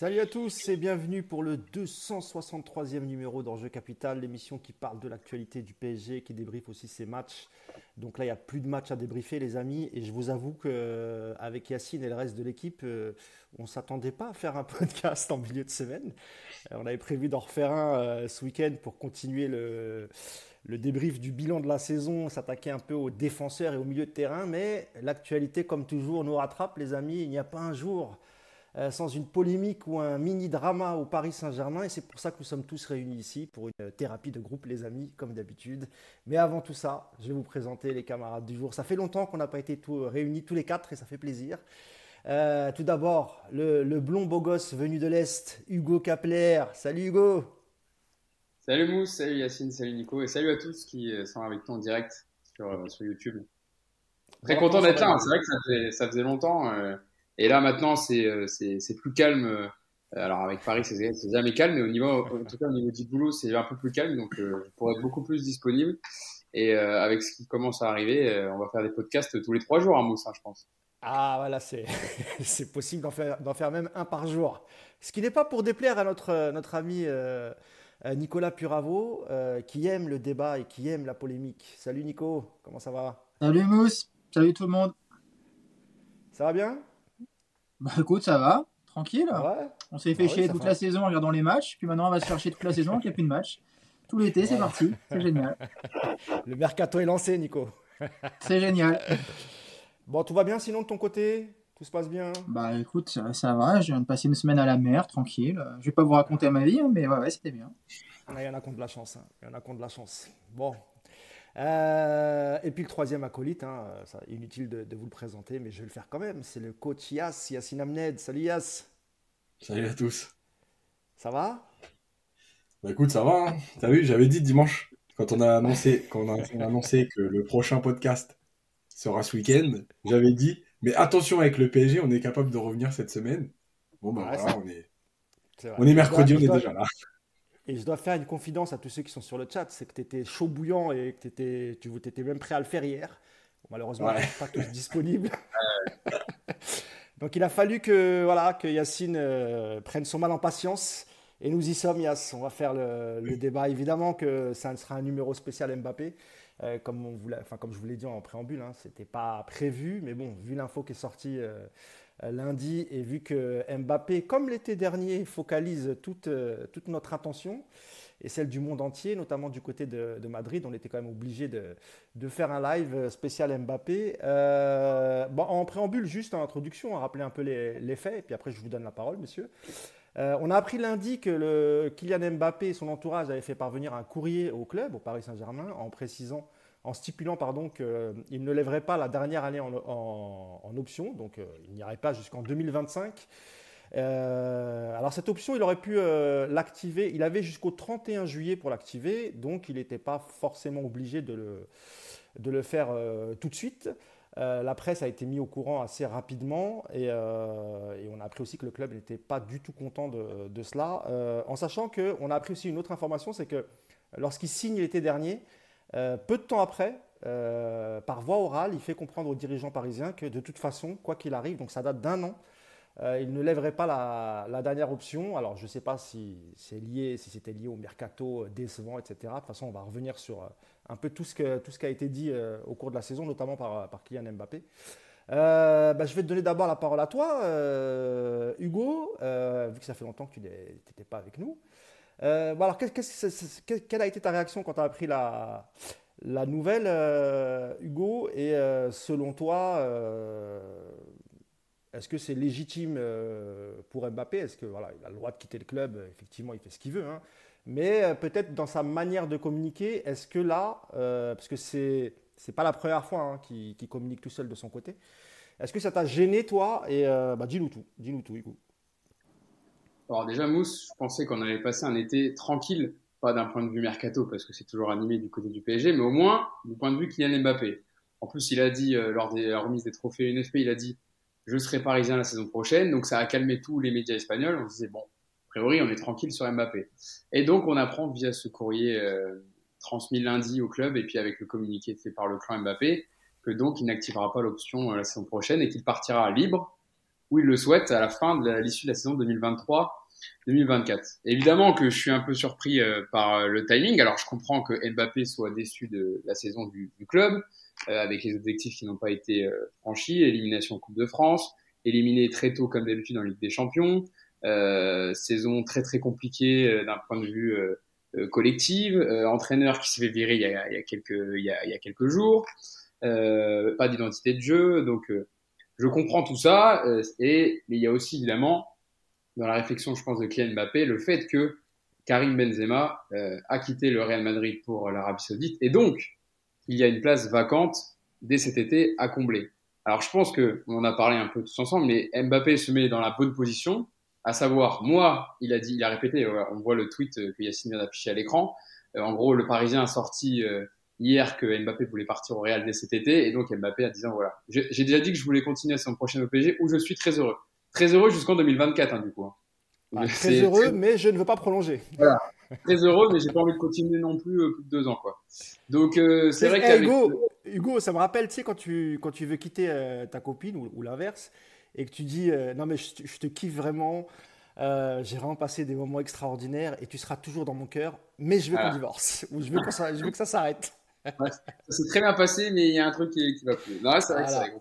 Salut à tous et bienvenue pour le 263e numéro d'Enjeu Capital, l'émission qui parle de l'actualité du PSG, qui débriefe aussi ses matchs. Donc là, il n'y a plus de matchs à débriefer, les amis. Et je vous avoue qu'avec Yacine et le reste de l'équipe, euh, on ne s'attendait pas à faire un podcast en milieu de semaine. Euh, on avait prévu d'en refaire un euh, ce week-end pour continuer le, le débrief du bilan de la saison, s'attaquer un peu aux défenseurs et au milieu de terrain. Mais l'actualité, comme toujours, nous rattrape, les amis. Il n'y a pas un jour euh, sans une polémique ou un mini-drama au Paris Saint-Germain. Et c'est pour ça que nous sommes tous réunis ici pour une thérapie de groupe, les amis, comme d'habitude. Mais avant tout ça, je vais vous présenter les camarades du jour. Ça fait longtemps qu'on n'a pas été réunis tous les quatre et ça fait plaisir. Euh, tout d'abord, le, blond beau gosse venu de l'Est, Hugo Kapler. Salut Hugo Salut Mousse, salut Yacine, salut Nico et salut à tous qui euh, sont avec nous en direct sur, sur YouTube. Très content d'être là, hein. c'est vrai que ça faisait, longtemps. Et là, maintenant, c'est euh, plus calme. Euh, alors, avec Paris, c'est jamais calme, mais au niveau, en tout cas, au niveau du boulot, c'est un peu plus calme. Donc, euh, je pourrais être beaucoup plus disponible. Et avec ce qui commence à arriver, on va faire des podcasts tous les trois jours à Mousse, hein, je pense. Ah, voilà, c'est possible d'en faire, faire même un par jour. Ce qui n'est pas pour déplaire à notre, notre ami Nicolas Puravo, qui aime le débat et qui aime la polémique. Salut Nico, comment ça va? Salut Mousse, salut tout le monde. Ça va bien? Bah écoute, ça va, tranquille. On s'est fait bah chier toute la saison en regardant les matchs, puis maintenant on va se faire chier toute la saison qu'il n'y a plus de matchs. Tout l'été, c'est parti, c'est génial. Le mercato est lancé, Nico. c'est génial. Bon, tout va bien sinon de ton côté? Tout se passe bien? Bah écoute, ça, va, je viens de passer une semaine à la mer, tranquille. Je vais pas vous raconter ma vie, hein, mais ouais, ouais c'était bien. Il y en a qui ont de la chance. Hein. Il y en a qui ont de la chance. Bon, euh, et puis le troisième acolyte, hein, ça, inutile de, vous le présenter, mais je vais le faire quand même. C'est le coach Yass, Yassine Amned. Salut Yass. Salut à tous. Ça va? Bah écoute, ça va. Hein. T'as vu, j'avais dit dimanche, quand on a annoncé, quand on a, annoncé que le prochain podcast sera ce week-end, j'avais dit, mais attention avec le PSG, on est capable de revenir cette semaine. Bon bah voilà, on est, on est mercredi, on est déjà là. Et je dois faire une confidence à tous ceux qui sont sur le chat, c'est que tu étais chaud bouillant et que étais, tu étais même prêt à le faire hier. malheureusement, ouais. pas tous disponibles. Donc il a fallu que, voilà, que Yacine euh, prenne son mal en patience. Et nous y sommes, Yass. On va faire le, débat. Évidemment que ça sera un numéro spécial Mbappé. Euh, comme, on voulait, enfin, comme je vous l'ai dit en préambule, hein, ce n'était pas prévu. Mais bon, vu l'info qui est sortie euh, lundi et vu que Mbappé, comme l'été dernier, focalise toute, euh, toute notre attention et celle du monde entier, notamment du côté de, Madrid, on était quand même obligé de, de, faire un live spécial Mbappé. Euh, bon, en préambule, juste en introduction, à rappeler un peu les, les, faits, et puis après je vous donne la parole, monsieur. on a appris lundi que le Kylian Mbappé et son entourage avaient fait parvenir un courrier au club, au Paris Saint-Germain, en précisant en stipulant pardon qu'il euh, ne lèverait pas la dernière année en, option, donc euh, il n'irait pas jusqu'en 2025. Euh, alors cette option, il aurait pu l'activer, il avait jusqu'au 31 juillet pour l'activer, donc il n'était pas forcément obligé de le, faire tout de suite. la presse a été mise au courant assez rapidement et, on a appris aussi que le club n'était pas du tout content de, de cela, en sachant qu'on a appris aussi une autre information, c'est que lorsqu'il signe l'été dernier, euh, peu de temps après, euh, par voie orale, il fait comprendre aux dirigeants parisiens que de toute façon, quoi qu'il arrive, donc ça date d'un an, euh, il ne lèverait pas la, dernière option. Alors je ne sais pas si c'est lié, si c'était lié au mercato décevant, etc. De toute façon, on va revenir sur un peu tout ce, que, tout ce qui a été dit au cours de la saison, notamment par, par Kylian Mbappé. Bah, je vais te donner d'abord la parole à toi, Hugo, vu que ça fait longtemps que tu n'étais pas avec nous. Euh, alors, quelle a été ta réaction quand tu as appris la, nouvelle, euh, Hugo? Et euh, selon toi, est-ce que c'est légitime pour Mbappé? Est-ce que voilà, il a le droit de quitter le club? Effectivement, il fait ce qu'il veut. Hein. Mais peut-être dans sa manière de communiquer, est-ce que là, parce que c'est c'est pas la première fois hein, qu'il communique tout seul de son côté, est-ce que ça t'a gêné toi? Et bah, dis-nous tout, dis-nous tout, Hugo. Alors déjà, Mousse, je pensais qu'on allait passer un été tranquille, pas d'un point de vue mercato, parce que c'est toujours animé du côté du PSG, mais au moins du point de vue Kylian Mbappé. En plus, il a dit, euh, lors des la remise des trophées UNFP, il a dit « je serai parisien la saison prochaine », donc ça a calmé tous les médias espagnols. On se disait « bon, a priori, on est tranquille sur Mbappé ». Et donc, on apprend via ce courrier euh, transmis lundi au club, et puis avec le communiqué fait par le clan Mbappé, que donc il n'activera pas l'option euh, la saison prochaine et qu'il partira libre où il le souhaite à la fin de l'issue de la saison 2023-2024. Évidemment que je suis un peu surpris euh, par le timing. Alors je comprends que Mbappé soit déçu de la saison du, du club, avec les objectifs qui n'ont pas été franchis, élimination Coupe de France, éliminé très tôt comme d'habitude en Ligue des Champions, saison très très compliquée d'un point de vue euh, collective, euh, entraîneur qui s'est fait virer il y a, il y a quelques il y a, il y a quelques jours, euh, pas d'identité de jeu, donc je comprends tout ça et mais il y a aussi évidemment dans la réflexion, je pense, de Kylian Mbappé, le fait que Karim Benzema a quitté le Real Madrid pour l'Arabie Saoudite et donc il y a une place vacante dès cet été à combler. Alors je pense que on en a parlé un peu tous ensemble, mais Mbappé se met dans la bonne position à savoir, moi, il a dit, il a répété, on voit le tweet que Yacine vient d'afficher à l'écran. Euh, en gros, le Parisien a sorti euh, hier que Mbappé voulait partir au Real dès cet été, et donc Mbappé a dit voilà, j'ai déjà dit que je voulais continuer à son prochain PSG, où je suis très heureux, très heureux jusqu'en 2024 hein, du coup. Hein. Ah, très heureux, mais je ne veux pas prolonger. Voilà. Très heureux, mais j'ai pas envie de continuer non plus euh, plus de deux ans, quoi. Donc c'est vrai que Hugo, Hugo, ça me rappelle, tu sais, quand tu quand tu veux quitter ta copine ou l'inverse, et que tu dis euh, non mais je, te kiffe vraiment, euh, j'ai vraiment passé des moments extraordinaires et tu seras toujours dans mon cœur, mais je veux qu'on divorce ou je veux, je veux que ça s'arrête. Ça s'est très bien passé, mais il y a un truc qui, qui va plus. Non, c'est vrai,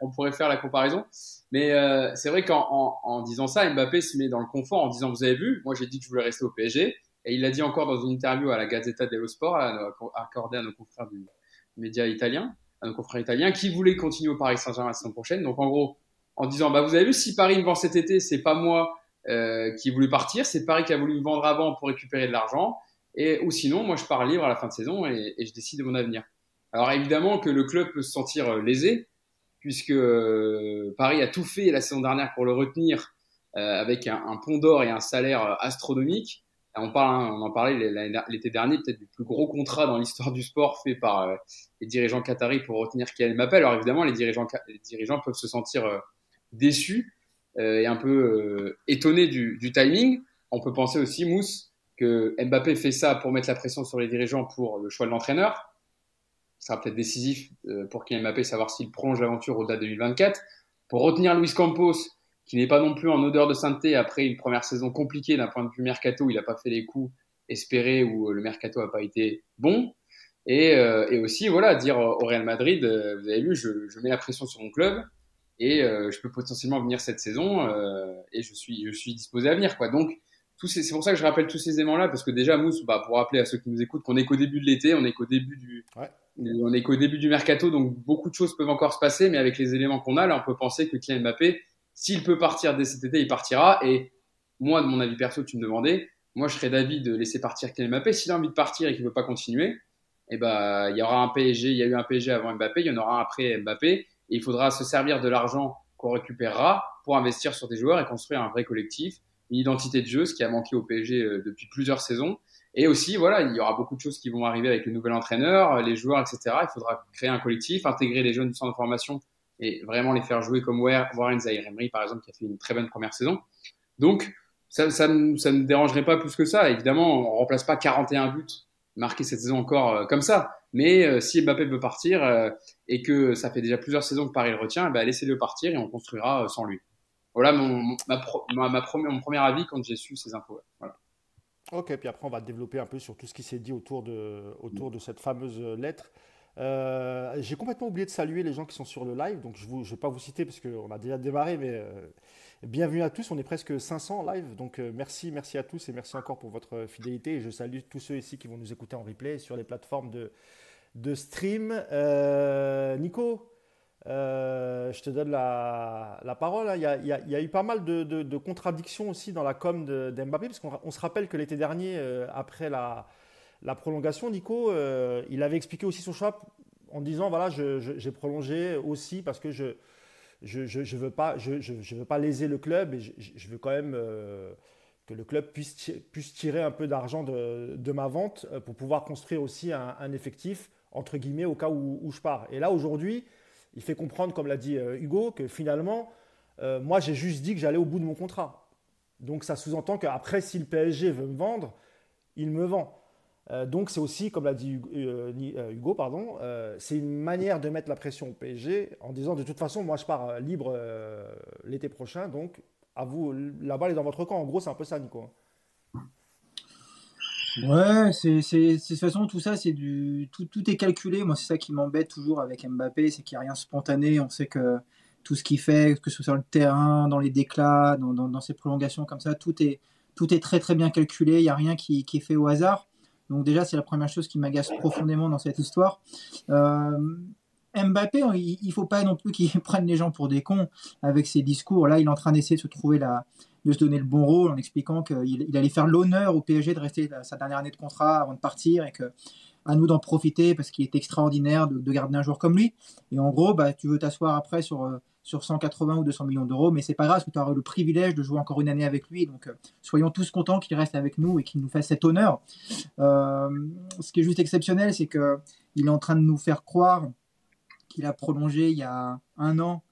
on, pourrait faire, la comparaison, mais euh, c'est vrai qu'en en, disant ça, Mbappé se met dans le confort en disant vous avez vu, moi j'ai dit que je voulais rester au PSG, et il l'a dit encore dans une interview à la Gazzetta dello Sport, accordée à nos confrères du média italien, à nos confrères italiens, qui voulaient continuer au Paris Saint-Germain la saison prochaine. Donc en gros, en disant bah vous avez vu si Paris me vend cet été, c'est pas moi euh, qui ai voulu partir, c'est Paris qui a voulu me vendre avant pour récupérer de l'argent, et ou sinon moi je pars libre à la fin de saison et, je décide de mon avenir. Alors évidemment que le club peut se sentir euh, lésé puisque euh, Paris a tout fait la saison dernière pour le retenir avec un, un pont d'or et un salaire astronomique. On, parle, hein, on en parlait l'été dernier, peut-être du plus gros contrat dans l'histoire du sport fait par les dirigeants qataris pour retenir Kylian Mbappé. Alors évidemment, les dirigeants, les dirigeants peuvent se sentir euh, et un peu euh, étonné du, du, timing. On peut penser aussi, Mousse, Mbappé fait ça pour mettre la pression sur les dirigeants pour le choix de l'entraîneur. Ce sera peut-être décisif euh, pour Kylian Mbappé savoir s'il prolonge l'aventure au-delà de 2024. Pour retenir Luis Campos, qui n'est pas non plus en odeur de sainteté après une première saison compliquée d'un point de vue mercato, il n'a pas fait les coups espérés ou le mercato n'a pas été bon. Et, et, aussi, voilà, dire au Real Madrid, vous avez vu, je, mets la pression sur mon club, et euh, je peux potentiellement venir cette saison euh, et je suis je suis disposé à venir. Donc c'est pour ça que je rappelle tous ces éléments là parce que déjà Mousse bah, pour rappeler à ceux qui nous écoutent qu'on est qu'au début de l'été, on est qu'au début du on est qu'au début du mercato donc beaucoup de choses peuvent encore se passer mais avec les éléments qu'on a là on peut penser que Kylian Mbappé s'il peut partir dès cet été, il partira. Et moi de mon avis perso tu me demandais, moi je serais d'avis de laisser partir Kylian Mbappé. S'il a envie de partir et qu'il veut pas continuer et eh ben il y aura un PSG, il y a eu un PSG avant Mbappé, il y en aura un après Mbappé. Il faudra se servir de l'argent qu'on récupérera pour investir sur des joueurs et construire un vrai collectif, une identité de jeu, ce qui a manqué au PSG euh, depuis plusieurs saisons. Et aussi, voilà, il y aura beaucoup de choses qui vont arriver avec le nouvel entraîneur, les joueurs, etc. Il faudra créer un collectif, intégrer les jeunes du centre de formation et vraiment les faire jouer comme Warren Zaire Emery, par exemple, qui a fait une très bonne première saison. Donc, ça, ça, ça ne dérangerait pas plus que ça. Évidemment, on remplace pas 41 buts marqués cette saison encore euh, comme ça. Mais euh, si Mbappé veut partir euh, et que ça fait déjà plusieurs saisons que Paris le retient, ben, laissez-le partir et on construira euh, sans lui. Voilà mon, ma, ma, première, mon premier avis quand j'ai su ces infos. Voilà. Ok, puis après on va développer un peu sur tout ce qui s'est dit autour de, autour de cette fameuse lettre. Euh, j'ai complètement oublié de saluer les gens qui sont sur le live, donc je ne vais pas vous citer parce qu'on a déjà démarré, mais bienvenue à tous. On est presque 500 en live, donc merci, merci à tous et merci encore pour votre fidélité. Et je salue tous ceux ici qui vont nous écouter en replay sur les plateformes de, de stream. Euh, Nico, euh, je te donne la, parole. Hein. Il y, a, eu pas mal de, contradictions aussi dans la com d'Mbappé, parce qu'on se rappelle que l'été dernier, euh, après la, prolongation, Nico, il avait expliqué aussi son choix en disant voilà, j'ai prolongé aussi parce que je je, je, veux pas je, veux pas léser le club et je, veux quand même que le club puisse tirer un peu d'argent de, ma vente pour pouvoir construire aussi un effectif entre guillemets, au cas où, je pars. Et là, aujourd'hui, il fait comprendre, comme l'a dit euh, Hugo, que finalement, euh, moi, j'ai juste dit que j'allais au bout de mon contrat. Donc, ça sous-entend qu'après, si le PSG veut me vendre, il me vend. Euh, donc c'est aussi, comme l'a dit Hugo, pardon, c'est une manière de mettre la pression au PSG en disant de toute façon, moi je pars libre l'été prochain, donc à vous, la balle est dans votre camp. En gros, c'est un peu ça, Nico. Ouais, c'est, de toute façon, tout ça, c'est du, tout, tout est calculé. Moi, c'est ça qui m'embête toujours avec Mbappé, c'est qu'il n'y a rien de spontané. On sait que tout ce qu'il fait, que ce soit sur le terrain, dans les déclats, dans, dans, ses prolongations comme ça, tout est, tout est très très bien calculé. Il n'y a rien qui, qui, est fait au hasard. Donc déjà, c'est la première chose qui m'agace profondément dans cette histoire. Euh, Mbappé, il, ne faut pas non plus qu'il prenne les gens pour des cons avec ses discours. Là, il est en train d'essayer de se trouver la, de se donner le bon rôle en expliquant qu'il il allait faire l'honneur au PSG de rester sa dernière année de contrat avant de partir et que à nous d'en profiter parce qu'il est extraordinaire de, garder un joueur comme lui. Et en gros, bah, tu veux t'asseoir après sur, euh, sur 180 ou 200 millions d'euros, mais c'est pas grave parce que tu auras le privilège de jouer encore une année avec lui. Donc euh, soyons tous contents qu'il reste avec nous et qu'il nous fasse cet honneur. Euh, ce qui est juste exceptionnel, c'est qu'il est en train de nous faire croire qu'il a prolongé il y a un an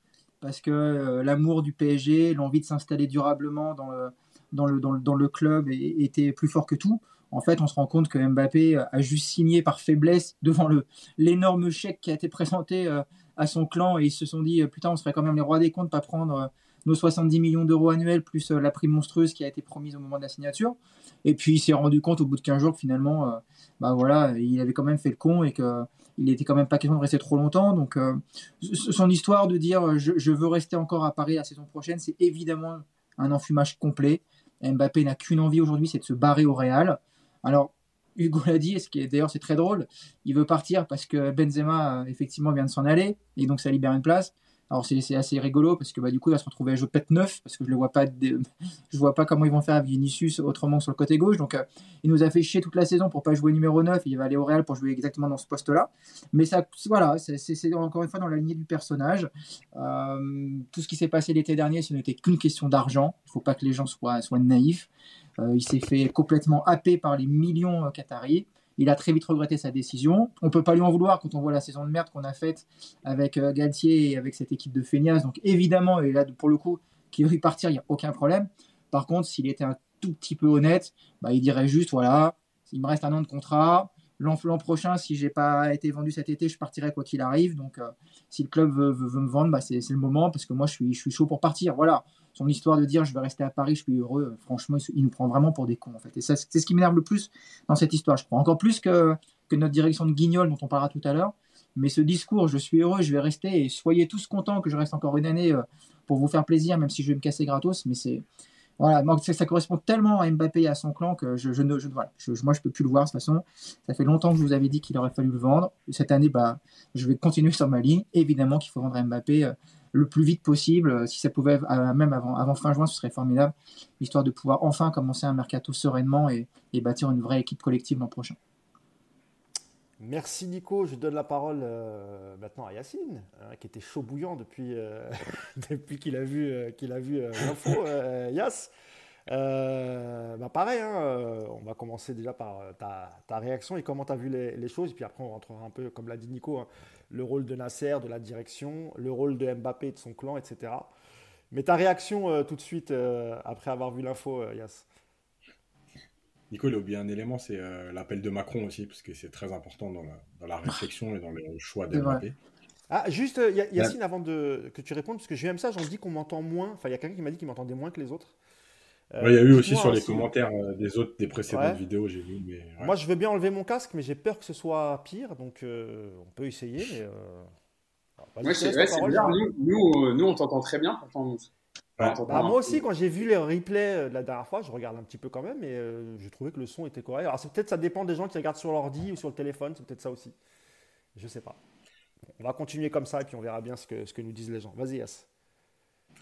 parce que euh, l'amour du PSG, l'envie de s'installer durablement dans le, dans le, dans le, club était plus fort que tout. En fait, on se rend compte que Mbappé a juste signé par faiblesse devant le l'énorme chèque qui a été présenté euh, à son clan et ils se sont dit euh, putain, on serait quand même les rois des comptes pas prendre nos 70 millions d'euros annuels plus la prime monstrueuse qui a été promise au moment de la signature. Et puis il s'est rendu compte au bout de 15 jours que finalement, bah voilà, il avait quand même fait le con et que il était quand même pas question de rester trop longtemps. Donc, euh, son histoire de dire euh, je, veux rester encore à Paris la saison prochaine, c'est évidemment un enfumage complet. Mbappé n'a qu'une envie aujourd'hui, c'est de se barrer au Real. Alors, Hugo l'a dit, et ce qui est d'ailleurs c'est très drôle, il veut partir parce que Benzema effectivement vient de s'en aller et donc ça libère une place. Alors c'est assez rigolo parce que bah, du coup il va se retrouver à jouer peut-être neuf parce que je ne vois pas je vois pas comment ils vont faire avec Vinicius autrement sur le côté gauche. Donc euh, il nous a fait chier toute la saison pour pas jouer numéro 9, il va aller au Real pour jouer exactement dans ce poste-là. Mais ça voilà, c'est encore une fois dans la lignée du personnage. Euh, tout ce qui s'est passé l'été dernier, ce n'était qu'une question d'argent. Il faut pas que les gens soient, soient naïfs. Euh, il s'est fait complètement happer par les millions qataris. Il a très vite regretté sa décision. On peut pas lui en vouloir quand on voit la saison de merde qu'on a faite avec euh, Galtier et avec cette équipe de Feignas. Donc évidemment, et là pour le coup, qu'il veut partir, il n'y a aucun problème. Par contre, s'il était un tout petit peu honnête, bah, il dirait juste voilà, il me reste un an de contrat. L'an prochain, si j'ai pas été vendu cet été, je partirai quoi qu'il arrive. Donc, euh, si le club veut, me vendre, bah, c'est le moment parce que moi, je suis, je suis chaud pour partir. Voilà son histoire de dire je vais rester à Paris, je suis heureux, franchement, il nous prend vraiment pour des cons en fait. Et c'est ce qui m'énerve le plus dans cette histoire, je crois. Encore plus que, que notre direction de Guignol dont on parlera tout à l'heure. Mais ce discours, je suis heureux, je vais rester et soyez tous contents que je reste encore une année euh, pour vous faire plaisir, même si je vais me casser gratos. Mais c'est voilà, ça, correspond tellement à Mbappé et à son clan que je, ne, je, voilà, moi je peux plus le voir de toute façon. Ça fait longtemps que je vous avais dit qu'il aurait fallu le vendre. Cette année, bah, je vais continuer sur ma ligne. Évidemment qu'il faut vendre Mbappé. Le plus vite possible. Euh, si ça pouvait, euh, même avant, fin juin, ce serait formidable, histoire de pouvoir enfin commencer un mercato sereinement et, bâtir une vraie équipe collective l'an prochain. Merci Nico, je donne la parole euh, maintenant à Yacine, hein, qui était chaud bouillant depuis, depuis qu'il a vu, qu'il a vu l'info. Yass, bah pareil, hein, on va commencer déjà par ta, ta réaction et comment tu as vu les, les, choses, et puis après on rentrera un peu, comme l'a dit Nico, hein, le rôle de Nasser, de la direction, le rôle de Mbappé, de son clan, etc. Mais ta réaction euh, tout de suite euh, après avoir vu l'info, euh, Yass Nico, il a oublié un élément, c'est l'appel de Macron aussi, parce que c'est très important dans la, réflexion et dans le choix d'Mbappé. Ah, juste, Yacine, avant de, que tu répondes, parce que j'ai eu un message, on dit qu'on m'entend moins. Enfin, il y a quelqu'un qui m'a dit qu'il m'entendait moins que les autres. Il y a eu aussi sur les commentaires des autres, des précédentes vidéos, j'ai vu. Mais, Moi, je veux bien enlever mon casque, mais j'ai peur que ce soit pire, donc on peut essayer. Mais, euh... c'est bien. Nous, nous, on t'entend très bien. Bah, moi aussi, quand j'ai vu les replays de la dernière fois, je regarde un petit peu quand même, et euh, j'ai trouvé que le son était correct. Alors, peut-être ça dépend des gens qui regardent sur l'ordi ou sur le téléphone, c'est peut-être ça aussi. Je sais pas. On va continuer comme ça, et puis on verra bien ce que, ce que nous disent les gens. Vas-y, Yass.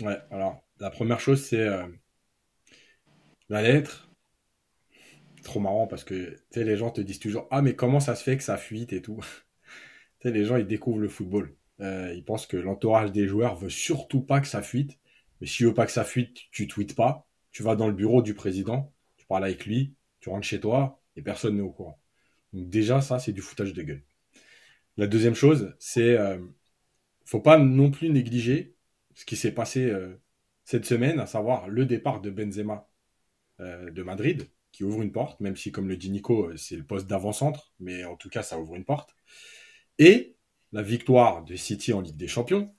Ouais, alors, la première chose, c'est euh, la lettre. Trop marrant parce que les gens te disent toujours Ah, mais comment ça se fait que ça fuite et tout? Les gens, ils découvrent le football. Euh, ils pensent que l'entourage des joueurs veut surtout pas que ça fuite. Mais si tu veux pas que ça fuite, tu tweets pas. Tu vas dans le bureau du président, tu parles avec lui, tu rentres chez toi et personne n'est au courant. Donc déjà, ça, c'est du foutage de gueule. La deuxième chose, c'est euh, faut pas non plus négliger ce qui s'est passé euh, cette semaine, à savoir le départ de Benzema de Madrid, qui ouvre une porte, même si, comme le dit Nico, c'est le poste d'avant-centre, mais en tout cas, ça ouvre une porte. Et la victoire de City en Ligue des Champions,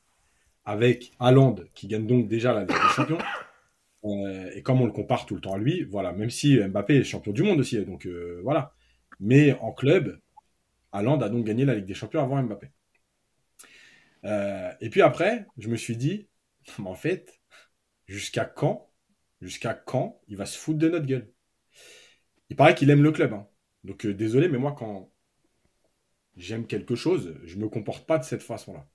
avec Haaland qui gagne donc déjà la Ligue des Champions. Euh, et comme on le compare tout le temps à lui, voilà, même si Mbappé est champion du monde aussi, donc euh, voilà. Mais en club, Haaland a donc gagné la Ligue des Champions avant Mbappé. Euh, et puis après, je me suis dit, en fait, jusqu'à quand, jusqu'à quand il va se foutre de notre gueule? Il paraît qu'il aime le club. Hein. Donc désolé, mais moi, quand j'aime quelque chose, je me comporte pas de cette façon-là.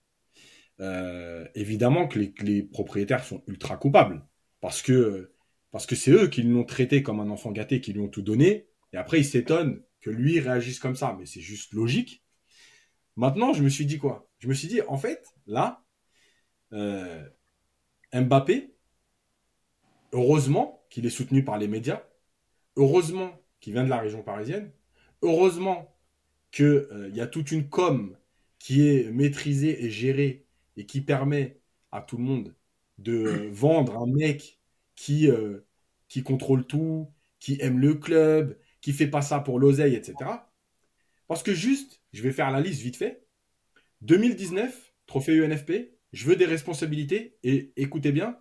évidemment que les, les, propriétaires sont ultra coupables parce que parce que c'est eux qui l'ont traité comme un enfant gâté, qui lui ont tout donné, et après ils s'étonnent que lui réagisse comme ça, mais c'est juste logique. Maintenant, je me suis dit quoi? Je me suis dit, en fait, là, euh, Mbappé, heureusement qu'il est soutenu par les médias, heureusement qu'il vient de la région parisienne, heureusement qu'il euh, y a toute une com qui est maîtrisée et gérée et qui permet à tout le monde de vendre un mec qui, euh, qui contrôle tout, qui aime le club, qui fait pas ça pour l'oseille, etc. Parce que juste, je vais faire la liste vite fait. 2019, trophée UNFP, je veux des responsabilités et écoutez bien,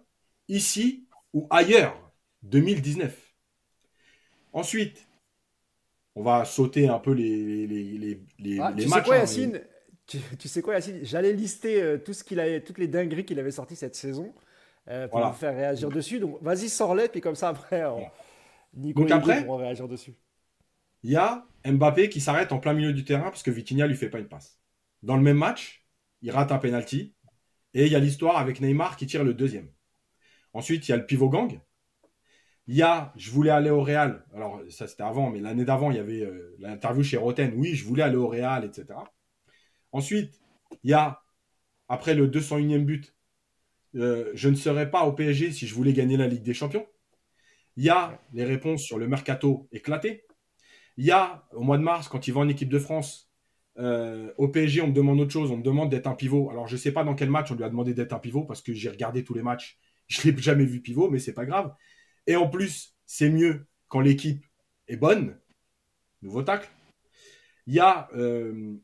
ici ou ailleurs, 2019. Ensuite, on va sauter un peu les, les, les, ah, tu Sais quoi, hein, Yacine tu, sais quoi, Yacine J'allais lister euh, tout ce qu'il avait, toutes les dingueries qu'il avait sorties cette saison. Euh, pour vous faire réagir dessus. Donc vas-y, sors-les, puis comme ça après, on... Nico Donc après, réagir dessus. Il y a Mbappé qui s'arrête en plein milieu du terrain parce que Vitinha lui fait pas une passe. Dans le même match, il rate un penalty et il y a l'histoire avec Neymar qui tire le deuxième. Ensuite, il y a le pivot gang. Il y a, je voulais aller au Real. Alors, ça c'était avant, mais l'année d'avant, il y avait euh, l'interview chez Roten. Oui, je voulais aller au Real, etc. Ensuite, il y a, après le 201e but, euh, je ne serais pas au PSG si je voulais gagner la Ligue des Champions. Il y a les réponses sur le mercato éclaté. Il y a, au mois de mars, quand il va en équipe de France, euh, au PSG, on me demande autre chose. On me demande d'être un pivot. Alors, je ne sais pas dans quel match on lui a demandé d'être un pivot parce que j'ai regardé tous les matchs. Je ne l'ai jamais vu pivot, mais c'est pas grave. Et en plus, c'est mieux quand l'équipe est bonne. Nouveau tacle. Il y a euh,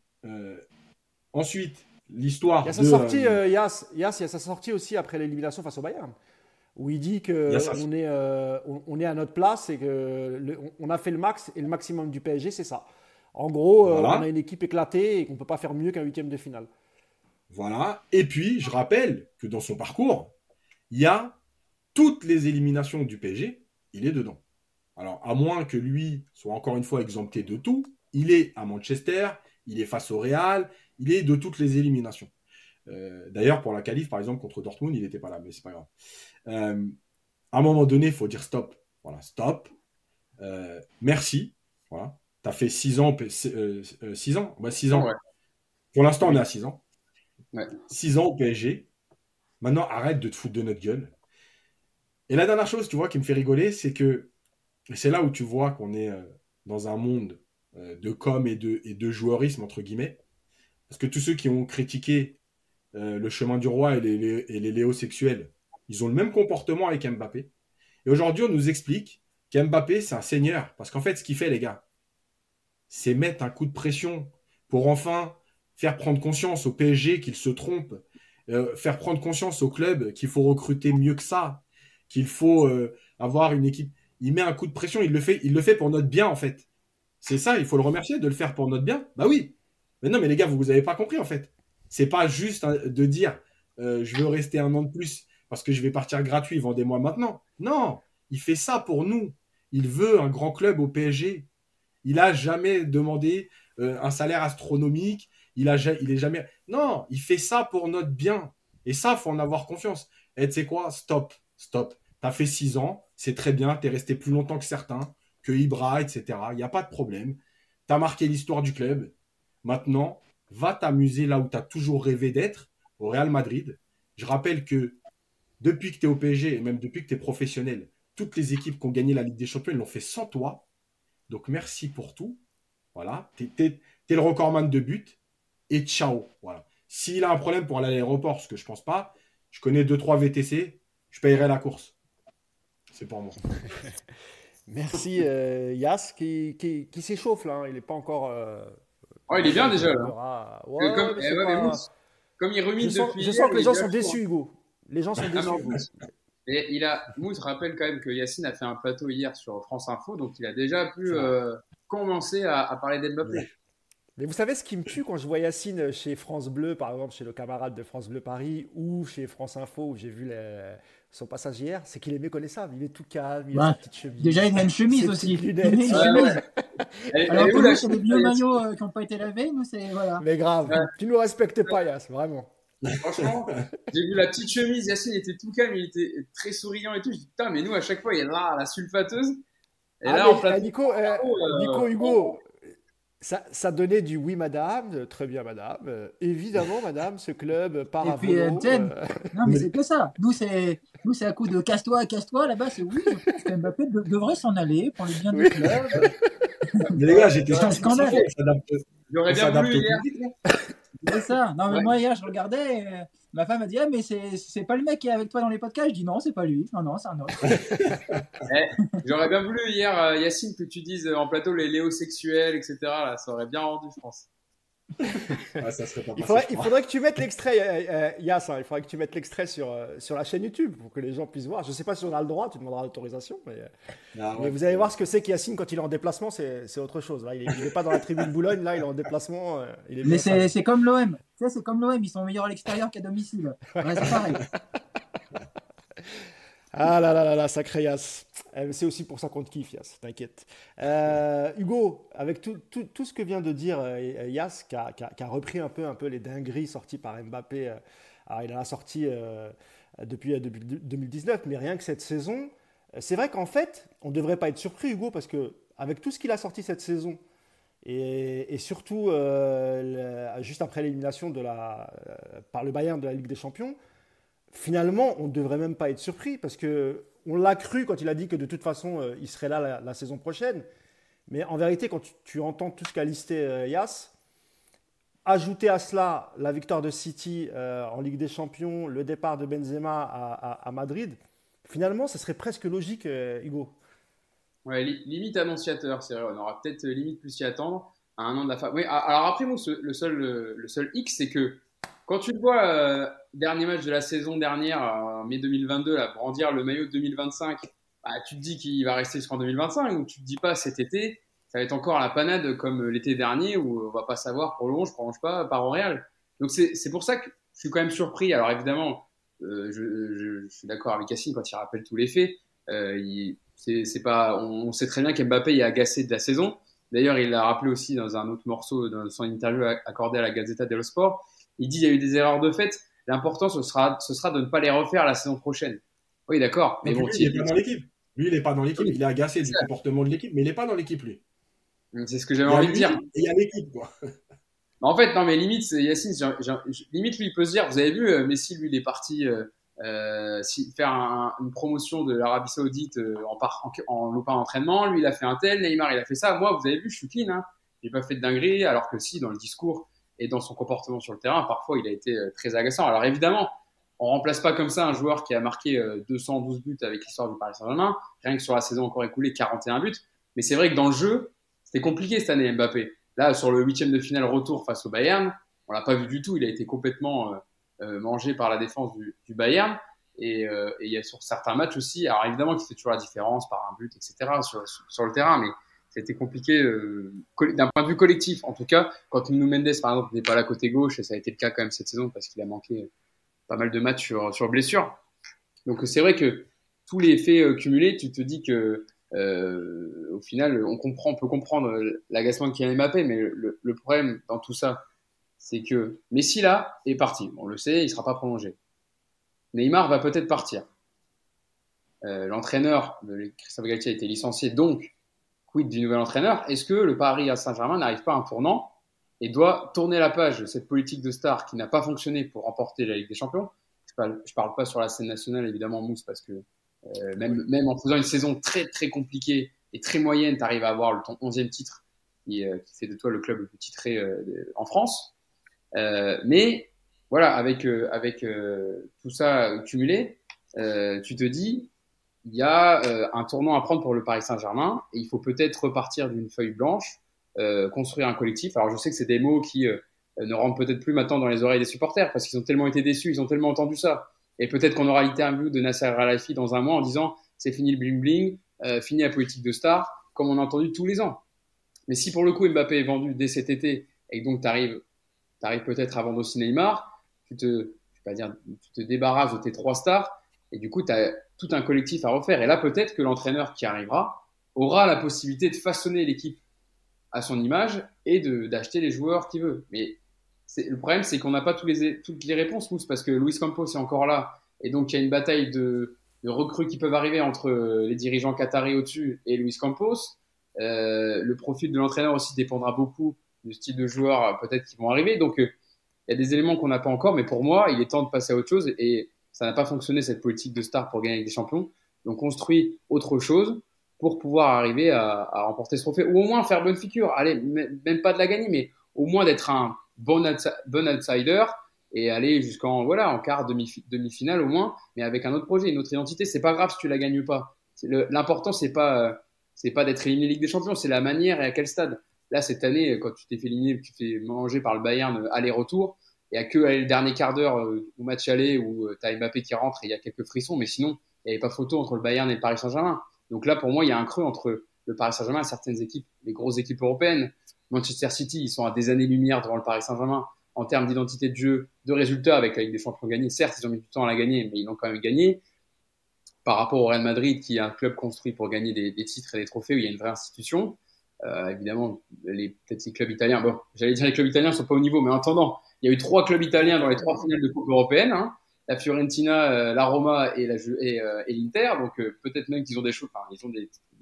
ensuite l'histoire. Il y a sa sortie, euh, euh, il y a sa sortie aussi après l'élimination face au Bayern, où il dit que on est, euh, on, est à notre place et que on a fait le max et le maximum du PSG, c'est ça. En gros, on a une équipe éclatée et qu'on peut pas faire mieux qu'un huitième de finale. Voilà. Et puis, je rappelle que dans son parcours, il y a toutes les éliminations du PSG, il est dedans. Alors, à moins que lui soit encore une fois exempté de tout, il est à Manchester, il est face au Real, il est de toutes les éliminations. Euh, d'ailleurs, pour la qualif, par exemple, contre Dortmund, il n'était pas là, mais c'est pas grave. Euh, à un moment donné, il faut dire stop. Voilà, stop. Euh, merci. Voilà. Tu as fait 6 ans. 6 ans? Bah, 6 ans. Pour l'instant, on est à 6 ans. 6 ans au PSG. Maintenant, arrête de te foutre de notre gueule. Et la dernière chose, tu vois, qui me fait rigoler, c'est que c'est là où tu vois qu'on est dans un monde de com et de, et joueurisme, entre guillemets. Parce que tous ceux qui ont critiqué euh, le chemin du roi et les, les, léos sexuels, ils ont le même comportement avec Mbappé. Et aujourd'hui, on nous explique qu'Mbappé, c'est un seigneur. Parce qu'en fait, ce qu'il fait, les gars, c'est mettre un coup de pression pour enfin faire prendre conscience au PSG qu'il se trompe, euh, faire prendre conscience au club qu'il faut recruter mieux que ça, qu'il faut euh, avoir une équipe. Il met un coup de pression, il le fait, il le fait pour notre bien en fait. C'est ça, il faut le remercier de le faire pour notre bien. Bah oui, mais non, mais les gars, vous n'avez pas compris en fait. C'est pas juste hein, de dire euh, je veux rester un an de plus parce que je vais partir gratuit, vendez-moi maintenant. Non, il fait ça pour nous. Il veut un grand club au PSG. Il a jamais demandé un salaire astronomique. Il a, il est jamais. Non, il fait ça pour notre bien. Et ça, faut en avoir confiance. Et tu sais quoi? Stop, stop. Tu as fait six ans, c'est très bien. Tu es resté plus longtemps que certains, que Ibra, etc. Il n'y a pas de problème. Tu as marqué l'histoire du club. Maintenant, va t'amuser là où tu as toujours rêvé d'être, au Real Madrid. Je rappelle que depuis que tu es au PSG et même depuis que tu es professionnel, toutes les équipes qui ont gagné la Ligue des Champions, l'ont fait sans toi. Donc merci pour tout. Voilà, tu es, le recordman de but. Et ciao. Voilà. S'il a un problème pour aller à l'aéroport, ce que je pense pas, je connais 2-3 VTC, je payerai la course. C'est pour moi. Merci euh, Yas qui, qui, qui s'échauffe là. Hein. Il n'est pas encore. Euh, oh, il est bien déjà là. Ouais, comme, eh pas... comme, il rumine je depuis. je sens que les gens sont déçus, Hugo. Les gens sont ah, déçus. et il a, Mousse rappelle quand même que Yacine a fait un plateau hier sur France Info, donc il a déjà pu euh, commencer à, à parler d'Mbappé. Mais vous savez ce qui me tue quand je vois Yacine chez France Bleu, par exemple chez le camarade de France Bleu Paris, ou chez France Info, où j'ai vu son passage hier, c'est qu'il est méconnaissable. Il est tout calme, il a sa petite chemise. Déjà, il a une chemise aussi. Il a une chemise. Alors que nous, c'est des vieux maillots euh, qui n'ont pas été lavés. Nous, c'est. Voilà. Mais grave, tu ne nous respectes pas, Yass, vraiment. Franchement, j'ai vu la petite chemise, Yacine était tout calme, il était très souriant et tout. Je dis, putain, mais nous, à chaque fois, il y a là la sulfateuse. Et ah, là, mais, euh, Nico, euh, Nico, Hugo, ça, ça, donnait du oui, madame, très bien, madame. Euh, évidemment, madame, ce club part à puis, euh, Non, mais c'est que ça. Nous, c'est nous, c'est à coup de casse-toi, casse-toi. Là-bas, c'est oui, je pense que Mbappé devrait s'en aller pour le bien du club. mais les gars, j'étais un scandale. J'aurais bien voulu hier. C'est ça. Non, mais moi, hier, je regardais. Euh, ma femme a dit Ah, mais c'est pas le mec qui est avec toi dans les podcasts? Je dis Non, c'est pas lui. Non, non, c'est un autre. Eh, j'aurais bien voulu hier, euh, Yacine, que tu dises en plateau les léosexuels, etc. Là, ça aurait bien rendu, je pense il, faudrait, que tu mettes l'extrait, euh, euh Yass, hein, il faudrait que tu mettes l'extrait sur, euh, sur la chaîne YouTube pour que les gens puissent voir. Je ne sais pas si on a le droit, tu demanderas l'autorisation, mais, euh, ah vous allez voir ce que c'est qu'Yacine quand il est en déplacement, c'est autre chose. Là, il n'est pas dans la tribune Boulogne, là, il est en déplacement. il est mais c'est comme l'OM, c'est comme l'OM, ils sont meilleurs à l'extérieur qu'à domicile. c'est pareil. Ah là là là là, sacré Yass. Euh, c'est aussi pour ça qu'on te kiffe, Yass, t'inquiète. Euh, Hugo, avec tout, tout, tout, ce que vient de dire euh, Yass, qui a, qui, a, repris un peu, un peu les dingueries sorties par Mbappé, alors il en a sorti depuis, depuis, 2019, mais rien que cette saison, c'est vrai qu'en fait, on ne devrait pas être surpris, Hugo, parce que avec tout ce qu'il a sorti cette saison, et, et surtout juste après l'élimination de par le Bayern de la Ligue des Champions, finalement, on ne devrait même pas être surpris parce que on l'a cru quand il a dit que de toute façon, euh, il serait là la, saison prochaine. Mais en vérité, quand tu, entends tout ce qu'a listé euh, Yas, ajouter à cela la victoire de City euh, en Ligue des Champions, le départ de Benzema à, Madrid, finalement, ce serait presque logique, Hugo. Ouais, limite annonciateur, c'est vrai. On aura peut-être limite plus s'y attendre à un an de la fin. Oui, alors après, moi, le seul, le seul X, c'est que quand tu le vois, euh, dernier match de la saison dernière, en mai 2022, là, brandir le maillot de 2025, bah, tu te dis qu'il va rester jusqu'en 2025 ou tu te dis pas cet été, ça va être encore la panade comme l'été dernier où on va pas savoir prolonge, prolonge pas, par au. Donc c'est pour ça que je suis quand même surpris. Alors évidemment, euh, je, suis d'accord avec Cassine quand il rappelle tous les faits. Euh, c'est pas, on, sait très bien qu'Mbappé est agacé de la saison. D'ailleurs, il l'a rappelé aussi dans un autre morceau, dans son interview accordé à la Gazzetta dello Sport il dit il y a eu des erreurs de fait. L'important, ce sera, ce sera de ne pas les refaire la saison prochaine. Oui, d'accord. Mais bon, il n'est pas dans l'équipe. Lui, il n'est pas dans l'équipe. Il est agacé du comportement de l'équipe, mais il n'est pas dans l'équipe, lui. C'est ce que j'avais envie de dire. Il y a l'équipe, quoi. En fait, non, mais limite, Yacine, limite, lui, il peut se dire, vous avez vu, euh, Messi, lui, il est parti euh, euh faire une promotion de l'Arabie Saoudite euh, en, en, en loupant l'entraînement. Lui, il a fait un tel, Neymar, il a fait ça. Moi, vous avez vu, je suis clean. Hein. J'ai pas fait de dinguerie, alors que si, dans le discours, et dans son comportement sur le terrain, parfois il a été euh, très agaçant. Alors évidemment, on remplace pas comme ça un joueur qui a marqué 212 euh, buts avec l'histoire du Paris Saint-Germain, rien que sur la saison encore écoulée 41 buts. Mais c'est vrai que dans le jeu, c'était compliqué cette année Mbappé. Là, sur le huitième de finale retour face au Bayern, on l'a pas vu du tout. Il a été complètement euh, mangé par la défense du, Bayern. Et, il y a sur certains matchs aussi, alors évidemment qu'il fait toujours la différence par un but, etc. sur, sur le terrain, mais c'était compliqué euh, d'un point de vue collectif. En tout cas, quand Nuno Mendes, par exemple, n'est pas là côté gauche, et ça a été le cas quand même cette saison parce qu'il a manqué pas mal de matchs sur, sur blessure. Donc c'est vrai que tous les faits euh, cumulés, tu te dis que euh, au final, on peut comprendre l'agacement de Kylian Mbappé, mais le, problème dans tout ça, c'est que Messi là est parti. On le sait, il sera pas prolongé. Neymar va peut-être partir. Euh, L'entraîneur Christophe Galtier a été licencié, donc du nouvel entraîneur. Est-ce que le Paris à Saint-Germain n'arrive pas à un tournant et doit tourner la page de cette politique de star qui n'a pas fonctionné pour remporter la Ligue des Champions? Je parle, parle pas sur la scène nationale, évidemment, Mousse, parce que euh, même, même en faisant une saison très très compliquée et très moyenne, tu arrives à avoir ton 11e titre qui, euh, qui, fait de toi le club le plus titré euh, en France. mais voilà, avec, avec tout ça cumulé, tu te dis, il y a euh, un tournant à prendre pour le Paris Saint-Germain et il faut peut-être repartir d'une feuille blanche, euh, construire un collectif. Alors je sais que c'est des mots qui euh, ne rentrent peut-être plus maintenant dans les oreilles des supporters parce qu'ils ont tellement été déçus, ils ont tellement entendu ça. Et peut-être qu'on aura l'interview de Nasser Al-Khelaifi dans un mois en disant c'est fini le bling bling, fini la politique de star, comme on a entendu tous les ans. Mais si pour le coup Mbappé est vendu dès cet été et donc tu arrives, peut-être à vendre aussi Neymar, tu te, je vais pas dire, tu te débarrasses de tes trois stars et du coup tu as tout un collectif à refaire. Et là, peut-être que l'entraîneur qui arrivera aura la possibilité de façonner l'équipe à son image et d'acheter les joueurs qu'il veut. Mais le problème, c'est qu'on n'a pas tous les, toutes les réponses, parce que Luis Campos est encore là. Et donc, il y a une bataille de, de recrues qui peuvent arriver entre les dirigeants qataris au-dessus et Luis Campos. Euh, le profil de l'entraîneur aussi dépendra beaucoup du style de joueurs peut-être qui vont arriver. Donc, euh, il y a des éléments qu'on n'a pas encore, mais pour moi, il est temps de passer à autre chose. Et ça n'a pas fonctionné cette politique de star pour gagner avec des champions. Donc construit autre chose pour pouvoir arriver à, remporter ce trophée ou au moins faire bonne figure. Allez, même pas de la gagner, mais au moins d'être un bon, outsider et aller jusqu'en voilà en quart demi demi-finale au moins, mais avec un autre projet, une autre identité. C'est pas grave si tu la gagnes pas. L'important c'est pas c'est pas d'être éliminé Ligue des Champions, c'est la manière et à quel stade. Là cette année, quand tu t'es fait éliminer, tu t'es mangé par le Bayern aller-retour, il n'y a que le dernier quart d'heure euh, au match aller où euh, tu as Mbappé qui rentre et il y a quelques frissons, mais sinon, il n'y avait pas photo entre le Bayern et le Paris Saint-Germain. Donc là, pour moi, il y a un creux entre le Paris Saint-Germain et certaines équipes, les grosses équipes européennes. Manchester City, ils sont à des années-lumière devant le Paris Saint-Germain en termes d'identité de jeu, de résultats avec la Ligue des Champions gagnée. Certes, ils ont mis du temps à la gagner, mais ils l'ont quand même gagné. Par rapport au Real Madrid, qui est un club construit pour gagner des, titres et des trophées, où il y a une vraie institution. Euh, évidemment, les, ces clubs italiens, bon, j'allais dire les clubs italiens sont pas au niveau, mais en attendant, il y a eu trois clubs italiens dans les trois finales de Coupe européenne. Hein. La Fiorentina, euh, la Roma et, euh, l'Inter. Donc euh, peut-être même qu'ils ont des choses, enfin, ils ont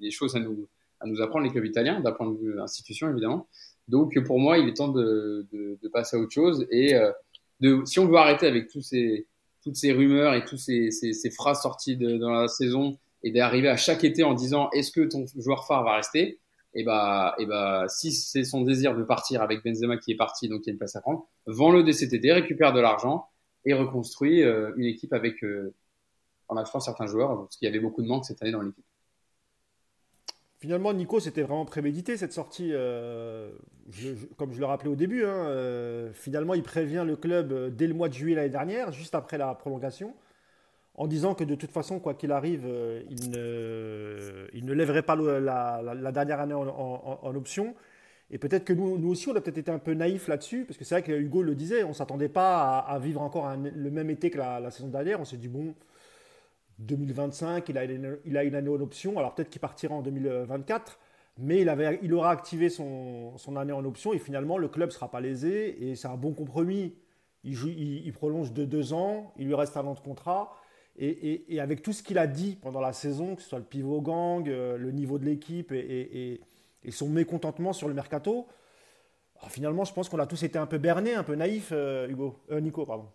des, choses à nous, à nous apprendre les clubs italiens d'un point de vue institution évidemment. Donc pour moi, il est temps de, de, de passer à autre chose et de, si on veut arrêter avec tous ces, toutes ces rumeurs et toutes ces, ces, ces phrases sorties de, dans la saison et d'arriver à chaque été en disant est-ce que ton joueur phare va rester? Et bah, et bah, si c'est son désir de partir avec Benzema qui est parti, donc il y a une place à prendre, vend-le dès récupère de l'argent et reconstruit euh, une équipe avec, euh, en achetant certains joueurs, parce qu'il y avait beaucoup de manque cette année dans l'équipe. Finalement, Nico, c'était vraiment prémédité cette sortie. Euh, comme je le rappelais au début, hein, finalement, il prévient le club dès le mois de juillet l'année dernière, juste après la prolongation en disant que de toute façon, quoi qu'il arrive, euh, il, ne, il, ne, lèverait pas la, dernière année en, option. Et peut-être que nous, nous, aussi, on a peut-être été un peu naïfs là-dessus, parce que c'est vrai que Hugo le disait, on ne s'attendait pas à, vivre encore le même été que la, saison dernière. On s'est dit, bon, 2025, il a, il a une année en option, alors peut-être qu'il partira en 2024, mais il, avait, il aura activé son, son, année en option, et finalement, le club ne sera pas lésé, et c'est un bon compromis. Il, il, il prolonge de deux ans, il lui reste un an de contrat. Et, avec tout ce qu'il a dit pendant la saison, que ce soit le pivot gang, euh, le niveau de l'équipe et, son mécontentement sur le mercato, ah, finalement, je pense qu'on a tous été un peu bernés, un peu naïfs, euh, Hugo, euh, Nico, pardon.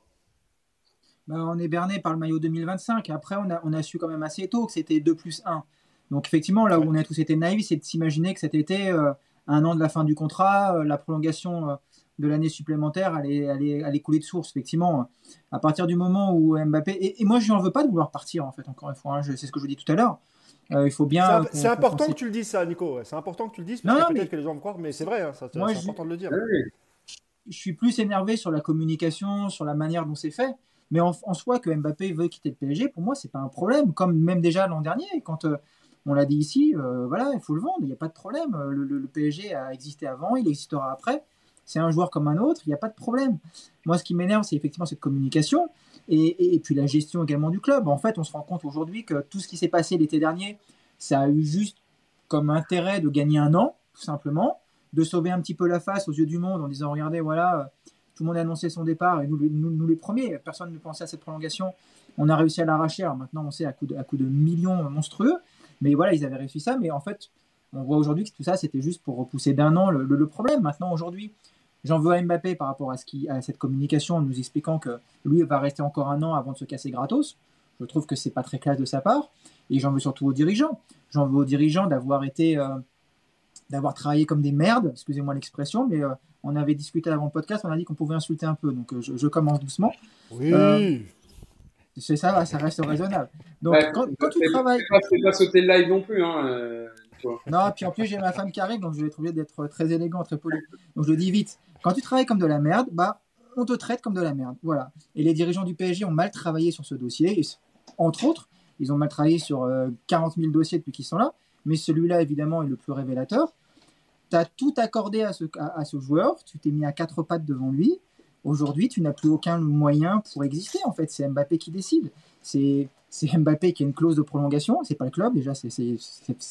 Bah, on est berné par le maillot 2025. Après, on a, on a su quand même assez tôt que c'était 2 plus 1. Donc, effectivement, là où on a tous été naïfs, c'est de s'imaginer que cet été, un an de la fin du contrat, la prolongation de l'année supplémentaire allait, allait, allait, couler de source, effectivement. À partir du moment où Mbappé. Et, moi, je n'en veux pas de vouloir partir, en fait, encore une fois. Hein, c'est ce que je vous dis tout à l'heure. Euh, il faut bien. C'est important que tu le dises, ça, Nico. C'est important que tu le dises, parce que peut-être que les gens vont croire, mais c'est vrai, hein, c'est important de le dire. Je suis plus énervé sur la communication, sur la manière dont c'est fait. Mais en, soi, que Mbappé veut quitter le PSG, pour moi, c'est pas un problème. Comme même déjà l'an dernier, quand euh, on l'a dit ici, euh, voilà, il faut le vendre, il n'y a pas de problème. le, PSG a existé avant, il existera après c'est un joueur comme un autre, il n'y a pas de problème. Moi, ce qui m'énerve, c'est effectivement cette communication et, puis la gestion également du club. En fait, on se rend compte aujourd'hui que tout ce qui s'est passé l'été dernier, ça a eu juste comme intérêt de gagner un an, tout simplement, de sauver un petit peu la face aux yeux du monde en disant regardez, voilà, tout le monde a annoncé son départ et nous, nous, les premiers, personne ne pensait à cette prolongation. On a réussi à l'arracher. maintenant, on sait à coup, de, à coup de millions monstrueux. Mais voilà, ils avaient réussi ça. Mais en fait, on voit aujourd'hui que tout ça, c'était juste pour repousser d'un an le, le problème. Maintenant, aujourd'hui, J'en veux à Mbappé par rapport à, ce qui, à cette communication en nous expliquant que lui va rester encore un an avant de se casser gratos. Je trouve que c'est pas très classe de sa part. Et j'en veux surtout aux dirigeants. J'en veux aux dirigeants d'avoir été, euh, d'avoir travaillé comme des merdes, excusez-moi l'expression, mais euh, on avait discuté avant le podcast, on a dit qu'on pouvait insulter un peu, donc euh, je, commence doucement. Oui. C'est ça, ça reste raisonnable. Donc, quand, tu travailles. C'est pas, sauter le live non plus. Hein, euh, non, puis en plus, j'ai ma femme qui arrive, donc je vais trouver d'être très élégant, très poli. Donc, je le dis vite. Quand tu travailles comme de la merde, bah, on te traite comme de la merde. Voilà. Et les dirigeants du PSG ont mal travaillé sur ce dossier. entre autres, ils ont mal travaillé sur 40 euh, 000 dossiers depuis qu'ils sont là. Mais celui-là, évidemment, est le plus révélateur. Tu as tout accordé à ce, à ce joueur. Tu t'es mis à quatre pattes devant lui. Aujourd'hui, tu n'as plus aucun moyen pour exister. En fait, c'est Mbappé qui décide. C'est Mbappé qui a une clause de prolongation. C'est pas le club. Déjà, c'est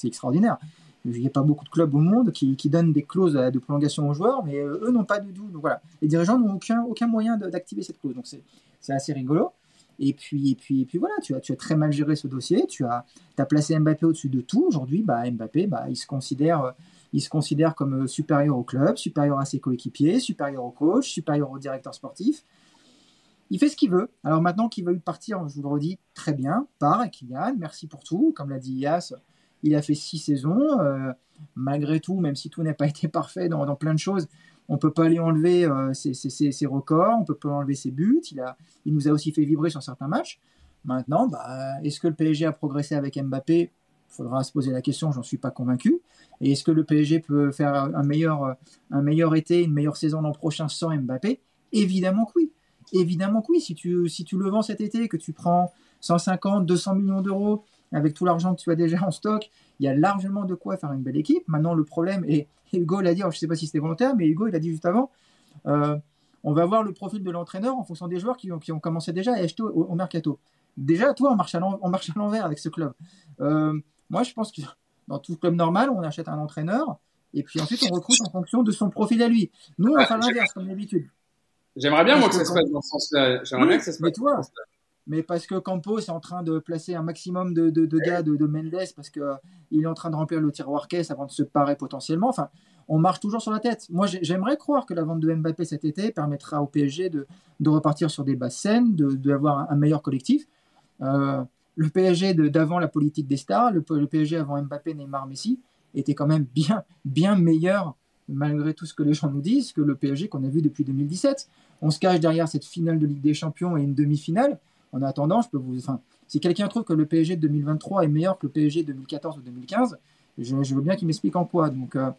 extraordinaire. Il n'y a pas beaucoup de clubs au monde qui, qui, donnent des clauses de prolongation aux joueurs, mais euh, eux n'ont pas du tout. Donc voilà, les dirigeants n'ont aucun, aucun moyen d'activer cette clause. Donc c'est assez rigolo. Et puis, et puis, et puis voilà, tu as, tu as très mal géré ce dossier. Tu as, as placé Mbappé au-dessus de tout. Aujourd'hui, bah, Mbappé, bah, il se considère il se considère comme euh, supérieur au club, supérieur à ses coéquipiers, supérieur au coach, supérieur au directeur sportif. Il fait ce qu'il veut. Alors maintenant qu'il veut partir, je vous le redis, très bien, part Kylian, merci pour tout. Comme l'a dit Yas, il a fait six saisons. Euh, malgré tout, même si tout n'a pas été parfait dans, plein de choses, on ne peut pas lui enlever euh, ses, records, on ne peut pas enlever ses buts. Il, a, il nous a aussi fait vibrer sur certains matchs. Maintenant, bah, est-ce que le PSG a progressé avec Mbappé? Il faudra se poser la question, j'en suis pas convaincu. Et est-ce que le PSG peut faire un meilleur, un meilleur été, une meilleure saison l'an prochain sans Mbappé? Évidemment que oui. Évidemment que oui. Si tu, si tu le vends cet été, que tu prends 150, 200 millions d'euros avec tout l'argent que tu as déjà en stock, il y a largement de quoi faire une belle équipe. Maintenant, le problème, et Hugo l'a dit, je ne sais pas si c'était volontaire, mais Hugo, il a dit juste avant, euh, on va voir le profil de l'entraîneur en fonction des joueurs qui ont, qui ont commencé déjà à acheter au, mercato. Déjà, toi, on marche à l'envers avec ce club. Euh, moi, je pense que dans tout club normal, on achète un entraîneur et puis ensuite on recrute en fonction de son profil à lui. Nous, on va faire l'inverse comme d'habitude. J'aimerais bien, moi, que ça se passe dans ce sens-là. J'aimerais bien que ça se passe dans ce sens-là. Mais parce que Campos est en train de placer un maximum de, de, gars de, Mendes, parce qu'il il est en train de remplir le tiroir caisse avant de se parer potentiellement. Enfin, on marche toujours sur la tête. Moi, j'aimerais croire que la vente de Mbappé cet été permettra au PSG de, repartir sur des bases saines, d'avoir un, un, meilleur collectif. Euh, le PSG d'avant la politique des stars, le, PSG avant Mbappé, Neymar, Messi, était quand même bien, bien meilleur, malgré tout ce que les gens nous disent, que le PSG qu'on a vu depuis 2017. On se cache derrière cette finale de Ligue des Champions et une demi-finale. En attendant, je peux vous, enfin, si quelqu'un trouve que le PSG de 2023 est meilleur que le PSG de 2014 ou 2015, je, veux bien qu'il m'explique en quoi. Donc, euh,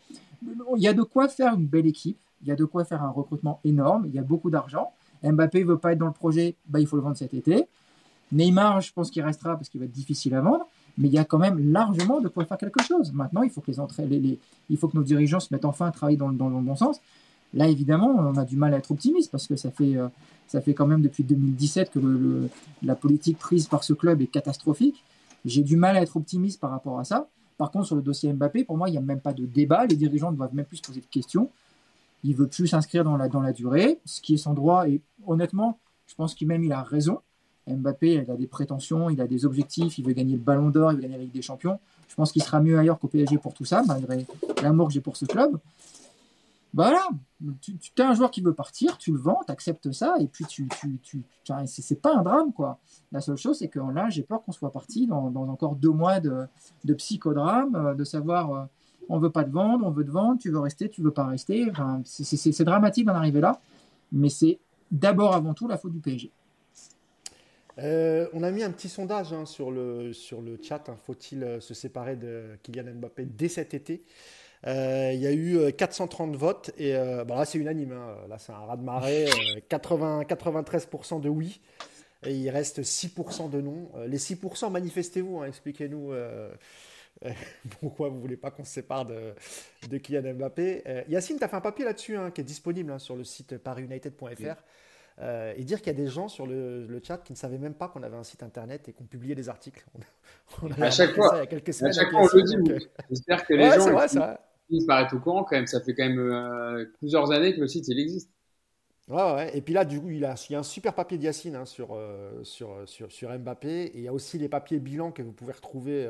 il y a de quoi faire une belle équipe, il y a de quoi faire un recrutement énorme, il y a beaucoup d'argent. Mbappé veut pas être dans le projet, bah, il faut le vendre cet été. Neymar, je pense qu'il restera parce qu'il va être difficile à vendre, mais il y a quand même largement de quoi faire quelque chose. Maintenant, il faut que, les, il faut que nos dirigeants se mettent enfin à travailler dans, le bon sens. Là, évidemment, on a du mal à être optimiste parce que ça fait, euh, ça fait quand même depuis 2017 que la politique prise par ce club est catastrophique. J'ai du mal à être optimiste par rapport à ça. Par contre, sur le dossier Mbappé, pour moi, il n'y a même pas de débat. Les dirigeants ne doivent même plus se poser de questions. Il veut plus s'inscrire dans la, dans la durée, ce qui est son droit. Et honnêtement, je pense qu'il même il a raison. Mbappé, il a des prétentions, il a des objectifs, il veut gagner le ballon d'or, il veut gagner la Ligue des Champions. Je pense qu'il sera mieux ailleurs qu'au PSG pour tout ça, malgré l'amour que j'ai pour ce club. Voilà, tu, as un joueur qui veut partir, tu le vends, tu acceptes ça, et puis tu, tu, c'est pas un drame, quoi. La seule chose, c'est que là, j'ai peur qu'on soit parti dans, encore deux mois de, psychodrame, euh, de savoir, euh, on veut pas te vendre, on veut te vendre, tu veux rester, tu veux pas rester. C'est dramatique d'en arriver là, mais c'est d'abord avant tout la faute du PSG. Euh, on a mis un petit sondage hein, sur, le, chat. Hein. Faut-il euh, se séparer de Kylian Mbappé dès cet été? Euh, Il y a eu 430 votes et là c'est unanime. Hein. Là c'est un raz de marée. 80, 93% de oui et il reste 6% de non. les 6% manifestez-vous. Expliquez-nous pourquoi vous voulez pas qu'on se sépare de, de Kylian Mbappé. Yacine, tu as fait un papier là-dessus qui est disponible sur le site parisunited.fr. Euh, et dire qu'il y a des gens sur le, chat qui ne savaient même pas qu'on avait un site internet et qu'on publiait des articles. On, a à chaque fois, il y a quelques semaines. À chaque fois, on le dit. Euh, J'espère que les gens vrai, ils, paraissent au courant quand même. Ça fait quand même euh, plusieurs années que le site il existe. Ouais, ouais. Et puis là, du coup, il, y a un super papier de Yacine hein, sur, sur, sur, sur, Mbappé. Et il y a aussi les papiers bilans que vous pouvez retrouver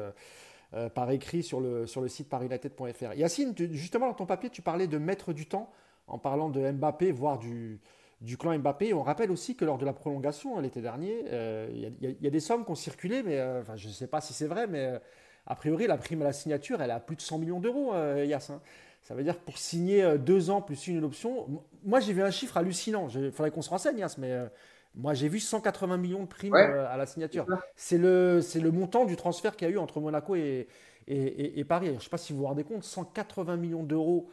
par écrit sur le, sur le site parisunited.fr. Yacine, justement, dans ton papier, tu parlais de mettre du temps en parlant de Mbappé, voire du, du clan Mbappé. On rappelle aussi que lors de la prolongation hein, l'été dernier, euh, il y, a des sommes qui ont circulé, mais euh, je ne sais pas si c'est vrai, mais euh, a priori, la prime à la signature, elle est à plus de 100 millions d'euros, Yass. Hein. Ça veut dire que pour signer deux ans plus une option, moi j'ai vu un chiffre hallucinant. Il faudrait qu'on se renseigne, Yass, mais Moi, j'ai vu 180 millions de primes à la signature. C'est le, montant du transfert qu'il y a eu entre Monaco et, et, Paris. Je ne sais pas si vous vous rendez compte, 180 millions d'euros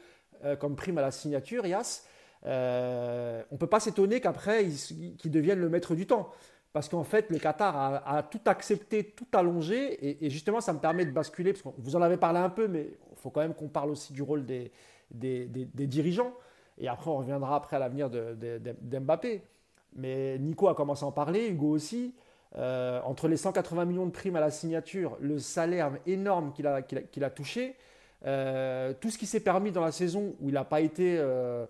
comme prime à la signature, Yas. on ne peut pas s'étonner qu'après, qu'ils deviennent le maître du temps. Parce qu'en fait, le Qatar a, tout accepté, tout allongé. Et, justement, ça me permet de basculer, parce que vous en avez parlé un peu, mais il faut quand même qu'on parle aussi du rôle des, dirigeants. Et après, on reviendra après à l'avenir d'Mbappé. Mais Nico a commencé à en parler, Hugo aussi. Euh, entre les 180 millions de primes à la signature, le salaire énorme qu'il a, qu'il touché, euh, tout ce qui s'est permis dans la saison où il n'a pas été... Euh,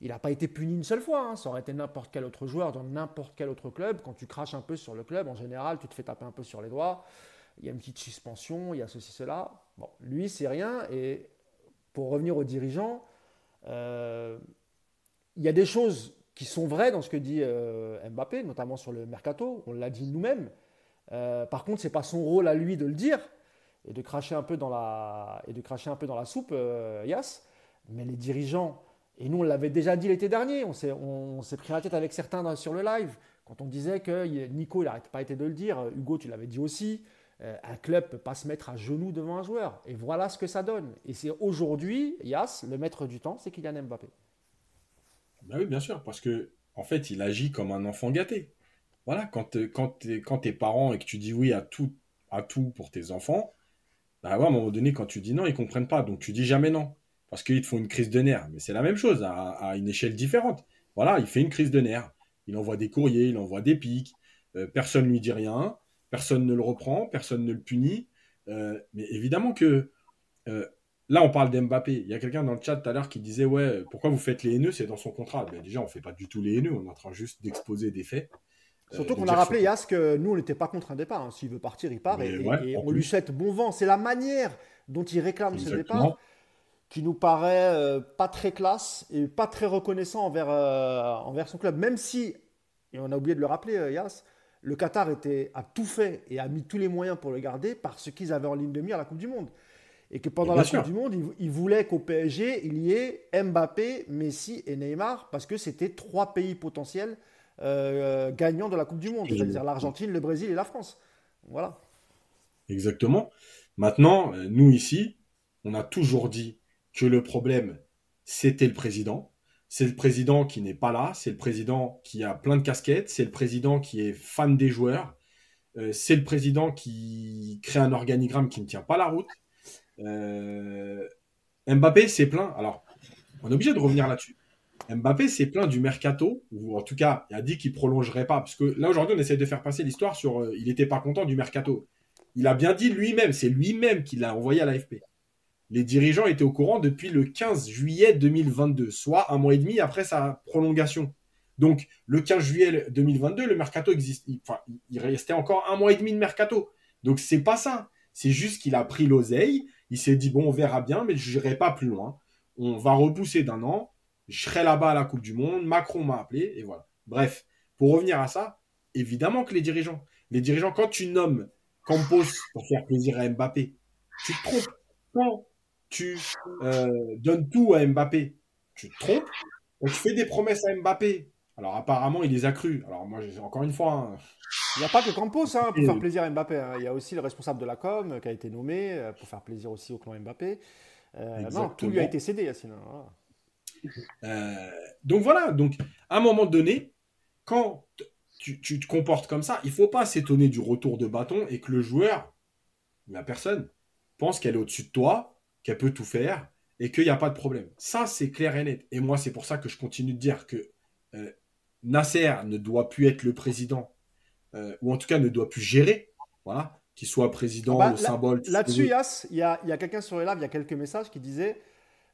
il n'a pas été puni une seule fois. Hein. Ça aurait été n'importe quel autre joueur dans n'importe quel autre club. Quand tu craches un peu sur le club, en général, tu te fais taper un peu sur les doigts. Il y a une petite suspension, il y a ceci, cela. Bon, lui, c'est rien. Et pour revenir aux dirigeants, euh, il y a des choses qui sont vraies dans ce que dit euh, Mbappé, notamment sur le mercato. On l'a dit nous-mêmes. Euh, par contre, c'est pas son rôle à lui de le dire et de cracher un peu dans la et de cracher un peu dans la soupe, Yas. Mais les dirigeants et nous, on l'avait déjà dit l'été dernier, on s'est, pris la tête avec certains sur le live, quand on disait que Nico, il n'arrête pas été de le dire, Hugo, tu l'avais dit aussi, euh, un club ne peut pas se mettre à genoux devant un joueur. Et voilà ce que ça donne. Et c'est aujourd'hui, Yas, le maître du temps, c'est Kylian Mbappé. Bah oui, bien sûr, parce que en fait, il agit comme un enfant gâté. Voilà, quand, quand, quand t'es parent et que tu dis oui à tout, pour tes enfants, bah, à un moment donné, quand tu dis non, ils comprennent pas. Donc tu dis jamais non parce qu'ils te font une crise de nerfs. Mais c'est la même chose, à, une échelle différente. Voilà, il fait une crise de nerfs. Il envoie des courriers, il envoie des pics. Euh, personne ne lui dit rien. Personne ne le reprend, personne ne le punit. Euh, mais évidemment que euh, là, on parle d'Mbappé. Il y a quelqu'un dans le chat tout à l'heure qui disait Ouais, pourquoi vous faites les haineux? C'est dans son contrat. Ben, déjà, on ne fait pas du tout les haineux. On est en train juste d'exposer des faits. Surtout qu'on a rappelé, Yas, que nous, on n'était pas contre un départ. Hein. S'il veut partir, il part. et, on lui souhaite bon vent. C'est la manière dont il réclame ce départ qui nous paraît euh, pas très classe et pas très reconnaissant envers, euh, envers son club. Même si, et on a oublié de le rappeler, euh, Yas, le Qatar était, a tout fait et a mis tous les moyens pour le garder parce qu'ils avaient en ligne de mire la Coupe du Monde. Et que pendant la Coupe du Monde, ils, voulaient qu'au PSG, il y ait Mbappé, Messi et Neymar parce que c'était trois pays potentiels gagnants de la Coupe du Monde, c'est-à-dire l'Argentine, le Brésil et la France. Voilà. Exactement. Maintenant, nous ici, on a toujours dit que le problème, c'était le président. C'est le président qui n'est pas là, c'est le président qui a plein de casquettes, c'est le président qui est fan des joueurs, euh, c'est le président qui crée un organigramme qui ne tient pas la route. Euh, Mbappé s'est plaint, alors on est obligé de revenir là-dessus. Mbappé s'est plaint du mercato, ou en tout cas, il a dit qu'il prolongerait pas, parce que là aujourd'hui on essaie de faire passer l'histoire sur euh, il n'était pas content du mercato. Il a bien dit lui-même, c'est lui-même qui l'a envoyé à l'AFP les dirigeants étaient au courant depuis le 15 juillet 2022, soit un mois et demi après sa prolongation. Donc, le 15 juillet 2022, le mercato existe. Il, restait encore un mois et demi de mercato. Donc, c'est pas ça. C'est juste qu'il a pris l'oseille. Il s'est dit, bon, on verra bien, mais je n'irai pas plus loin. On va repousser d'un an. Je serai là-bas à la Coupe du Monde. Macron m'a appelé. Et voilà. Bref, pour revenir à ça, évidemment que les dirigeants, les dirigeants, quand tu nommes Campos pour faire plaisir à Mbappé, tu te trompes. Tu euh, donnes tout à Mbappé, tu te trompes. tu fais des promesses à Mbappé. Alors apparemment, il les a crues. Alors moi, encore une fois... Hein. Il n'y a pas que Campos hein, pour faire plaisir à Mbappé. Hein. Il y a aussi le responsable de la com euh, qui a été nommé euh, pour faire plaisir aussi au clan Mbappé. non, tout lui a été cédé, Yacine. donc voilà, donc à un moment donné, quand tu, tu te comportes comme ça, il ne faut pas s'étonner du retour de bâton et que le joueur, la personne, pense qu'elle est au-dessus de toi qu'elle peut tout faire et qu'il n'y a pas de problème. Ça, c'est clair et net. Et moi, c'est pour ça que je continue de dire que euh, Nasser ne doit plus être le président, euh, ou en tout cas ne doit plus gérer, voilà, qu'il soit président, ah bah, le symbole. Là-dessus, Yas, il y a, quelqu'un sur les live, il y a quelques messages qui disaient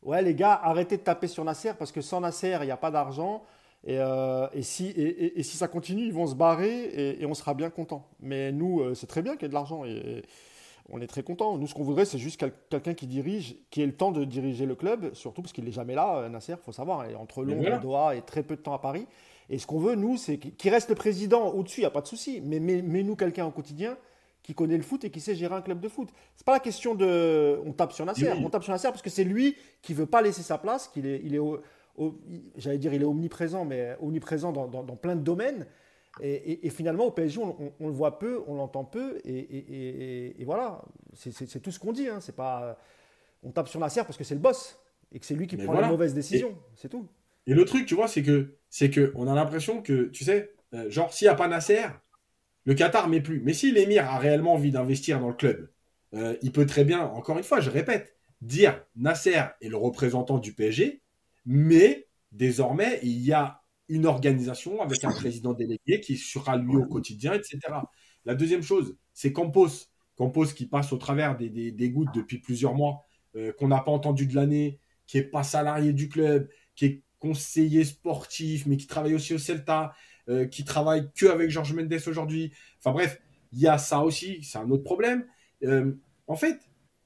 Ouais, les gars, arrêtez de taper sur Nasser parce que sans Nasser, il n'y a pas d'argent. Et, euh, si, et, si ça continue, ils vont se barrer et, on sera bien content. Mais nous, c'est très bien qu'il y ait de l'argent. Et, on est très content. Nous, ce qu'on voudrait, c'est juste quelqu'un qui dirige, qui ait le temps de diriger le club, surtout parce qu'il n'est jamais là, euh, Nasser, il faut savoir. Et entre Londres et Doha et très peu de temps à Paris. Et ce qu'on veut, nous, c'est qu'il reste le président au-dessus, il n'y a pas de souci. Mais mets-nous quelqu'un au quotidien qui connaît le foot et qui sait gérer un club de foot. C'est pas la question de on tape sur Nasser, on tape sur Nasser parce que c'est lui qui veut pas laisser sa place, qu'il est, il est, j'allais dire il est omniprésent, mais omniprésent dans, dans plein de domaines. Et, finalement, au PSG, on, le voit peu, on l'entend peu, et, voilà, c'est tout ce qu'on dit. Hein. C'est pas, on tape sur la serre parce que c'est le boss et que c'est lui qui prend les mauvaises décisions, c'est tout. Et le truc, tu vois, c'est que c'est que on a l'impression que, tu sais, euh, genre s'il n'y a pas Nasser, le Qatar met plus. Mais si l'émir a réellement envie d'investir dans le club, euh, il peut très bien, encore une fois, je répète, dire Nasser est le représentant du PSG, mais désormais il y a une organisation avec un président délégué qui sera lui au quotidien, etc. La deuxième chose, c'est Campos. Campos qui passe au travers des, des, gouttes depuis plusieurs mois, euh, qu'on n'a pas entendu de l'année, qui n'est pas salarié du club, qui est conseiller sportif, mais qui travaille aussi au Celta, euh, qui travaille que avec Georges Mendes aujourd'hui. Enfin bref, il y a ça aussi, c'est un autre problème. Euh, en fait,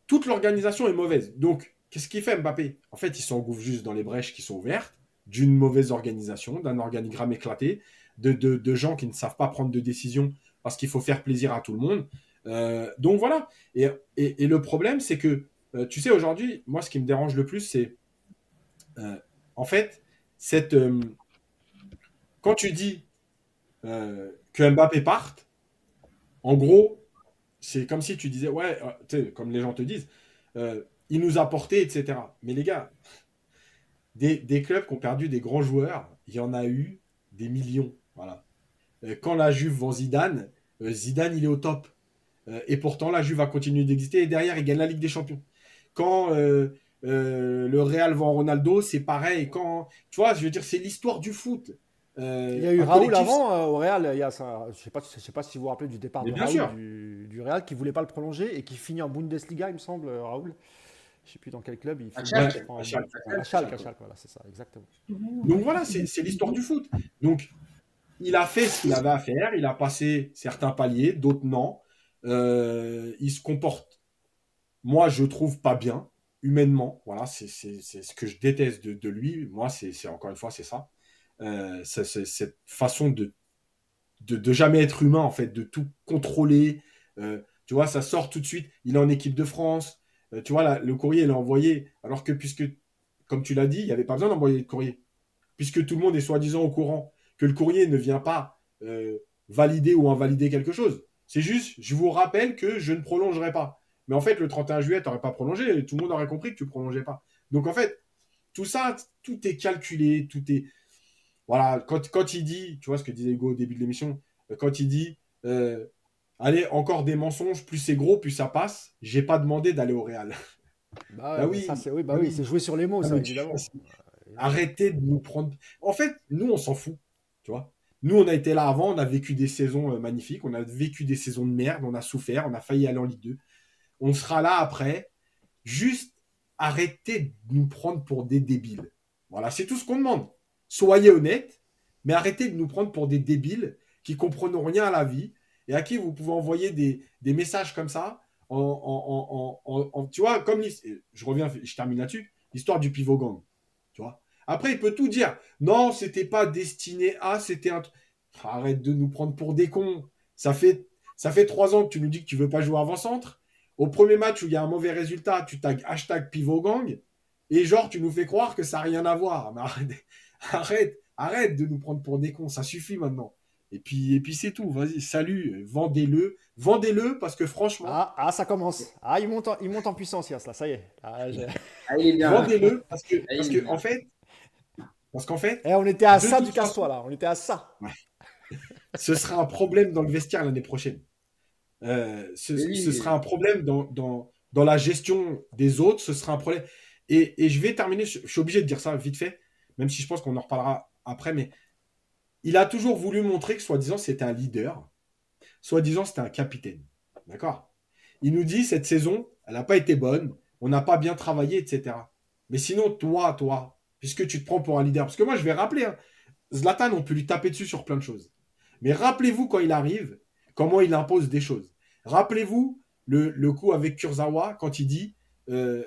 toute l'organisation est mauvaise. Donc, qu'est-ce qu'il fait Mbappé? En fait, il s'engouffre juste dans les brèches qui sont ouvertes d'une mauvaise organisation, d'un organigramme éclaté, de, gens qui ne savent pas prendre de décision parce qu'il faut faire plaisir à tout le monde. Euh, donc voilà. Et, le problème, c'est que, euh, tu sais, aujourd'hui, moi, ce qui me dérange le plus, c'est, euh, en fait, cette, quand tu dis que Mbappé parte, en gros, c'est comme si tu disais, ouais, comme les gens te disent, il nous a porté, etc. Mais les gars, des, clubs qui ont perdu des grands joueurs, il y en a eu des millions. Voilà. Euh, quand la Juve vend Zidane, euh, Zidane, il est au top. Euh, et pourtant, la Juve va continuer d'exister et derrière, il gagne la Ligue des Champions. Quand le Real vend Ronaldo, c'est pareil. Quand, tu vois, je veux dire, c'est l'histoire du foot. il y a eu Raoul avant au Real. Il y a ça, je ne sais, pas, sais pas si vous vous rappelez du départ de Raoul du, du, Real qui ne voulait pas le prolonger et qui finit en Bundesliga, il me semble, Raoul je ne sais plus dans quel club il fait. À Schalke. À Schalke, voilà, c'est ça, exactement. Donc voilà, c'est l'histoire du foot. Donc, il a fait ce qu'il avait à faire, il a passé certains paliers, d'autres non. Euh, il se comporte, moi, je trouve pas bien, humainement. Voilà, c'est ce que je déteste de, lui. Moi, c'est encore une fois, c'est ça. Euh, c'est cette façon de, de, jamais être humain, en fait, de tout contrôler. Euh, tu vois, ça sort tout de suite. Il est en équipe de France. Euh, tu vois, le courrier, il envoyé, alors que puisque, comme tu l'as dit, il n'y avait pas besoin d'envoyer le courrier. Puisque tout le monde est soi-disant au courant que le courrier ne vient pas euh, valider ou invalider quelque chose. C'est juste, je vous rappelle que je ne prolongerai pas. Mais en fait, le 31 juillet, tu n'aurais pas prolongé, tout le monde aurait compris que tu ne prolongeais pas. Donc en fait, tout ça, tout est calculé, tout est... Voilà, quand, il dit, tu vois ce que disait Hugo au début de l'émission, euh, quand il dit, allez, encore des mensonges, plus c'est gros, plus ça passe. J'ai pas demandé d'aller au Real. Bah, bah oui, c'est oui, bah oui, jouer sur les mots, ça, évidemment. Arrêtez de nous prendre. En fait, nous, on s'en fout, tu vois. Nous, on a été là avant, on a vécu des saisons euh, magnifiques, on a vécu des saisons de merde, on a souffert, on a failli aller en Ligue 2. On sera là après. Juste arrêtez de nous prendre pour des débiles. Voilà, c'est tout ce qu'on demande. Soyez honnêtes, mais arrêtez de nous prendre pour des débiles qui comprennent rien à la vie, et à qui vous pouvez envoyer des, messages comme ça. Tu vois, comme je reviens, je termine là-dessus, l'histoire du pivot gang. Tu vois. Après, il peut tout dire. Non, c'était pas destiné à, c'était un. Arrête de nous prendre pour des cons. Ça fait, ça fait trois ans que tu nous dis que tu veux pas jouer avant-centre. Au premier match où il y a un mauvais résultat, tu tags hashtag pivot gang. Et genre, tu nous fais croire que ça n'a rien à voir. arrête, arrête, arrête de nous prendre pour des cons. Ça suffit maintenant. Et puis, et puis c'est tout. Vas-y, salut, vendez-le. Vendez-le parce que franchement. Ah, ah, ça commence. Ah, il monte en, il monte en puissance, là, ça y est. Ah, ah vendez-le parce que, parce que en fait. Parce qu'en fait. Eh, on était à ça du casse-toi, là. On était à ça. ce sera un problème dans le vestiaire l'année prochaine. Euh, ce, ce, sera un problème dans, dans, dans, la gestion des autres. Ce sera un problème. Et, et je vais terminer. Je, je suis obligé de dire ça vite fait, même si je pense qu'on en reparlera après. Mais il a toujours voulu montrer que soi-disant c'était un leader, soi-disant c'était un capitaine. D'accord? Il nous dit cette saison, elle n'a pas été bonne, on n'a pas bien travaillé, etc. Mais sinon, toi, toi, puisque tu te prends pour un leader, parce que moi je vais rappeler, hein, Zlatan, on peut lui taper dessus sur plein de choses. Mais rappelez-vous quand il arrive, comment il impose des choses. Rappelez-vous le, coup avec Kurzawa quand il dit euh,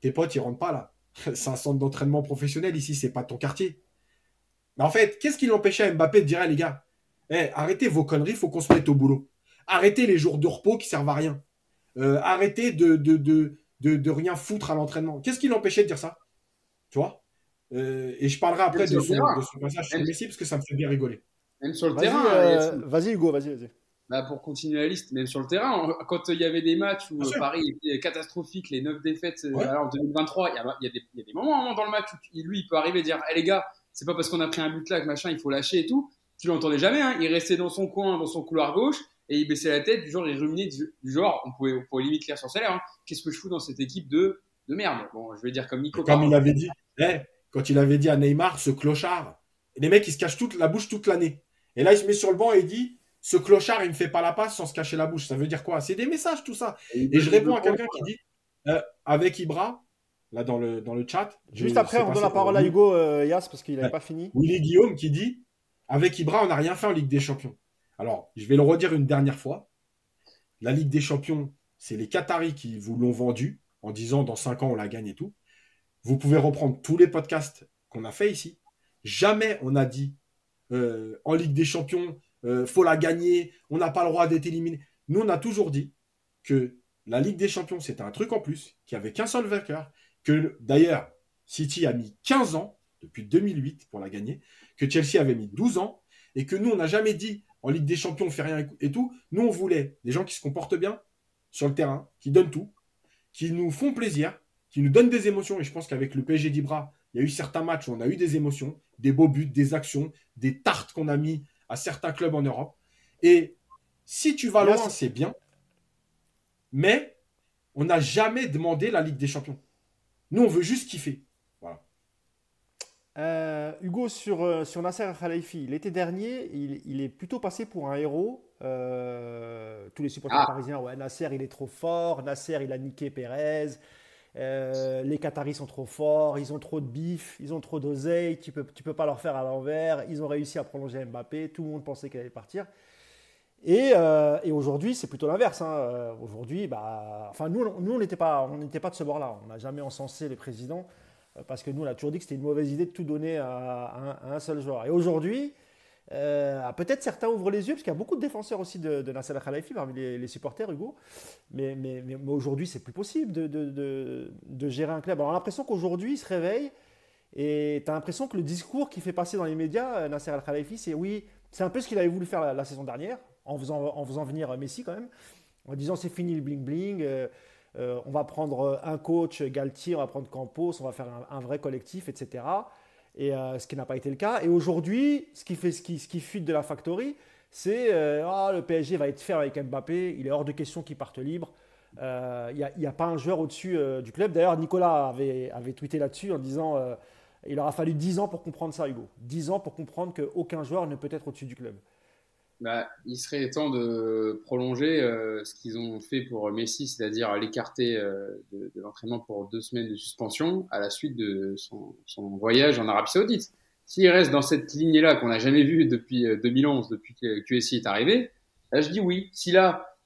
tes potes, ils rentrent pas là. C'est un centre d'entraînement professionnel ici, c'est pas ton quartier en fait, qu'est-ce qui l'empêchait à Mbappé de dire, les gars, arrêtez vos conneries, il faut qu'on se mette au boulot. Arrêtez les jours de repos qui servent à rien. Euh, arrêtez de, de, de, rien foutre à l'entraînement. Qu'est-ce qui l'empêchait de dire ça? Tu vois? Euh, Et je parlerai après de son, passage sur Messi parce que ça me fait bien rigoler. Même sur le terrain. euh, vas-y, Hugo, vas-y, vas-y. Bah, pour continuer la liste, même sur le terrain, quand il y avait des matchs où Bien sûr. Paris était catastrophique, les 9 défaites Ouais. alors, en 2023, il y a, il y a des, il y a des moments hein, dans le match où lui, il peut arriver et dire Eh les gars, c'est pas parce qu'on a pris un but là que machin, il faut lâcher et tout. Tu l'entendais jamais, hein. il restait dans son coin, dans son couloir gauche, et il baissait la tête, du genre, il ruminait, du, genre, on pouvait, on pouvait limite lire son salaire. hein. Qu'est-ce que je fous dans cette équipe de, de merde? Bon, je vais dire comme Nico. Comme il avait dit, eh, quand il avait dit à Neymar, ce clochard, les mecs, ils se cachent toute la bouche toute l'année. Et là, il se met sur le banc et il dit, ce clochard, il me fait pas la passe sans se cacher la bouche. Ça veut dire quoi? C'est des messages, tout ça. Et je réponds à quelqu'un qui dit, euh, avec Ibra, là dans le, dans le chat. Juste après, on donne la parole à Hugo euh, Yas parce qu'il n'avait Ouais. pas fini. Willy Guillaume qui dit, avec Ibra, on n'a rien fait en Ligue des Champions. Alors, je vais le redire une dernière fois. La Ligue des Champions, c'est les Qataris qui vous l'ont vendu en disant dans 5 ans on la gagne et tout. Vous pouvez reprendre tous les podcasts qu'on a fait ici. Jamais on a dit euh, en Ligue des Champions, euh, faut la gagner, on n'a pas le droit d'être éliminé. Nous, on a toujours dit que la Ligue des Champions, c'était un truc en plus, qu'il n'y avait qu'un seul vainqueur, que d'ailleurs, City a mis 15 ans, depuis 2008, pour la gagner, que Chelsea avait mis 12 ans, et que nous, on n'a jamais dit en Ligue des Champions, on fait rien et tout. Nous, on voulait des gens qui se comportent bien sur le terrain, qui donnent tout, qui nous font plaisir, qui nous donnent des émotions. Et je pense qu'avec le PSG d'Ibra, il y a eu certains matchs où on a eu des émotions, des beaux buts, des actions, des tartes qu'on a mis à certains clubs en Europe. Et si tu vas loin, c'est bien. Mais on n'a jamais demandé la Ligue des Champions. Nous, on veut juste kiffer. Voilà. Euh, Hugo, sur, euh, sur Nasser Al-Khelaifi, l'été dernier, il, il est plutôt passé pour un héros. Euh, tous les supporters Ah. parisiens, ouais, Nasser, il est trop fort. Nasser, il a niqué Pérez. Euh, les Qataris sont trop forts. Ils ont trop de bif. Ils ont trop d'oseille. Tu peux, tu peux pas leur faire à l'envers. Ils ont réussi à prolonger Mbappé. Tout le monde pensait qu'il allait partir. Et, euh, et aujourd'hui, c'est plutôt l'inverse. hein. Euh, Aujourd'hui, bah, enfin, nous, nous on n'était pas, pas de ce bord-là. On n'a jamais encensé les présidents euh, parce que nous, on a toujours dit que c'était une mauvaise idée de tout donner à, un, seul joueur. Et aujourd'hui, ah, peut-être certains ouvrent les yeux parce qu'il y a beaucoup de défenseurs aussi de, de Nasser Al-Khelaifi parmi les, supporters, Hugo. Mais, mais, mais, aujourd'hui, c'est plus possible de, gérer un club. On a l'impression qu'aujourd'hui, il se réveille et tu as l'impression que le discours qui fait passer dans les médias, Nasser Al-Khelaifi, c'est oui, c'est un peu ce qu'il avait voulu faire la saison dernière, en faisant, en faisant venir Messi quand même, en disant c'est fini le bling-bling, euh, euh, on va prendre un coach, Galtier, on va prendre Campos, on va faire un, vrai collectif, etc. Et euh, ce qui n'a pas été le cas. Et aujourd'hui, ce qui, fait, ce, qui, ce qui fuite de la factory, c'est euh, Ah, le PSG va être ferme avec Mbappé, il est hors de question qu'il parte libre. Il n'y a, a, pas un joueur au-dessus du club. D'ailleurs, Nicolas avait, avait tweeté là-dessus en disant il aura fallu 10 ans pour comprendre ça, Hugo. 10 ans pour comprendre qu'aucun joueur ne peut être au-dessus du club. Bah, il serait temps de prolonger euh, ce qu'ils ont fait pour Messi, c'est-à-dire l'écarter euh, de, de l'entraînement pour deux semaines de suspension à la suite de son, son voyage en Arabie Saoudite. S'il reste dans cette lignée-là qu'on n'a jamais vue depuis euh, 2011, depuis que QSI est arrivé, là je dis oui. Si là,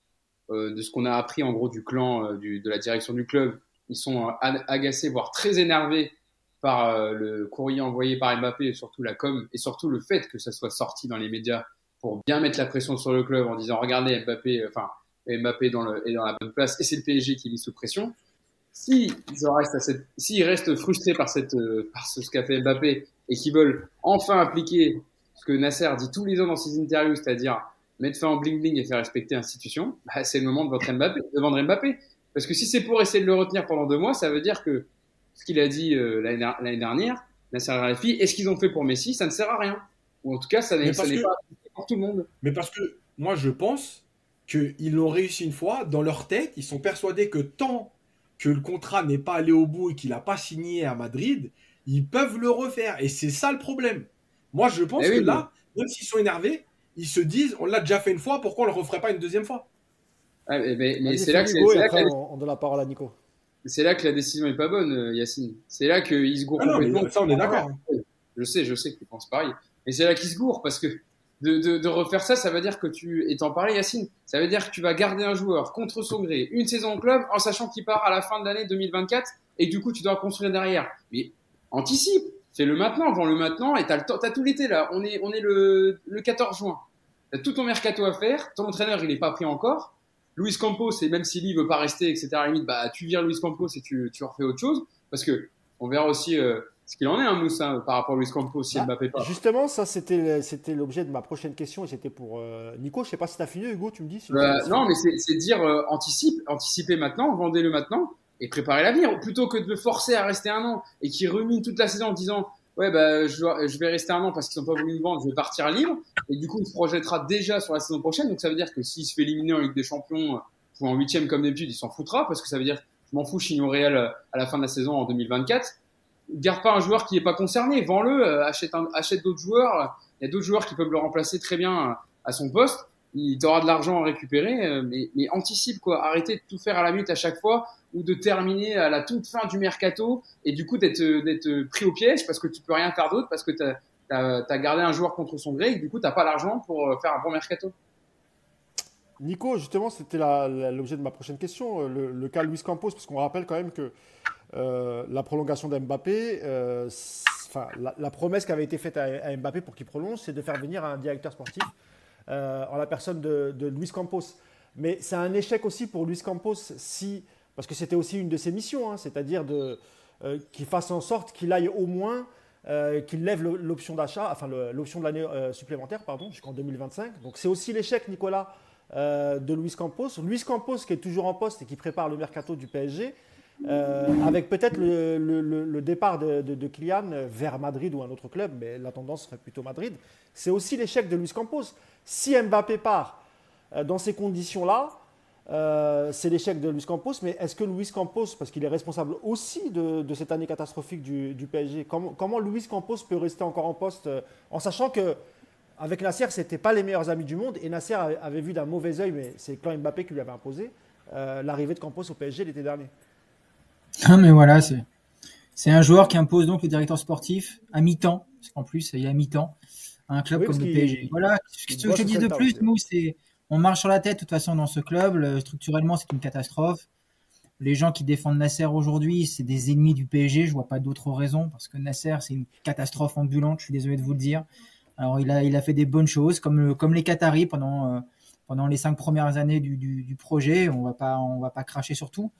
euh, de ce qu'on a appris en gros du clan, euh, du, de la direction du club, ils sont agacés, voire très énervés par euh, le courrier envoyé par Mbappé, et surtout la com, et surtout le fait que ça soit sorti dans les médias pour bien mettre la pression sur le club en disant regardez Mbappé, enfin Mbappé dans le, est dans la bonne place et c'est le PSG qui est mis sous pression. Si ils restent s'ils restent frustrés par cette, euh, par ce, ce qu'a fait Mbappé et qu'ils veulent enfin appliquer ce que Nasser dit tous les ans dans ses interviews, c'est-à-dire mettre fin au bling bling et faire respecter l'institution, bah, c'est le moment de vendre Mbappé, de vendre Mbappé. Parce que si c'est pour essayer de le retenir pendant deux mois, ça veut dire que ce qu'il a dit euh, l'année dernière, Nasser Al-Khelaifi, et ce qu'ils ont fait pour Messi, ça ne sert à rien. Ou en tout cas, ça n'est que... tout le monde. Mais parce que moi, je pense qu'ils l'ont réussi une fois. Dans leur tête, ils sont persuadés que tant que le contrat n'est pas allé au bout et qu'il n'a pas signé à Madrid, ils peuvent le refaire. Et c'est ça le problème. Moi, je pense Eh que là, même s'ils sont énervés, ils se disent on l'a déjà fait une fois, pourquoi on ne le referait pas une deuxième fois? Ah, Mais, mais, mais c'est là, que, après, la... on donne la parole à Nico. C'est là que la décision est pas bonne, euh, Yacine. C'est là qu'il se gourre ah non, complètement. Ça, on est d'accord. Hein. Je sais, je sais que tu penses pareil. Mais c'est là qu'il se gourre parce que de, refaire ça, ça veut dire que tu, et t'en parlais Yacine, ça veut dire que tu vas garder un joueur contre son gré une saison au club en sachant qu'il part à la fin de l'année 2024 et du coup tu dois construire derrière. Mais anticipe, fais-le maintenant, vends-le maintenant et t'as tout l'été là. On est, on est le, le 14 juin. T'as tout ton mercato à faire. Ton entraîneur, il est pas pris encore. Luis Campos, et même si lui veut pas rester, etc., limite, bah, tu vires Luis Campos et tu, tu refais autre chose. Parce que, on verra aussi, euh, ce qu'il en est, un hein, Moussa, par rapport à Luis Campos, si bah, Mbappé pas. Justement, ça, c'était, c'était l'objet de ma prochaine question et c'était pour euh, Nico. Je sais pas si tu as fini, Hugo, tu me dis. Bah, non, mais c'est, dire euh, anticipe, anticiper maintenant, vendez-le maintenant et préparer l'avenir. Plutôt que de le forcer à rester un an et qu'il rumine toute la saison en disant Ouais, bah, je, je vais rester un an parce qu'ils n'ont pas voulu me vendre, je vais partir libre. Et du coup, il se projettera déjà sur la saison prochaine. Donc, ça veut dire que s'il se fait éliminer en Ligue des Champions ou en huitième comme d'habitude, il s'en foutra parce que ça veut dire je m'en fous, je au Real à la fin de la saison en 2024 garde pas un joueur qui n'est pas concerné, vends-le, euh, achète, achète d'autres joueurs. Il y a d'autres joueurs qui peuvent le remplacer très bien à son poste. Il aura de l'argent à récupérer, euh, mais, mais, anticipe quoi. Arrêtez de tout faire à la minute à chaque fois ou de terminer à la toute fin du mercato et du coup d'être d'être pris au piège parce que tu peux rien faire d'autre parce que tu as, gardé un joueur contre son gré et du coup tu n'as pas l'argent pour euh, faire un bon mercato. Nico, justement, c'était l'objet de ma prochaine question, le, le cas Luis Campos, parce qu'on rappelle quand même que euh, la prolongation d'Mbappé, euh, enfin, la, promesse qui avait été faite à, Mbappé pour qu'il prolonge, c'est de faire venir un directeur sportif euh, en la personne de, Luis Campos. Mais c'est un échec aussi pour Luis Campos, si, parce que c'était aussi une de ses missions, hein, c'est-à-dire qu'il fasse en sorte qu'il aille au moins, qu'il lève l'option d'achat, enfin l'option de l'année supplémentaire, pardon, jusqu'en 2025. Donc c'est aussi l'échec, Nicolas, de Luis Campos. Luis Campos qui est toujours en poste et qui prépare le mercato du PSG. Euh, avec peut-être le, départ de, Kylian vers Madrid ou un autre club, mais la tendance serait plutôt Madrid. C'est aussi l'échec de Luis Campos. Si Mbappé part euh, dans ces conditions-là, euh, c'est l'échec de Luis Campos, mais est-ce que Luis Campos, parce qu'il est responsable aussi de, cette année catastrophique du, PSG, comment, Luis Campos peut rester encore en poste en sachant que avec Nasser, ce n'était pas les meilleurs amis du monde et Nasser avait, vu d'un mauvais œil, mais c'est Clan Mbappé qui lui avait imposé l'arrivée de Campos au PSG l'été dernier. Non, mais voilà, c'est c'est un joueur qui impose donc le directeur sportif à mi-temps, parce qu'en plus il est à mi-temps, un club comme le PSG. Voilà, ce que je dis de plus, nous, c'est on marche sur la tête de toute façon dans ce club. structurellement, c'est une catastrophe. Les gens qui défendent Nasser aujourd'hui, c'est des ennemis du PSG. Je vois pas d'autre raison parce que Nasser, c'est une catastrophe ambulante. Je suis désolé de vous le dire. Alors, il a, il a fait des bonnes choses, comme, comme les Qataris pendant, euh, pendant les cinq premières années du, du, du, projet. On va pas, on va pas cracher sur tout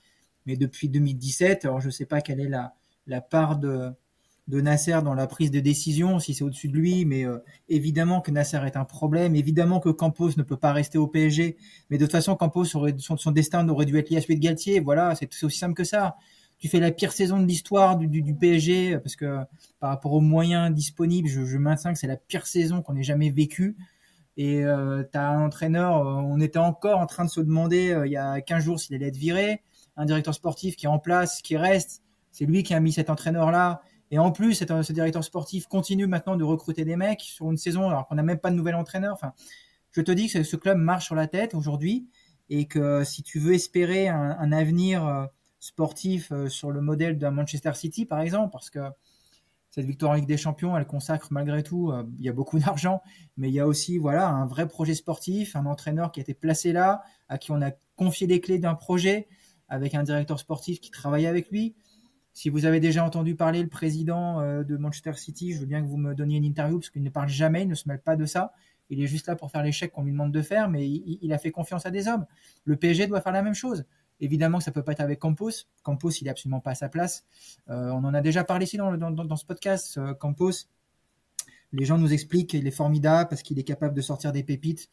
mais depuis 2017, alors je ne sais pas quelle est la, part de, Nasser dans la prise de décision, si c'est au-dessus de lui, mais euh, évidemment que Nasser est un problème, évidemment que Campos ne peut pas rester au PSG, mais de toute façon Campos aurait, son, son destin aurait dû être lié à celui de Galtier, voilà, c'est aussi simple que ça. Tu fais la pire saison de l'histoire du, PSG, parce que par rapport aux moyens disponibles, je, je maintiens que c'est la pire saison qu'on ait jamais vécue. Et euh, tu as un entraîneur, euh, on était encore en train de se demander il y a 15 jours s'il allait être viré un directeur sportif qui est en place, qui reste. C'est lui qui a mis cet entraîneur-là. Et en plus, ce directeur sportif continue maintenant de recruter des mecs sur une saison alors qu'on n'a même pas de nouvel entraîneur. Enfin, je te dis que ce club marche sur la tête aujourd'hui et que si tu veux espérer un, avenir euh, sportif euh, sur le modèle d'un Manchester City, par exemple, parce que cette victoire en Ligue des Champions, elle consacre malgré tout, euh, il y a beaucoup d'argent, mais il y a aussi voilà un vrai projet sportif, un entraîneur qui a été placé là, à qui on a confié les clés d'un projet avec un directeur sportif qui travaille avec lui. Si vous avez déjà entendu parler le président euh, de Manchester City, je veux bien que vous me donniez une interview parce qu'il ne parle jamais, il ne se mêle pas de ça. Il est juste là pour faire l'échec qu'on lui demande de faire, mais il, a fait confiance à des hommes. Le PSG doit faire la même chose. Évidemment que ça peut pas être avec Campos. Campos, il est absolument pas à sa place. Euh, on en a déjà parlé ici dans, dans, dans ce podcast. Euh, Campos, les gens nous expliquent qu'il est formidable parce qu'il est capable de sortir des pépites.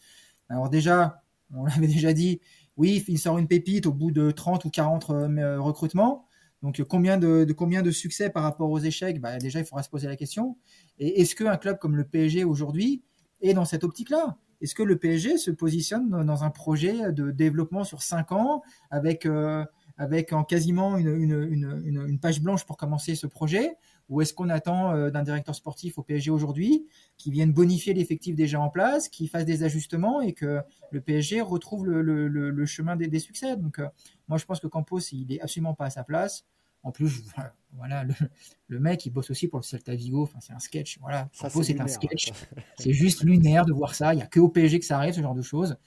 Alors déjà, on l'avait déjà dit, oui, il sort une pépite au bout de 30 ou 40 euh, recrutements. Donc combien de, combien de succès par rapport aux échecs? Bah, Déjà, il faudra se poser la question. Et est-ce qu'un club comme le PSG aujourd'hui est dans cette optique-là? Est-ce que le PSG se positionne dans un projet de développement sur 5 ans avec, euh, avec en quasiment une, une, une, page blanche pour commencer ce projet? Ou est-ce qu'on attend euh, d'un directeur sportif au PSG aujourd'hui qui vienne bonifier l'effectif déjà en place, qui fasse des ajustements et que le PSG retrouve le, chemin des, succès Donc, euh, moi, je pense que Campos, il est absolument pas à sa place. En plus, voilà, le, mec, il bosse aussi pour le Celta Vigo. Enfin, c'est un sketch. Voilà, Campos, c'est un sketch. c'est juste lunaire de voir ça. Il n'y a que au PSG que ça arrive, ce genre de choses.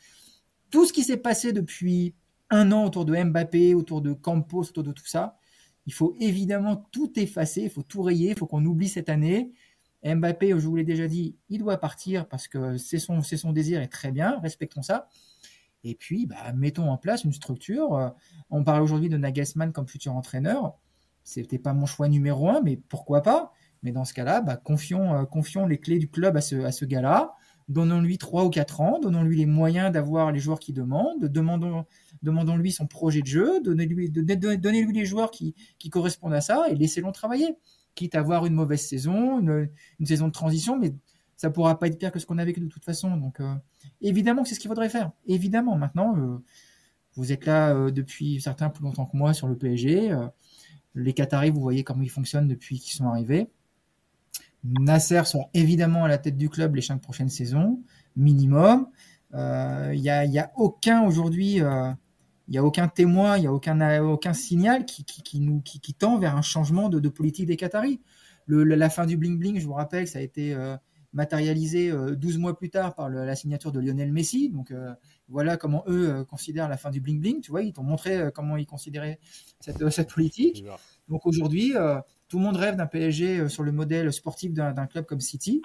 Tout ce qui s'est passé depuis un an autour de Mbappé, autour de Campos, autour de tout ça, il faut évidemment tout effacer, il faut tout rayer, il faut qu'on oublie cette année. Mbappé, je vous l'ai déjà dit, il doit partir parce que c'est son, désir et très bien, respectons ça. Et puis, bah, mettons en place une structure. On parle aujourd'hui de Nagelsmann comme futur entraîneur. C'était pas mon choix numéro un, mais pourquoi pas? Mais dans ce cas-là, bah, confions, euh, confions les clés du club à ce gars-là. Donnons-lui trois ou quatre ans, donnons-lui les moyens d'avoir les joueurs qu'il demande, demandons, demandons-lui son projet de jeu, donnez-lui, les joueurs qui, qui correspondent à ça et laissez-le travailler. Quitte à avoir une mauvaise saison, une, une saison de transition, mais ça pourra pas être pire que ce qu'on a vécu de toute façon. Donc, euh, évidemment que c'est ce qu'il faudrait faire. Évidemment, maintenant, euh, vous êtes là euh, depuis certains plus longtemps que moi sur le PSG. les Qataris, vous voyez comment ils fonctionnent depuis qu'ils sont arrivés. Nasser sera évidemment à la tête du club les cinq prochaines saisons, minimum. Il n'y a, y a, aucun aujourd'hui, il n'y a aucun témoin, il n'y a aucun, aucun signal qui, qui, qui nous, qui, tend vers un changement de, de politique des Qataris. Le, la fin du bling bling, je vous rappelle, ça a été matérialisé 12 euh, mois plus tard par la signature de Lionel Messi. Donc euh, voilà comment eux euh, considèrent la fin du bling bling. Tu vois, ils t'ont montré comment ils considéraient cette, cette politique. Donc aujourd'hui, tout le monde rêve d'un PSG sur le modèle sportif d'un club comme City,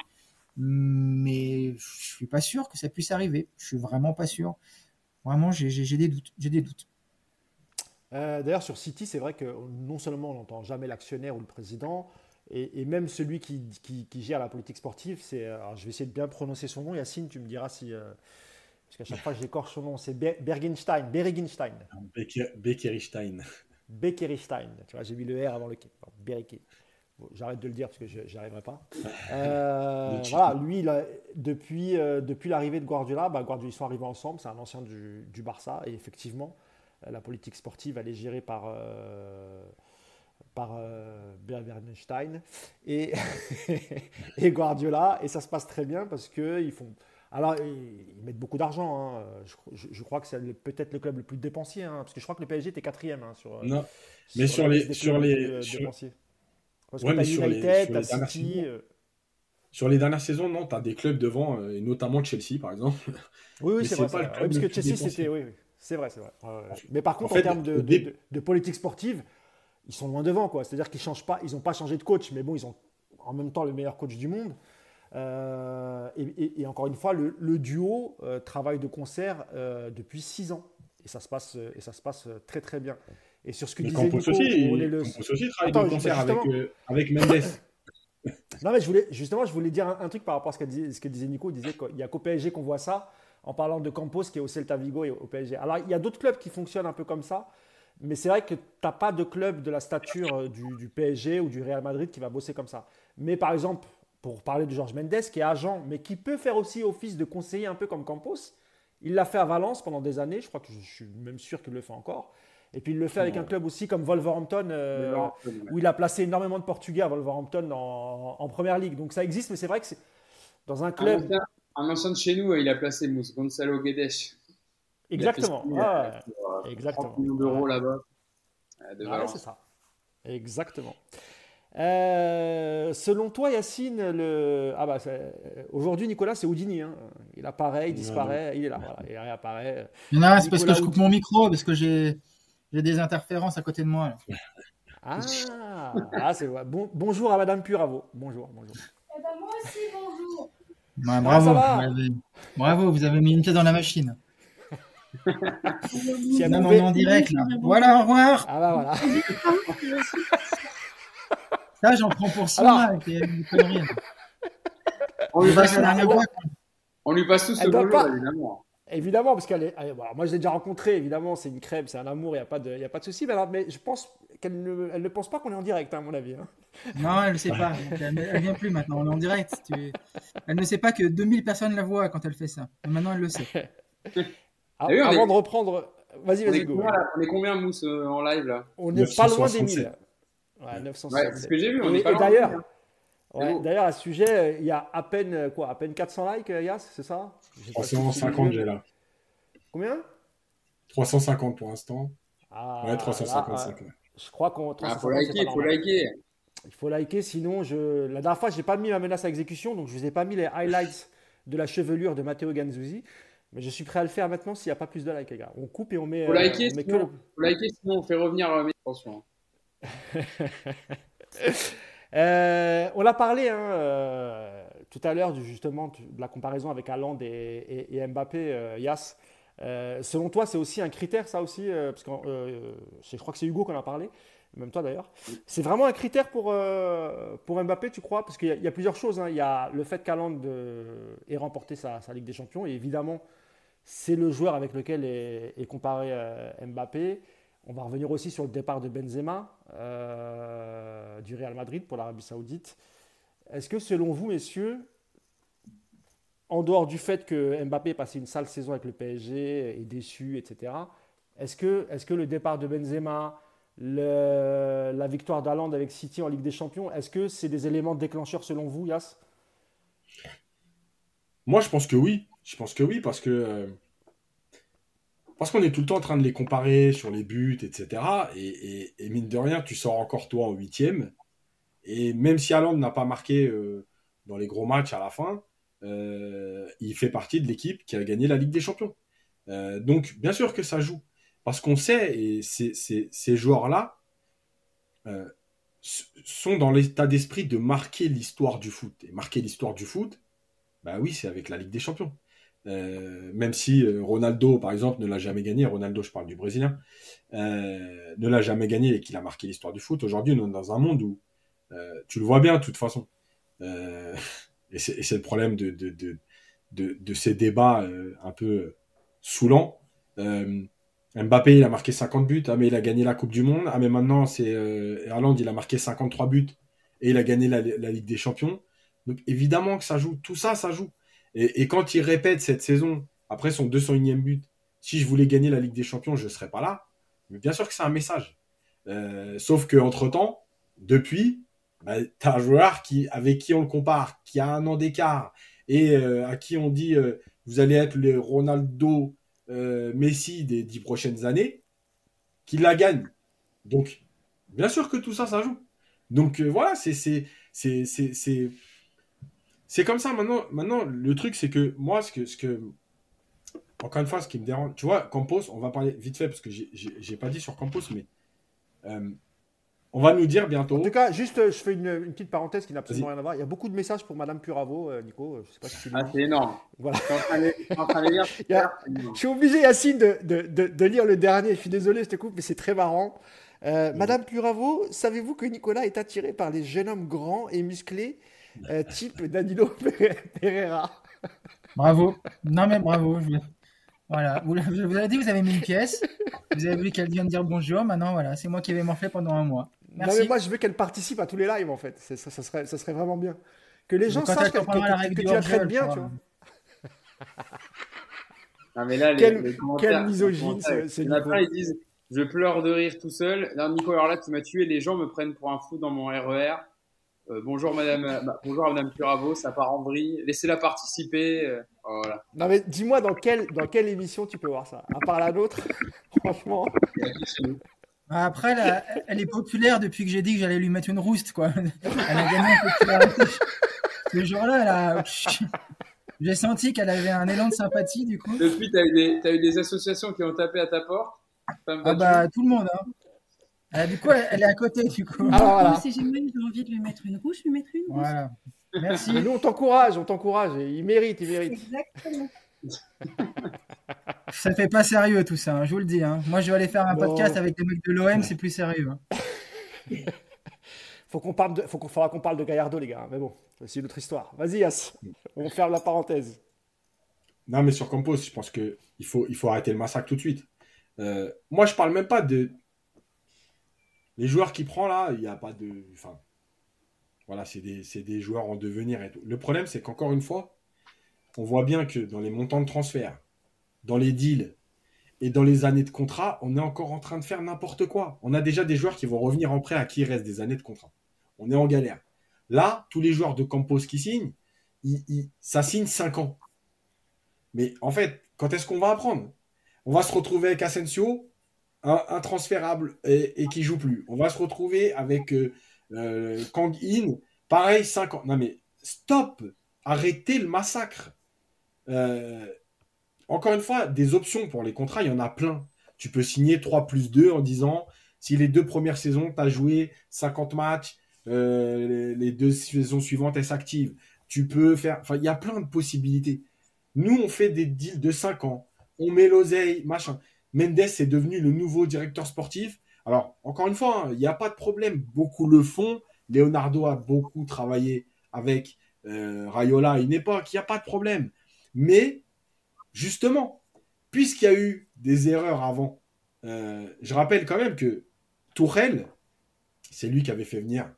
mais je suis pas sûr que ça puisse arriver. Je suis vraiment pas sûr. Vraiment, j'ai des doutes. J'ai des doutes. D'ailleurs, sur City, c'est vrai que non seulement on n'entend jamais l'actionnaire ou le président, et, même celui qui, qui, gère la politique sportive, c'est, je vais essayer de bien prononcer son nom, Yacine, tu me diras si... Euh, parce qu'à chaque fois j'écorche son nom, c'est Bergenstein, Bergenstein. Beckerstein. Beckerstein, tu vois, j'ai mis le R avant le K. J'arrête de le dire parce que je n'y arriverai pas. Euh, voilà, lui, depuis, euh, depuis l'arrivée de Guardiola, bah, Guardiola, ils sont arrivés ensemble, c'est un ancien du, du, Barça, et effectivement, la politique sportive, elle est gérée par par euh, Bernstein et, et Guardiola. Et ça se passe très bien parce qu'ils font. Alors, ils mettent beaucoup d'argent. Hein. Je, crois que c'est peut-être le club le plus dépensier. Hein, parce que je crois que le PSG était quatrième hein, sur. Non, mais sur, les. Sur les sur... Parce que sur United, les, City. Euh. Sur les dernières saisons, non, tu as des clubs devant, euh, et notamment Chelsea, par exemple. Oui, oui, c'est vrai. Pas parce que Chelsea, c'était. Oui, oui. C'est vrai, c'est vrai. Mais par contre, en, termes de, de, politique sportive, ils sont loin devant. quoi. C'est-à-dire qu'ils changent pas, ils n'ont pas changé de coach, mais bon, ils ont en même temps le meilleur coach du monde. Euh, et, encore une fois, le, duo euh, travaille de concert euh, depuis six ans. Et ça se passe, et ça se passe très très bien. Et sur ce que disait Nico, aussi, on est le... aussi travaille de concert avec, avec Mendes. non mais je voulais, justement, je voulais dire un, truc par rapport à ce que, disait, ce que disait Nico. Il disait qu'il n'y a qu'au PSG qu'on voit ça, en parlant de Campos qui est au Celta Vigo et au PSG. Alors il y a d'autres clubs qui fonctionnent un peu comme ça. Mais c'est vrai que tu n'as pas de club de la stature du, PSG ou du Real Madrid qui va bosser comme ça. Mais par exemple, pour parler de Georges Mendes, qui est agent, mais qui peut faire aussi office de conseiller un peu comme Campos, il l'a fait à Valence pendant des années, je crois que je, suis même sûr qu'il le fait encore. Et puis il le fait avec un club aussi comme Wolverhampton, euh, où il a placé énormément de Portugais à Wolverhampton en, première ligue. Donc ça existe, mais c'est vrai que c'est dans un club. Un ancien de chez nous, il a placé Gonzalo Guedes. Exactement. Ah, exactement. 30 millions d'euros là-bas. Ah, c'est ça. Exactement. Euh, selon toi, Yacine, le... ah bah, aujourd'hui, Nicolas, c'est Houdini. Hein. Il apparaît, il disparaît, il est là. Voilà, il réapparaît. Non, c'est parce que je coupe mon micro, parce que j'ai des interférences à côté de moi. Ah, ah c'est bon, bonjour à Madame Puravo. Bonjour, bonjour. Eh ben, moi aussi, bonjour. Ah, bravo, bravo, vous avez mis une pièce dans la machine si pouvait... en direct, là. Voilà, au revoir. Ah bah voilà. Ça, j'en prends pour ça. On lui passe On lui passe tout ce bonjour, évidemment. Évidemment, parce qu'elle est. moi, je l'ai déjà rencontrée, évidemment, c'est une crème, c'est un amour, il n'y a pas de, y a pas de souci. Mais, je pense qu'elle ne, elle ne pense pas qu'on est en direct, hein, à mon avis. Hein. Non, elle ne sait pas. elle ne vient plus maintenant, on est en direct. Elle ne sait pas que 2000 personnes la voient quand elle fait ça. maintenant, elle le sait. Ah, avant de reprendre, vas-y, vas-y, go. On est combien, Mousse, euh, en live là? On n'est pas loin des 1000. Ouais, 967. Ouais, c'est ce que j'ai vu. On est, pas loin d'ailleurs, ouais, d'ailleurs, à ce sujet, il y a à peine, quoi, à peine 400 likes, euh, Yas, c'est ça? 350, j'ai là. Combien? 350 pour l'instant. Ah, ouais, 355. je crois qu'on. Il ah, faut liker, il faut liker. Il faut liker, sinon, je... la dernière fois, je n'ai pas mis ma menace à exécution, donc je ne vous ai pas mis les highlights de la chevelure de Matteo Ganzuzi. Mais je suis prêt à le faire maintenant s'il n'y a pas plus de likes, les gars. On coupe et on met. Faut, liker, euh, sinon, faut liker, sinon on fait revenir euh, mes attention. euh, on a parlé hein, euh, tout à l'heure justement de la comparaison avec Haaland et, et, Mbappé, Yas. selon toi, c'est aussi un critère, ça aussi, parce que je crois que c'est Hugo qui en a parlé. même toi d'ailleurs. C'est vraiment un critère pour, pour Mbappé, tu crois? Parce qu'il y, a plusieurs choses. Hein. Il y a le fait qu'Aland ait remporté sa, Ligue des Champions, et évidemment, c'est le joueur avec lequel est, est comparé Mbappé. On va revenir aussi sur le départ de Benzema du Real Madrid pour l'Arabie Saoudite. Est-ce que selon vous, messieurs, en dehors du fait que Mbappé ait passé une sale saison avec le PSG, est déçu, etc., est-ce que, est que le départ de Benzema, la victoire d'Aland avec City en Ligue des Champions, est-ce que c'est des éléments déclencheurs selon vous, Yas? Moi, je pense que oui. Je pense que oui, parce que. Parce qu'on est tout le temps en train de les comparer sur les buts, etc. Et, mine de rien, tu sors encore toi en huitième. Et même si Haaland n'a pas marqué euh, dans les gros matchs à la fin, euh, il fait partie de l'équipe qui a gagné la Ligue des Champions. Euh, donc, bien sûr que ça joue. Parce qu'on sait, et ces joueurs-là sont dans l'état d'esprit de marquer l'histoire du foot. Et marquer l'histoire du foot, bah oui, c'est avec la Ligue des Champions. Même si Ronaldo, par exemple, ne l'a jamais gagné, Ronaldo, je parle du Brésilien, ne l'a jamais gagné et qu'il a marqué l'histoire du foot, aujourd'hui, on est dans un monde où euh, tu le vois bien, de toute façon. Euh, et c'est le problème de, ces débats euh, un peu saoulants. Mbappé, il a marqué 50 buts. Ah, mais il a gagné la Coupe du Monde. Ah, mais maintenant, c'est Erland, il a marqué 53 buts et il a gagné la, Ligue des Champions. Donc, évidemment que ça joue. Tout ça, ça joue. Et, quand il répète cette saison, après son 201e but, si je voulais gagner la Ligue des Champions, je ne serais pas là. Mais bien sûr que c'est un message. Euh, sauf qu'entre-temps, depuis, bah, tu as un joueur qui, avec qui on le compare, qui a un an d'écart et euh, à qui on dit euh, vous allez être le Ronaldo euh, Messi des dix prochaines années, qui la gagne. Donc, bien sûr que tout ça, ça joue. Donc voilà, c'est c'est comme ça maintenant. Maintenant, le truc c'est que moi, ce que ce que encore une fois, ce qui me dérange, tu vois, Campos, on va parler vite fait parce que j'ai pas dit sur Campos, mais on va nous dire bientôt. En tout cas, juste, euh, je fais une, petite parenthèse qui n'a absolument rien à voir. Il y a beaucoup de messages pour Madame Puravo, euh, Nico. Euh, je sais pas si ah, c'est énorme. Voilà. Je suis obligé, Yacine, de, de, de, lire le dernier. Je suis désolé, je te coupe, mais c'est très marrant. Madame Puravo, savez-vous que Nicolas est attiré par les jeunes hommes grands et musclés, type Danilo Pereira Bravo. Non, mais bravo. Voilà, vous, vous avez dit, vous avez mis une pièce, vous avez vu qu'elle vient de dire bonjour, maintenant voilà, c'est moi qui vais faire pendant un mois. Non, mais moi, je veux qu'elle participe à tous les lives, en fait. Ça, ça, serait, ça serait vraiment bien. Que les gens sachent que, tu la traites bien, tu vois. Non, mais là, quelle, les, quelle misogyne, c'est Nico. ils disent Je pleure de rire tout seul. Là, Nico, alors là, tu m'as tué. Les gens me prennent pour un fou dans mon RER. Euh, bonjour madame, euh, bah, bonjour madame Puravo, ça part en vrille. Laissez-la participer. Euh, voilà. Non mais dis-moi dans quelle dans quelle émission tu peux voir ça? À part la nôtre, franchement. Bah, après, elle est populaire depuis que j'ai dit que j'allais lui mettre une rouste, quoi. Elle a gagné en popularité. Ce jour-là, j'ai senti qu'elle avait un élan de sympathie, du coup. Depuis, tu as, eu des associations qui ont tapé à ta porte? Ah bah, tout le monde, hein. Euh, du coup, elle, est à côté, du coup. Alors, voilà. Si j'ai envie de lui mettre une rousse, je lui mettrai une rousse. Voilà. Merci. nous, on t'encourage, on t'encourage. Il mérite, il mérite. Exactement. ça fait pas sérieux tout ça, hein, je vous le dis. Hein. Moi, je vais aller faire un podcast avec des mecs de l'OM, c'est plus sérieux. Hein. faut qu'on parle de, faut qu'on faudra qu'on parle de Gallardo, les gars. Mais bon, c'est une autre histoire. Vas-y, As. On ferme la parenthèse. Non, mais sur Campos, je pense que il faut, il faut arrêter le massacre tout de suite. Euh, moi, je parle même pas de les joueurs qui prend là. Il n'y a pas de, enfin, voilà, c'est des, des joueurs en devenir et tout. Le problème, c'est qu'encore une fois, on voit bien que dans les montants de transfert, dans les deals et dans les années de contrat, on est encore en train de faire n'importe quoi. On a déjà des joueurs qui vont revenir en prêt à qui il reste des années de contrat. On est en galère. Là, tous les joueurs de Campos qui signent, ça signe 5 ans. Mais en fait, quand est-ce qu'on va apprendre? On va se retrouver avec Asensio, un, transférable et, et, qui joue plus. On va se retrouver avec euh, euh, Kang In, pareil, 5 ans. Non mais stop Arrêtez le massacre euh, encore une fois, des options pour les contrats, il y en a plein. Tu peux signer 3 plus 2 en disant si les deux premières saisons, tu as joué 50 matchs, euh, les, deux saisons suivantes, elles s'activent. Tu peux faire. Enfin, il y a plein de possibilités. Nous, on fait des deals de 5 ans. On met l'oseille, machin. Mendes est devenu le nouveau directeur sportif. Alors, encore une fois, hein, il n'y a pas de problème. Beaucoup le font. Leonardo a beaucoup travaillé avec euh, Rayola à une époque. Il n'y a pas de problème. Mais, justement, puisqu'il y a eu des erreurs avant, euh, je rappelle quand même que Tourelle, c'est lui qui avait fait venir,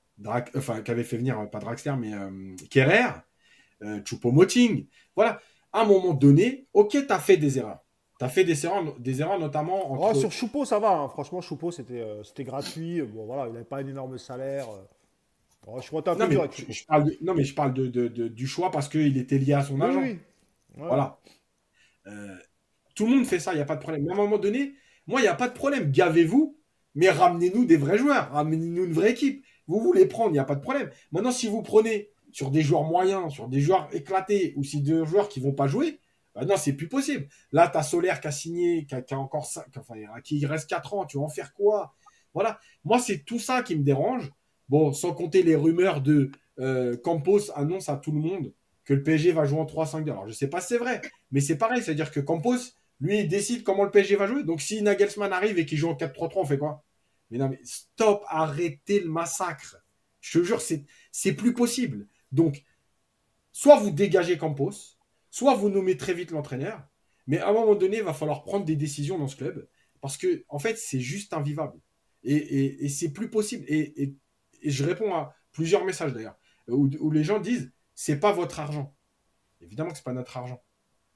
enfin, qui avait fait venir, pas Draxler, mais euh, Kerrer, euh, Choupo-Moting. Voilà. À un moment donné, ok, tu as fait des erreurs. Tu as fait des erreurs, des erreurs notamment entre... sur Choupo, ça va. Hein. Franchement, Choupo, c'était euh, c'était gratuit. Bon, voilà, il n'avait pas un énorme salaire. je crois un non, mais je, parle non, mais je parle de, de, du choix parce qu'il était lié à son agent. Oui. Voilà. tout le monde fait ça, il n'y a pas de problème. Mais à un moment donné, moi, il n'y a pas de problème. Gavez-vous, mais ramenez-nous des vrais joueurs. Ramenez-nous une vraie équipe. Vous voulez prendre, il n'y a pas de problème. Maintenant, si vous prenez sur des joueurs moyens, sur des joueurs éclatés, ou si deux joueurs qui vont pas jouer, bah non, c'est plus possible. Là, tu as Solaire qui a signé, qui a, encore 5, enfin, qui reste 4 ans, tu vas en faire quoi? Voilà. Moi, c'est tout ça qui me dérange. Bon, sans compter les rumeurs de euh, Campos annonce à tout le monde que le PSG va jouer en 3-5-2. Alors, je sais pas si c'est vrai, mais c'est pareil. C'est-à-dire que Campos, lui, il décide comment le PSG va jouer. Donc, si Nagelsmann arrive et qu'il joue en 4-3-3, on fait quoi? Mais non, mais stop, arrêtez le massacre. Je te jure, c'est plus possible. Donc, soit vous dégagez Campos, soit vous nommez très vite l'entraîneur, mais à un moment donné, il va falloir prendre des décisions dans ce club, parce que, en fait, c'est juste invivable. Et, c'est plus possible. Et, je réponds à plusieurs messages d'ailleurs, où, les gens disent c'est pas votre argent. Évidemment que c'est pas notre argent.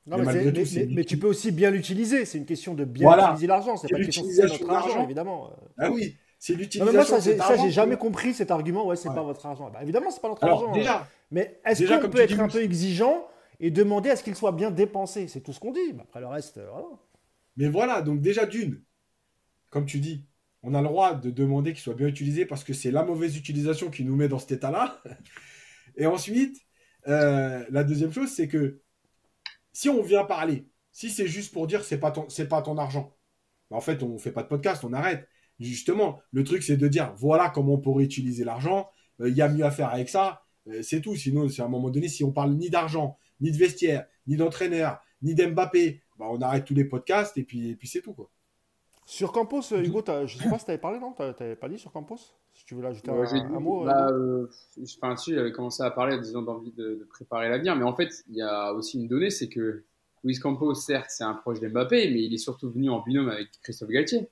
mais, tu peux aussi bien l'utiliser. C'est une question de bien utiliser l'argent. C'est pas une question de notre argent, évidemment. Ah oui, c'est l'utilisation. ça, j'ai jamais compris cet argument. Ouais, c'est pas votre argent. Bah, évidemment, c'est pas notre argent. Déjà, hein. mais est-ce qu'on peut être un peu exigeant et demander à ce qu'il soit bien dépensé C'est tout ce qu'on dit. après le reste, euh, voilà. Mais voilà, donc déjà d'une, comme tu dis, on a le droit de demander qu'il soit bien utilisé parce que c'est la mauvaise utilisation qui nous met dans cet état-là. Et ensuite, euh, la deuxième chose, c'est que si on vient parler, si c'est juste pour dire c'est pas ton, c'est pas ton argent, en fait, on fait pas de podcast, on arrête. Justement, le truc, c'est de dire voilà comment on pourrait utiliser l'argent. Euh, il y a mieux à faire avec ça. C'est tout. Sinon, c'est à un moment donné, si on parle ni d'argent, ni de vestiaire, ni d'entraîneur, ni d'Mbappé, bah, on arrête tous les podcasts et puis, et puis c'est tout. Quoi. Sur Campos, euh, Hugo, je ne sais pas si tu avais parlé, non? Tu n'avais pas dit sur Campos? Si tu veux l'ajouter un, mot. Bah, enfin, si, j'avais commencé à parler en disant d'envie de, de préparer l'avenir, mais en fait, il y a aussi une donnée c'est que Luis Campos, certes, c'est un proche d'Mbappé, mais il est surtout venu en binôme avec Christophe Galtier.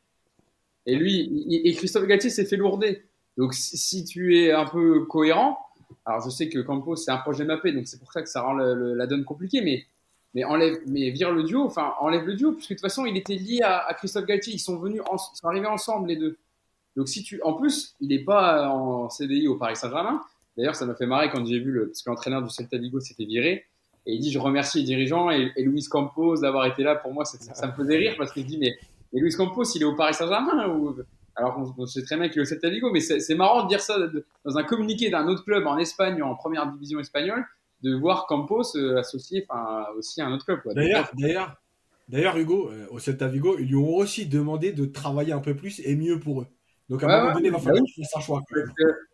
Et lui, et Christophe Galtier s'est fait lourder. Donc si tu es un peu cohérent, alors je sais que Campos c'est un projet mappé, donc c'est pour ça que ça rend la donne compliquée, mais mais enlève, mais vire le duo, enfin enlève le duo, puisque de toute façon il était lié à, Christophe Galtier, ils sont venus, ils sont arrivés ensemble les deux. Donc si tu, en plus, il n'est pas en CDI au Paris Saint-Germain. D'ailleurs, ça m'a fait marrer quand j'ai vu le, parce que l'entraîneur du Celta Vigo s'était viré. Et il dit, je remercie les dirigeants et, et Luis Campos d'avoir été là pour moi. Ça, ça, me faisait rire parce qu'il dit, mais et Luis Campos, il est au Paris Saint-Germain. Alors on sait très bien qu'il est au Celta Vigo, mais c'est marrant de dire ça dans un communiqué d'un autre club en Espagne, en première division espagnole, de voir Campos euh, associé aussi à un autre club. D'ailleurs, d'ailleurs, d'ailleurs, Hugo, euh, au Celta Vigo, ils lui ont aussi demandé de travailler un peu plus et mieux pour eux. Donc à un moment donné, il va falloir bah qu'il fasse un choix.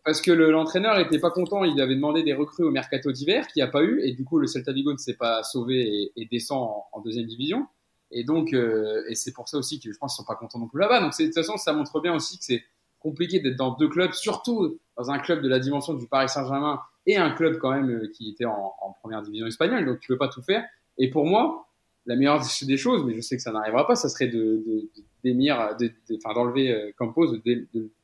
Parce que, l'entraîneur n'était pas content, il avait demandé des recrues au mercato d'hiver, qui n'y a pas eu, et du coup le Celta Vigo ne s'est pas sauvé et, descend en, deuxième division. Et donc, euh, et c'est pour ça aussi que je pense qu'ils sont pas contents non plus là-bas. Donc, de toute façon, ça montre bien aussi que c'est compliqué d'être dans deux clubs, surtout dans un club de la dimension du Paris Saint-Germain et un club quand même euh, qui était en, première division espagnole. Donc, tu peux pas tout faire. Et pour moi, la meilleure des choses, mais je sais que ça n'arrivera pas, ça serait de, d'émir, de, enfin, d'enlever euh, Campos,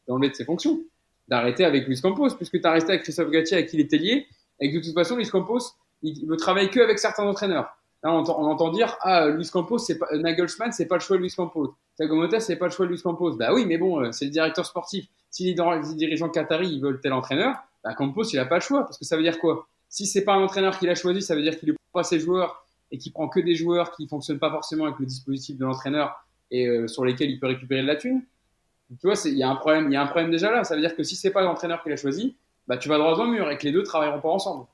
d'enlever de, ses fonctions, d'arrêter avec Luis Campos, puisque tu as resté avec Christophe Gatti, avec qui il était lié, et que de toute façon, Luis Campos, il ne travaille que avec certains entraîneurs on, entend, dire ah Luis Campos c'est pas Nagelsmann c'est pas le choix de Luis Campos. Thiago c'est pas le choix de Luis Campos. Bah oui, mais bon, euh, c'est le directeur sportif. Si les, dirigeants qataris ils veulent tel entraîneur, bah Campos il a pas le choix parce que ça veut dire quoi? Si c'est pas un entraîneur qui l'a choisi, ça veut dire qu'il ne prend pas ses joueurs et qu'il prend que des joueurs qui fonctionnent pas forcément avec le dispositif de l'entraîneur et euh, sur lesquels il peut récupérer de la thune. Tu vois, il y a un problème, il y a un problème déjà là. Ça veut dire que si c'est pas l'entraîneur qui l'a choisi, bah tu vas droit au mur et que les deux travailleront pas ensemble.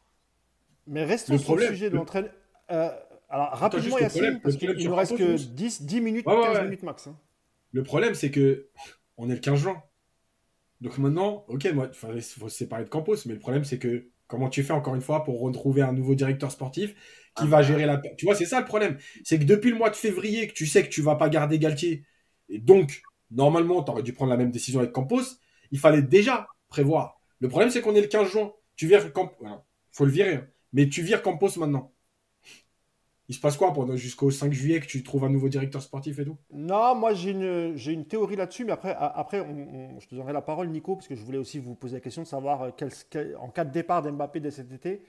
Mais reste le sur le sujet de l'entraîneur. Euh, alors, rapidement, Yacine, parce qu'il ne nous reste que 10, 10 minutes, 15 minutes max. Hein. Le problème, c'est que on est le 15 juin. Donc maintenant, ok, moi, il faut se séparer de Campos, mais le problème, c'est que comment tu fais encore une fois pour retrouver un nouveau directeur sportif qui va gérer la. Tu vois, c'est ça le problème. C'est que depuis le mois de février, que tu sais que tu vas pas garder Galtier, et donc, Normalement, tu aurais dû prendre la même décision avec Campos. Il fallait déjà prévoir. Le problème, c'est qu'on est le 15 juin. Tu vires Campos. faut le virer. Hein. Mais tu vires Campos maintenant. Il se passe quoi pendant jusqu'au 5 juillet que tu trouves un nouveau directeur sportif et tout? Non, moi j'ai une, j'ai une théorie là-dessus, mais après, après je te donnerai la parole, Nico, parce que je voulais aussi vous poser la question de savoir, euh, en cas de départ d'Mbappé dès cet été,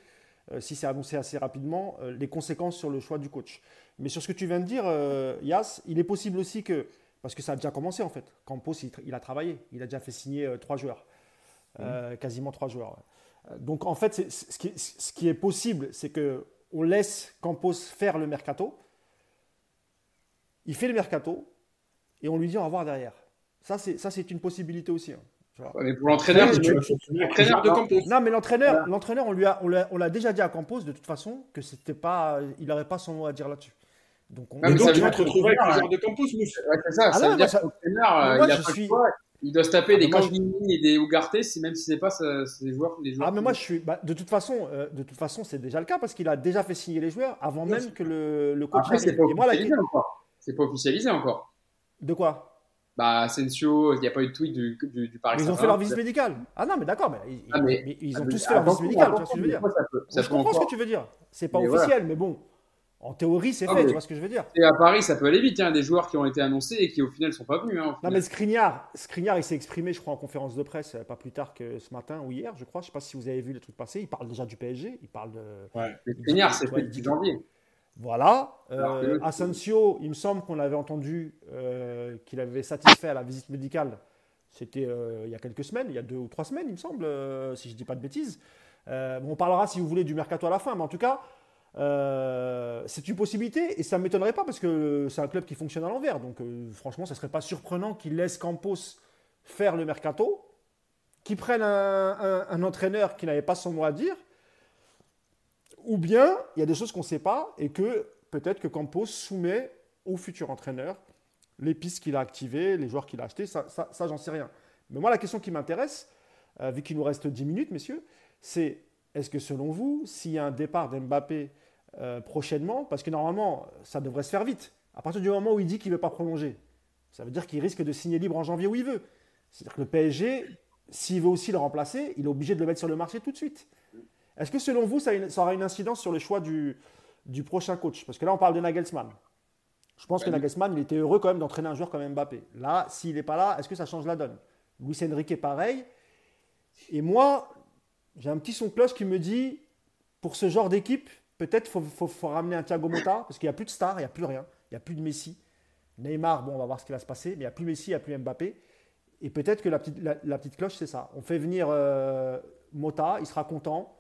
euh, si c'est annoncé assez rapidement, euh, les conséquences sur le choix du coach. Mais sur ce que tu viens de dire, Yas, il est possible aussi que, parce que ça a déjà commencé en fait, Campos, il, a travaillé, il a déjà fait signer trois joueurs, mmh. quasiment trois joueurs. Donc en fait, ce qui, ce qui est possible, c'est que on laisse Campos faire le mercato. Il fait le mercato et on lui dit au revoir derrière. Ça, c'est, ça, c'est une possibilité aussi. Hein, mais pour l'entraîneur, l'entraîneur de Campos. Non, mais l'entraîneur, l'entraîneur, on lui a, on l'a, déjà dit à Campos de toute façon que c'était pas, il n'aurait pas son mot à dire là-dessus. Donc, on... mais donc, tu vas te retrouver avec le joueur de Campos, Ouais, c'est ça. ça veut dire que l'entraîneur, il a pas suis... Il doit se taper ah, des Kangini et des Ougarté, si même si c'est pas des joueurs, les joueurs. Ah mais moi je suis, bah, de toute façon, euh, de toute façon c'est déjà le cas parce qu'il a déjà fait signer les joueurs avant même que le, le coach. Après c'est pas officialisé encore. C'est pas officialisé encore. De quoi? Bah Asensio, il n'y a pas eu de tweet du, du, du Paris. Ils ont fait leur visite médicale. Ah non mais d'accord, mais, ils, ah, mais, ils ont tous fait leur visite médicale. Tu vois ce que je veux dire Je comprends ce que tu veux dire. C'est pas officiel, mais bon. En théorie, c'est fait, tu vois ce que je veux dire. Et à Paris, ça peut aller vite. Il y a des joueurs qui ont été annoncés et qui, au final, ne sont pas venus. Hein, non, mais Skriniar, Skriniar il s'est exprimé, je crois, en conférence de presse, euh, pas plus tard que ce matin ou hier, je crois. Je ne sais pas si vous avez vu le truc passer. Il parle déjà du PSG. Il parle de. Ouais. Skriniar, c'est depuis janvier. Voilà. Euh, Asensio, il me semble qu'on avait entendu euh, qu'il avait satisfait à la visite médicale. C'était il y a quelques semaines, il y a deux ou trois semaines, il me semble, si je ne dis pas de bêtises. on parlera, si vous voulez, du mercato à la fin, mais en tout cas, euh, c'est une possibilité et ça ne m'étonnerait pas parce que c'est un club qui fonctionne à l'envers. Donc euh, franchement, ça ne serait pas surprenant qu'il laisse Campos faire le mercato, qu'il prenne un, entraîneur qui n'avait pas son mot à dire, ou bien il y a des choses qu'on ne sait pas et que peut-être que Campos soumet au futur entraîneur les pistes qu'il a activées, les joueurs qu'il a achetés, ça, j'en sais rien. Mais moi, la question qui m'intéresse, euh, vu qu'il nous reste 10 minutes, messieurs, c'est est-ce que selon vous, s'il y a un départ d'Mbappé euh, prochainement, parce que normalement, ça devrait se faire vite. À partir du moment où il dit qu'il ne veut pas prolonger, ça veut dire qu'il risque de signer libre en janvier où il veut. C'est-à-dire que le PSG, s'il veut aussi le remplacer, il est obligé de le mettre sur le marché tout de suite. Est-ce que selon vous, ça, aura une incidence sur le choix du, du prochain coach? Parce que là, on parle de Nagelsmann. Je pense que Nagelsmann, il était heureux quand même d'entraîner un joueur comme Mbappé. Là, s'il n'est pas là, est-ce que ça change la donne? Luis Enrique est pareil. Et moi, j'ai un petit son cloche qui me dit, pour ce genre d'équipe, Peut-être faut, faut, faut, ramener un Thiago Motta, parce qu'il n'y a plus de stars, il n'y a plus rien. Il n'y a plus de Messi. Neymar, bon, on va voir ce qui va se passer, mais il n'y a plus Messi, il n'y a plus Mbappé. Et peut-être que la petite, la, petite cloche, c'est ça. On fait venir euh, Mota, il sera content.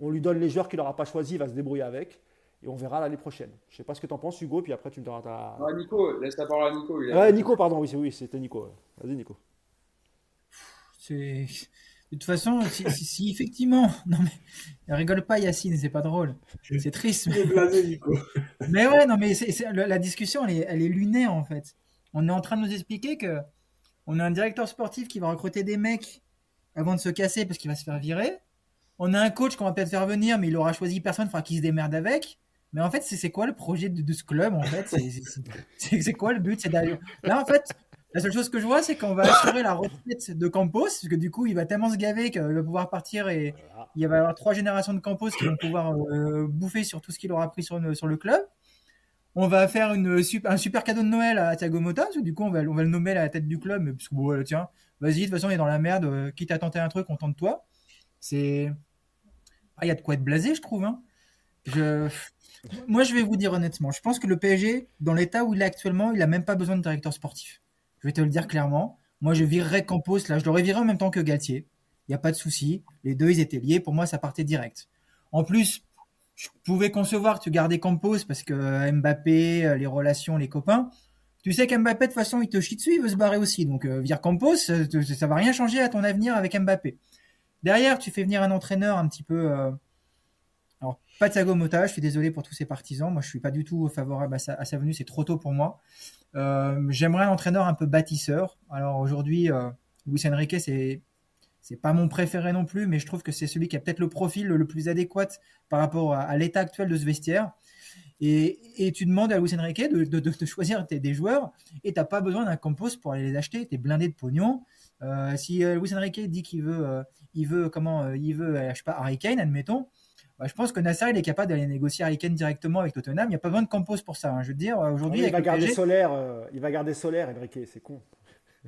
On lui donne les joueurs qu'il n'aura pas choisis, il va se débrouiller avec. Et on verra l'année prochaine. Je ne sais pas ce que tu en penses, Hugo, puis après tu me donneras ta. Nico, laisse la parole à Nico. Ouais, Nico, pardon, oui, oui c'était Nico. Vas-y, Nico. C'est de toute façon, si, effectivement, non mais rigole pas Yacine, c'est pas drôle, c'est triste. Mais... ouais, non mais la discussion elle est, elle est lunaire en fait. On est en train de nous expliquer que on a un directeur sportif qui va recruter des mecs avant de se casser parce qu'il va se faire virer. On a un coach qu'on va peut-être faire venir, mais il aura choisi personne, il faudra qu'il se démerde avec. Mais en fait, c'est quoi le projet de, ce club en fait? C'est quoi le but? C'est d'ailleurs là en fait, la seule chose que je vois, c'est qu'on va assurer la retraite de Campos, parce que du coup, il va tellement se gaver qu'il va pouvoir partir et il va y avoir trois générations de Campos qui vont pouvoir euh, bouffer sur tout ce qu'il aura pris sur le, sur le club. On va faire une, un super cadeau de Noël à Thiago Motta, parce que du coup, on va, on va le nommer à la tête du club, mais parce que bon, tiens, vas-y, de toute façon, il est dans la merde, euh, quitte à tenter un truc, on tente toi. C'est. Ah, il y a de quoi être blasé, je trouve. Hein. Je... Moi, je vais vous dire honnêtement, je pense que le PSG, dans l'état où il est actuellement, il n'a même pas besoin de directeur sportif. Je vais te le dire clairement. Moi, je virerais Campos, là, je l'aurais viré en même temps que Galtier. Il n'y a pas de souci. Les deux, ils étaient liés. Pour moi, ça partait direct. En plus, je pouvais concevoir que tu gardais Campos parce que Mbappé, euh, les relations, les copains. Tu sais qu'Mbappé, de toute façon, il te chie dessus, il veut se barrer aussi. Donc, euh, vire Campos, ça, ne va rien changer à ton avenir avec Mbappé. Derrière, tu fais venir un entraîneur un petit peu. Euh, alors, pas Thiago Motta, je suis désolé pour tous ces partisans. Moi, je suis pas du tout favorable à sa venue, c'est trop tôt pour moi. Euh, j'aimerais un entraîneur un peu bâtisseur. Alors aujourd'hui, euh, Luis Enrique, c'est c'est pas mon préféré non plus, mais je trouve que c'est celui qui a peut-être le profil le plus adéquat par rapport à, l'état actuel de ce vestiaire. Et, tu demandes à Luis Enrique de, de, choisir des joueurs et tu n'as pas besoin d'un compos pour aller les acheter. Tu es blindé de pognon. Euh, si Luis Enrique dit qu'il veut, euh, il veut, comment, il veut, je sais pas, Harry Kane, admettons, bah, je pense que Nasser il est capable d'aller négocier Kane directement avec Tottenham. Il n'y a pas besoin de compos pour ça. Hein. Je veux dire, aujourd'hui. il, va garder solaire, il va garder solaire, Enrique, c'est con.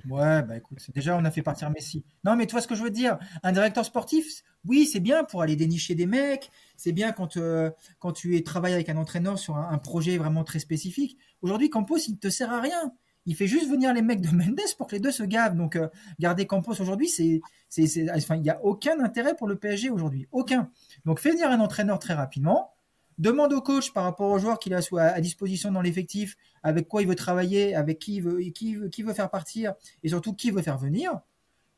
Ouais, bah écoute, déjà on a fait partir Messi. Non, mais tu vois ce que je veux dire? Un directeur sportif, oui, c'est bien pour aller dénicher des mecs, c'est bien quand, euh, quand tu travailles avec un entraîneur sur un, projet vraiment très spécifique. Aujourd'hui, Campos, il ne te sert à rien. Il fait juste venir les mecs de Mendes pour que les deux se gavent. Donc, euh, garder Campos aujourd'hui, c'est, c'est, enfin, il n'y a aucun intérêt pour le PSG aujourd'hui. Aucun. Donc, fais venir un entraîneur très rapidement. Demande au coach par rapport aux joueurs qu'il a à disposition dans l'effectif, avec quoi il veut travailler, avec qui il veut, qui, veut faire partir et surtout qui veut faire venir.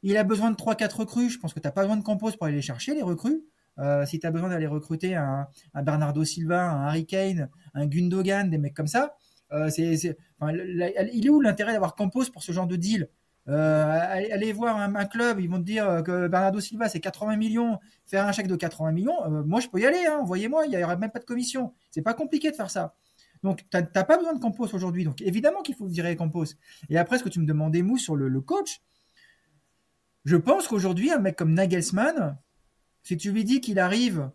Il a besoin de 3-4 recrues. Je pense que tu n'as pas besoin de compos pour aller les chercher, les recrues. Euh, si tu as besoin d'aller recruter un, Bernardo Silva, un Harry Kane, un Gundogan, des mecs comme ça, euh, il est où l'intérêt d'avoir Campos pour ce genre de deal? Euh, allez voir un, club, ils vont te dire que Bernardo Silva c'est 80 millions, faire un chèque de 80 millions, euh, moi je peux y aller, hein, envoyez-moi, il n'y aura même pas de commission. C'est pas compliqué de faire ça. Donc tu n'as pas besoin de Campos aujourd'hui, donc évidemment qu'il faut virer Campos. Et après ce que tu me demandais, Mou, sur le, coach, je pense qu'aujourd'hui, un mec comme Nagelsmann, si tu lui dis qu'il arrive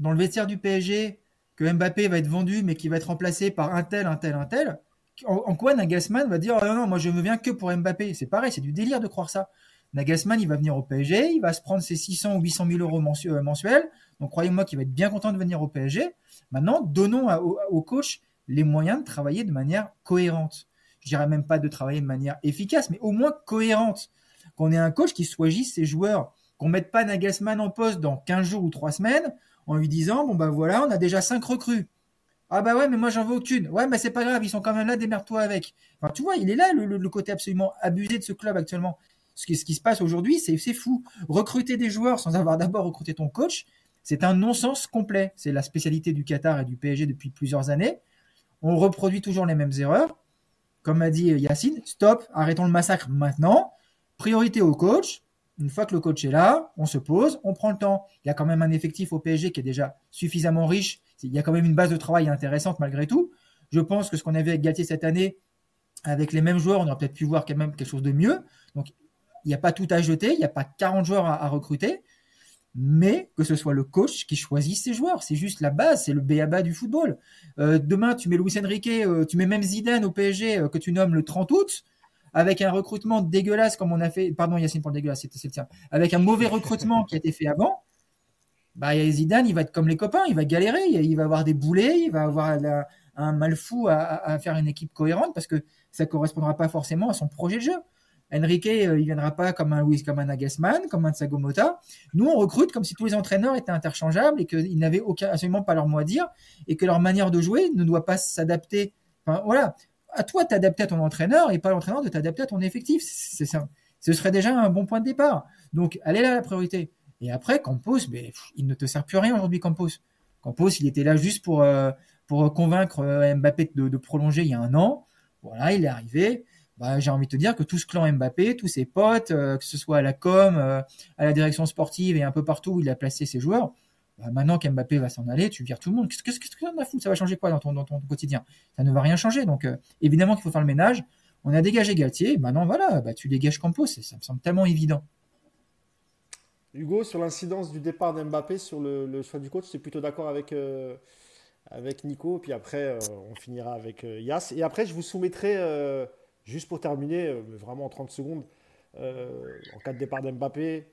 dans le vestiaire du PSG, que Mbappé va être vendu, mais qu'il va être remplacé par un tel, un tel, un tel, en, quoi Nagelsmann va dire oh non, non, moi je ne viens que pour Mbappé C'est pareil, c'est du délire de croire ça. Nagelsmann, il va venir au PSG, il va se prendre ses 600 ou 800 000 euros euh, mensuels. Donc croyez-moi qu'il va être bien content de venir au PSG. Maintenant, donnons au, coach les moyens de travailler de manière cohérente. Je dirais même pas de travailler de manière efficace, mais au moins cohérente. Qu'on ait un coach qui choisisse ses joueurs, qu'on mette pas Nagelsmann en poste dans 15 jours ou 3 semaines en lui disant bon bah voilà, on a déjà 5 recrues. Ah bah ouais, mais moi j'en veux aucune. Ouais, mais c'est pas grave, ils sont quand même là, démerde-toi avec. Enfin, tu vois, il est là le, côté absolument abusé de ce club actuellement. Ce qui, ce qui se passe aujourd'hui, c'est fou. Recruter des joueurs sans avoir d'abord recruté ton coach, c'est un non-sens complet. C'est la spécialité du Qatar et du PSG depuis plusieurs années. On reproduit toujours les mêmes erreurs. Comme a dit Yacine, stop, arrêtons le massacre maintenant. Priorité au coach. Une fois que le coach est là, on se pose, on prend le temps. Il y a quand même un effectif au PSG qui est déjà suffisamment riche il y a quand même une base de travail intéressante malgré tout. Je pense que ce qu'on a vu avec Galtier cette année, avec les mêmes joueurs, on aurait peut-être pu voir quand même quelque chose de mieux. Donc, il n'y a pas tout à jeter, il n'y a pas 40 joueurs à, recruter, mais que ce soit le coach qui choisit ses joueurs. C'est juste la base, c'est le béaba du football. Euh, demain, tu mets Luis Enrique, euh, tu mets même Zidane au PSG euh, que tu nommes le 30 août, avec un recrutement dégueulasse comme on a fait, pardon Yacine pour le dégueulasse, c'était le tien, avec un mauvais recrutement qui a été fait avant, bah, Zidane, il va être comme les copains, il va galérer, il va avoir des boulets, il va avoir un mal fou à, faire une équipe cohérente parce que ça correspondra pas forcément à son projet de jeu. Enrique, euh, il viendra pas comme un Luis, comme un Nagelsmann, comme un Sagomota. Nous, on recrute comme si tous les entraîneurs étaient interchangeables et qu'ils n'avaient absolument pas leur mot à dire et que leur manière de jouer ne doit pas s'adapter. Enfin, voilà. À toi de t'adapter à ton entraîneur et pas l'entraîneur de t'adapter à ton effectif. C'est ça. Ce serait déjà un bon point de départ. Donc, elle est là la priorité. Et après, Campos, mais, il ne te sert plus à rien aujourd'hui, Campos. Campos, il était là juste pour, euh, pour convaincre euh, Mbappé de, prolonger il y a un an. Voilà, il est arrivé. Bah, j'ai envie de te dire que tout ce clan Mbappé, tous ses potes, euh, que ce soit à la com, à la direction sportive et un peu partout où il a placé ses joueurs, maintenant qu'Mbappé va s'en aller, tu vires tout le monde. Qu'est-ce que ça va changer quoi dans ton, quotidien? Ça ne va rien changer. Donc, évidemment qu'il faut faire le ménage. On a dégagé Galtier. Maintenant, voilà, bah, tu dégages Campos. Ça me semble tellement évident. Hugo, sur l'incidence du départ d'Mbappé sur le, choix du coach, c'est plutôt d'accord avec, euh, avec Nico. Puis après, euh, on finira avec euh, Yas. Et après, je vous soumettrai, juste pour terminer, vraiment en 30 secondes, en cas de départ d'Mbappé,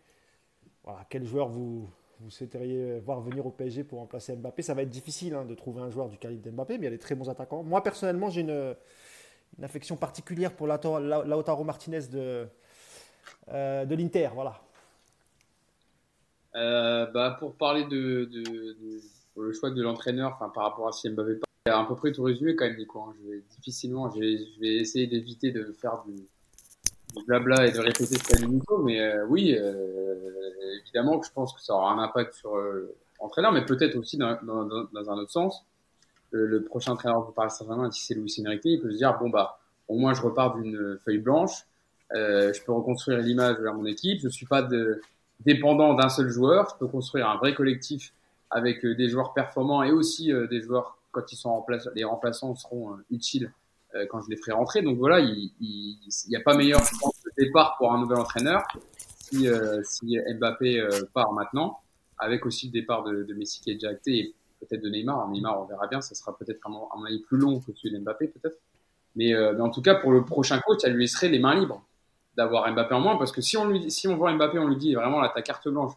quel joueur vous, vous souhaiteriez voir venir au PSG pour remplacer Mbappé Ça va être difficile hein, de trouver un joueur du calibre d'Mbappé, mais il y a des très bons attaquants. Moi, personnellement, j'ai une, affection particulière pour Lautaro Martinez de, de l'Inter. Voilà. Euh, bah, pour parler de, le choix de l'entraîneur, par rapport à si Mbappé, à peu près tout résumé quand même, Nico. Hein. Je vais difficilement, je vais, essayer d'éviter de faire du, blabla et de répéter ce qu'a dit Nico, mais euh, oui, euh, évidemment que je pense que ça aura un impact sur l'entraîneur, mais peut-être aussi dans, dans, dans, un autre sens. Le, prochain entraîneur pour Paris Saint-Germain, si c'est Louis Enrique, il peut se dire bon bah, au moins je repars d'une feuille blanche, je peux reconstruire l'image vers mon équipe, je suis pas de dépendant d'un seul joueur. Je peux construire un vrai collectif avec euh, des joueurs performants et aussi euh, des joueurs quand ils sont les remplaçants seront utiles quand je les ferai rentrer. Donc voilà, il n'y a pas meilleur départ pour un nouvel entraîneur si, si Mbappé part maintenant, avec aussi le départ de, Messi qui est déjà acté et peut-être de Neymar. Neymar, on verra bien, ça sera peut-être un, un avis plus long que celui d'Mbappé peut-être. Mais, en tout cas, pour le prochain coach, elle lui laisserait les mains libres d'avoir Mbappé en moins parce que si on lui si on voit Mbappé on lui dit vraiment là ta carte blanche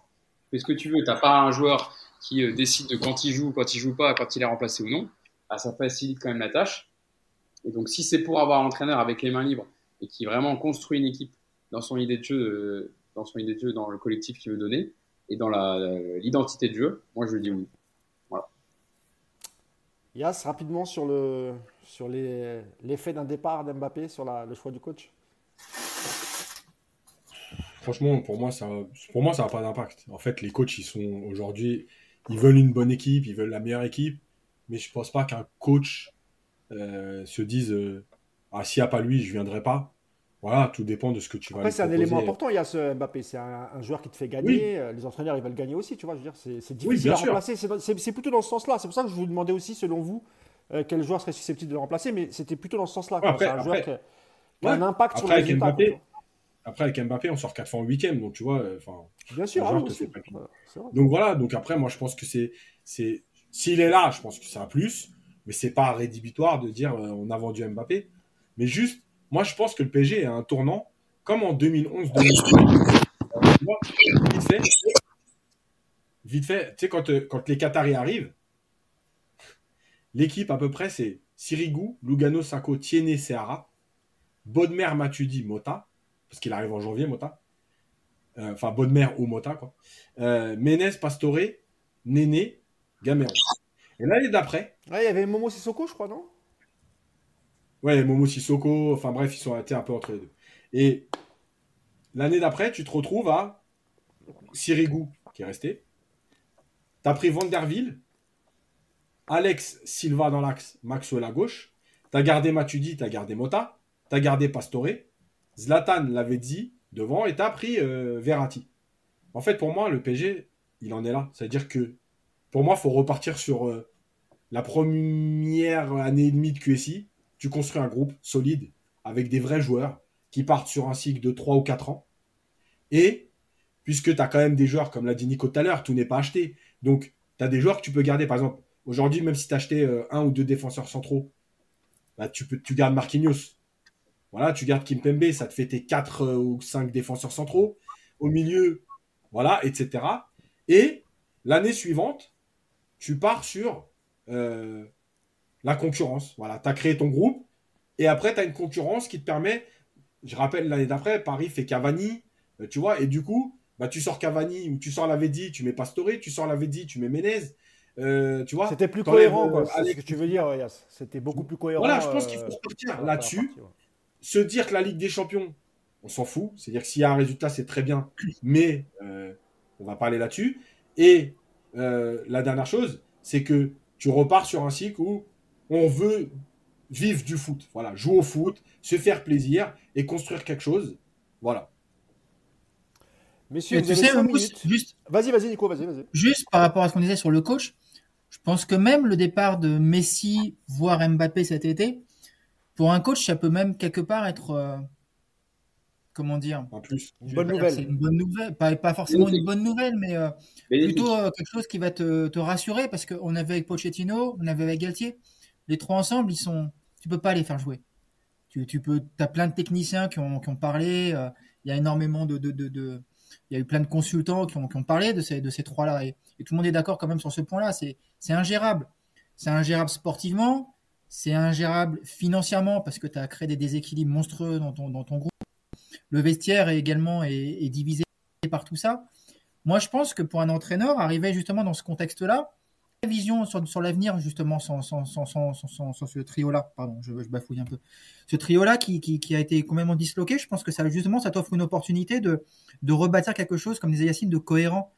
fais ce que tu veux t'as pas un joueur qui euh, décide de quand il joue quand il joue pas quand il est remplacé ou non bah, ça facilite quand même la tâche et donc si c'est pour avoir un entraîneur avec les mains libres et qui vraiment construit une équipe dans son idée de jeu euh, dans son idée de jeu dans le collectif qu'il veut donner et dans l'identité de jeu moi je lui dis oui. Voilà. Yas rapidement sur le sur l'effet d'un départ d'Mbappé sur la, le choix du coach. Franchement, pour moi, ça, pour moi, ça n'a pas d'impact. En fait, les coachs, ils sont aujourd'hui, ils veulent une bonne équipe, ils veulent la meilleure équipe, mais je pense pas qu'un coach euh, se dise, euh, ah, s'il n'y a pas lui, je viendrai pas. Voilà, tout dépend de ce que tu vas Après, c'est un élément important, il y a ce Mbappé. C'est un, joueur qui te fait gagner. Euh, les entraîneurs, ils veulent gagner aussi, tu vois. Je veux dire, c'est difficile à remplacer. C'est plutôt dans ce sens-là. C'est pour ça que je vous demandais aussi, selon vous, quel joueur serait susceptible de le remplacer. Mais c'était plutôt dans ce sens-là. c'est un joueur qui a, un impact sur le résultat. Après, avec Mbappé, on sort 4 fois en 8 donc tu vois. Euh, enfin, Bien sûr, ah Donc voilà, donc après, moi, je pense que c'est. S'il est là, je pense que c'est un plus, mais c'est pas rédhibitoire de dire euh, on a vendu Mbappé. Mais juste, moi, je pense que le PSG est un tournant, comme en 2011-2012. vite fait, vite fait, tu sais, quand, euh, quand les Qataris arrivent, l'équipe à peu près, c'est Sirigu, Lugano, Sako, Tiene, Seara, Bodmer, Matuidi, Mota, parce qu'il arrive en janvier, Mota. Euh, enfin, Bonne Mère ou Mota, quoi. Euh, Ménez, Pastore, Néné, Gamero. Et l'année d'après. Il y avait Momo Sissoko, je crois, non? Ouais, Momo Sissoko, enfin bref, ils sont été un peu entre les deux. Et l'année d'après, tu te retrouves à Sirigu, qui est resté. Tu as pris Vanderville, Alex Silva dans l'axe, Maxwell à gauche. Tu as gardé Matuidi, tu as gardé Mota. Tu as gardé Pastore. Zlatan l'avait dit devant et t'as pris euh, Verratti. En fait, pour moi, le PG, il en est là. C'est-à-dire que pour moi, il faut repartir sur euh, la première année et demie de QSI. Tu construis un groupe solide avec des vrais joueurs qui partent sur un cycle de 3 ou 4 ans. Et puisque tu as quand même des joueurs, comme l'a dit Nico tout à l'heure, tout n'est pas acheté. Donc, tu as des joueurs que tu peux garder. Par exemple, aujourd'hui, même si tu as acheté euh, un ou deux défenseurs centraux, bah, tu, gardes Marquinhos. Voilà, tu gardes Kimpembe, ça te fait tes 4 euh, ou 5 défenseurs centraux. Au milieu, voilà, etc. Et l'année suivante, tu pars sur euh, la concurrence. Voilà, tu as créé ton groupe et après, tu as une concurrence qui te permet. Je rappelle l'année d'après, Paris fait Cavani, euh, tu vois, et du coup, bah, tu sors Cavani ou tu sors la Vedi, tu mets Pastore, tu sors la Vedi, tu mets Menez. tu vois C'était plus cohérent, quoi. C'est ce que tu veux dire, Yas. C'était beaucoup plus cohérent. Voilà, je pense qu'il faut repartir là-dessus se dire que la Ligue des Champions, on s'en fout. C'est-à-dire que s'il y a un résultat, c'est très bien, mais euh, on va parler là-dessus. Et euh, la dernière chose, c'est que tu repars sur un cycle où on veut vivre du foot. Voilà, jouer au foot, se faire plaisir et construire quelque chose. Voilà. Messieurs, tu sais, juste. Vas-y, vas-y, Nico, vas-y, vas-y. Juste par rapport à ce qu'on disait sur le coach, je pense que même le départ de Messi, voire Mbappé cet été, pour un coach, ça peut même quelque part être, euh, comment dire, en plus, une bonne nouvelle. C'est une bonne nouvelle, pas, pas forcément une bonne nouvelle, mais euh, plutôt euh, quelque chose qui va te, te rassurer parce qu'on avait avec Pochettino, on avait avec Galtier, les trois ensemble, ils sont, tu peux pas les faire jouer. Tu, tu peux, as plein de techniciens qui ont, qui ont parlé, il y a énormément de, de, de, de, il y a eu plein de consultants qui ont, qui ont parlé de ces, de ces trois-là et, et, tout le monde est d'accord quand même sur ce point-là. C'est, c'est ingérable. C'est ingérable sportivement, c'est ingérable financièrement parce que tu as créé des déséquilibres monstrueux dans ton, dans ton groupe. Le vestiaire est également est, divisé par tout ça. Moi, je pense que pour un entraîneur, arriver justement dans ce contexte-là, la vision sur, sur l'avenir, justement, sans, sans, sans, sans ce trio-là, pardon, je, bafouille un peu, ce trio-là qui, qui, qui, a été complètement disloqué, je pense que ça, justement, ça t'offre une opportunité de, de rebâtir quelque chose, comme disait Yacine, de cohérent,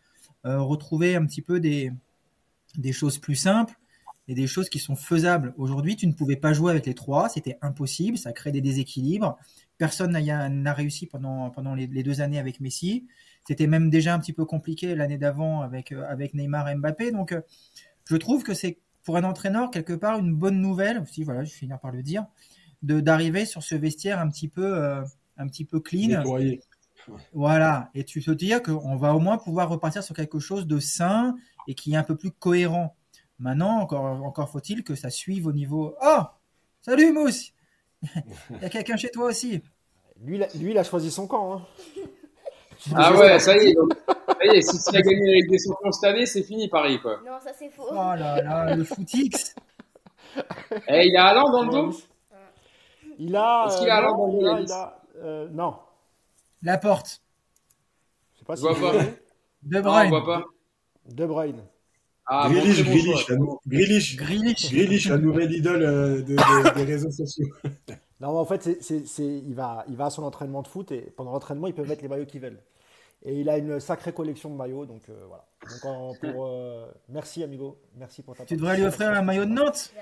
euh, retrouver un petit peu des, des choses plus simples, et des choses qui sont faisables. Aujourd'hui, tu ne pouvais pas jouer avec les trois, c'était impossible, ça crée des déséquilibres. Personne n'a réussi pendant, pendant les, deux années avec Messi. C'était même déjà un petit peu compliqué l'année d'avant avec, euh, avec Neymar et Mbappé. Donc, euh, je trouve que c'est pour un entraîneur, quelque part, une bonne nouvelle, aussi, voilà, je vais finir par le dire, d'arriver sur ce vestiaire un petit peu, euh, un petit peu clean. Voilà, et tu te dire qu'on va au moins pouvoir repartir sur quelque chose de sain et qui est un peu plus cohérent. Maintenant, encore, encore faut-il que ça suive au niveau. Oh Salut Mousse Il y a quelqu'un chez toi aussi. Lui, lui, il a choisi son camp. Hein. Ah ouais, ça y est. ça y est, si tu as gagné avec des champions cette année, c'est fini Paris, quoi. Non, ça c'est faux. Oh là là, le footix. Eh, il a Alain dans le dos? Il a. Est-ce qu'il a Alain dans le dos il a, euh, Non. La porte. Je sais pas Je si vois pas. De Non, on Bruyne. voit pas. De Bruyne. Ah, Grealish, bon Grealish, choix. la nou- Grealish, Grealish. Grealish, la nouvelle idole euh, de- de- des réseaux sociaux. Non, en fait, il, va, il va à son entraînement de foot et pendant l'entraînement, il peut mettre les maillots qu'ils veulent. Et il a une sacrée collection de maillots, donc euh, voilà. Donc, en- pour, euh, merci, amigo. Merci pour ta Tu devrais lui offrir un maillot de Nantes?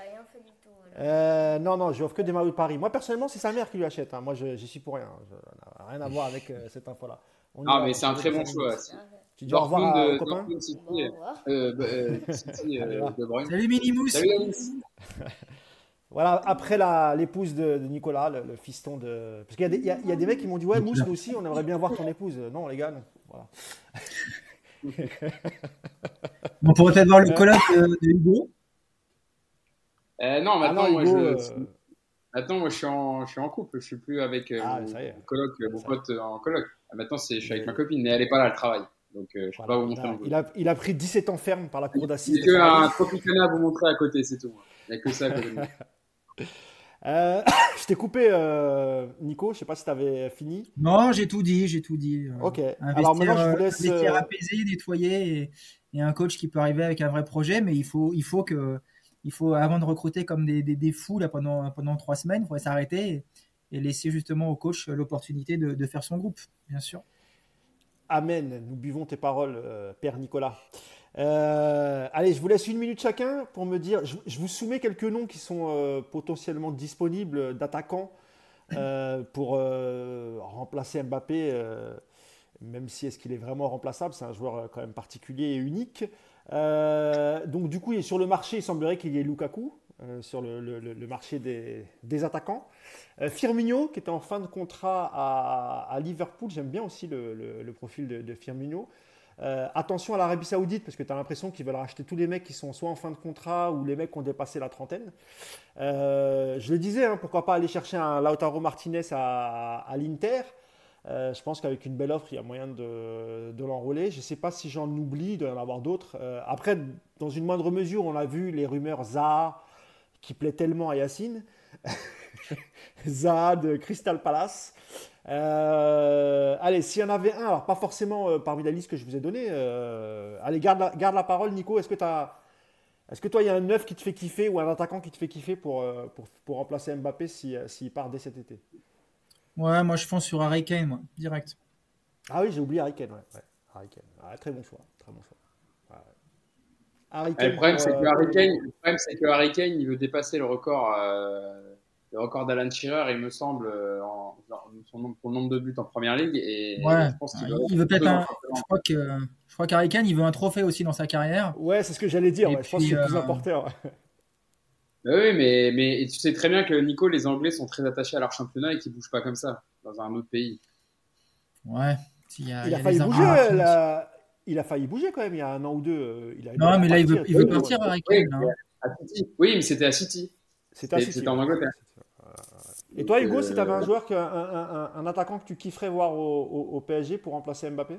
Voilà. Euh, non, non, je lui offre que des maillots de Paris. Moi, personnellement, c'est sa mère qui lui achète. hein. Moi, je, j'y suis pour rien. Je, rien à voir avec euh, cette info-là. Ah, mais c'est un très bon choix. Tu dis au revoir à- euh, Dortmund City, revoir. euh, bah, euh, City, Allez, euh, va. De Bruyne. Salut Yanis. Voilà, après la- l'épouse de, de Nicolas, le, le fiston de. Parce qu'il y, a des- il y a- il y a des mecs qui m'ont dit Ouais, Mousse, nous aussi, on aimerait bien voir ton épouse. Non, les gars, non. Voilà. On pourrait peut-être voir le colloque de, de Hugo. Euh, non, Ah maintenant, non, moi, je, euh, maintenant, moi, je suis en, je suis en couple. Je suis plus avec euh, Ah, mon, mon coloc, euh, mon pote euh, en coloc. Ah, Maintenant, c'est, je suis avec ma copine, mais elle est pas là, elle travaille. Donc, euh, je peux voilà. pas vous montrer il, a, il, a, il a pris 17 ans ferme par la cour d'assises. J'ai de que Paris. un Tropicana à vous montrer à côté, c'est tout. Il n'y a que ça à côté. Euh, je t'ai coupé, euh, Nico. Je sais pas si tu avais fini. Non, j'ai tout dit, j'ai tout dit. Euh, Ok. Alors maintenant, je vous laisse. euh, apaisé, nettoyé et, et un coach qui peut arriver avec un vrai projet, mais il faut, il faut que, il faut avant de recruter comme des, des, des fous là pendant pendant trois semaines, il faudrait s'arrêter et, et laisser justement au coach l'opportunité de, de faire son groupe, bien sûr. Amen. Nous buvons tes paroles, euh, Père Nicolas. Euh, allez, je vous laisse une minute chacun pour me dire. Je, vous soumets quelques noms qui sont euh, potentiellement disponibles d'attaquants pour remplacer Mbappé. même si est-ce qu'il est vraiment remplaçable, c'est un joueur quand même particulier et unique. Donc du coup, sur le marché, il semblerait qu'il y ait Lukaku euh, sur le, marché des, attaquants. Euh, Firmino, qui était en fin de contrat à, Liverpool, j'aime bien aussi le, profil de, de Firmino. Euh, attention à l'Arabie Saoudite, parce que tu as l'impression qu'ils veulent racheter tous les mecs qui sont soit en fin de contrat ou les mecs qui ont dépassé la trentaine. Euh, je le disais, hein, pourquoi pas aller chercher un Lautaro Martinez à, à l'Inter. Je pense qu'avec une belle offre, il y a moyen de, l'enrôler. Je ne sais pas si j'en oublie, il doit y en avoir d'autres. Après, dans une moindre mesure, on a vu les rumeurs Zaha qui plaît tellement à Yacine. Zaha de Crystal Palace. Euh, allez, s'il y en avait un, alors pas forcément euh, parmi la liste que je vous ai donnée, euh, allez, garde la, garde la parole, Nico. Est-ce que, est-ce que toi, il y a un neuf qui te fait kiffer ou un attaquant qui te fait kiffer pour, euh, pour, pour remplacer Mbappé si, euh, s'il part dès cet été? Ouais, moi je pense sur Harry Kane, moi, direct. Ah oui, j'ai oublié Harry Kane. Ouais, ouais. Harry Kane. Ah, très bon choix. Très bon choix. Ah, le problème, c'est que Harry Kane, le problème, c'est que Harry Kane, il veut dépasser le record, euh, le record d'Alan Shearer, il me semble, euh, en, en- son nombre, pour le nombre de buts en première ligue. Et Ouais. je pense qu'il Il veut peut-être un. Je crois que, je crois qu'Harry Kane, il veut un trophée aussi dans sa carrière. Ouais, c'est ce que j'allais dire. Et ouais. Je pense que puis, c'est le plus euh, important. Bah oui, mais, tu sais très bien que Nico, les Anglais sont très attachés à leur championnat et qu'ils bougent pas comme ça dans un autre pays. Ouais. Il, y a, Il il a y a failli des bouger. arguments. Euh. Il a failli bouger quand même il y a un an ou deux. euh, Il a Non, mais là, il veut, il veut partir, ouais. Harry Oui, hein. À City. Oui, mais c'était à City. C'était à C'était- City, c'était en. Angleterre. Et toi, Hugo, si tu avais euh, un joueur, que- un, un- un- un attaquant que tu kifferais voir au, au- au PSG pour remplacer Mbappé?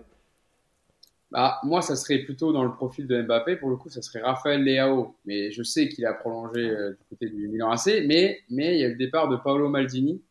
Bah, moi, ça serait plutôt dans le profil de Mbappé. Pour le coup, ça serait Raphaël Leao. Mais je sais qu'il a prolongé euh, du côté du Milan AC. Mais, mais il y a le départ de Paolo Maldini,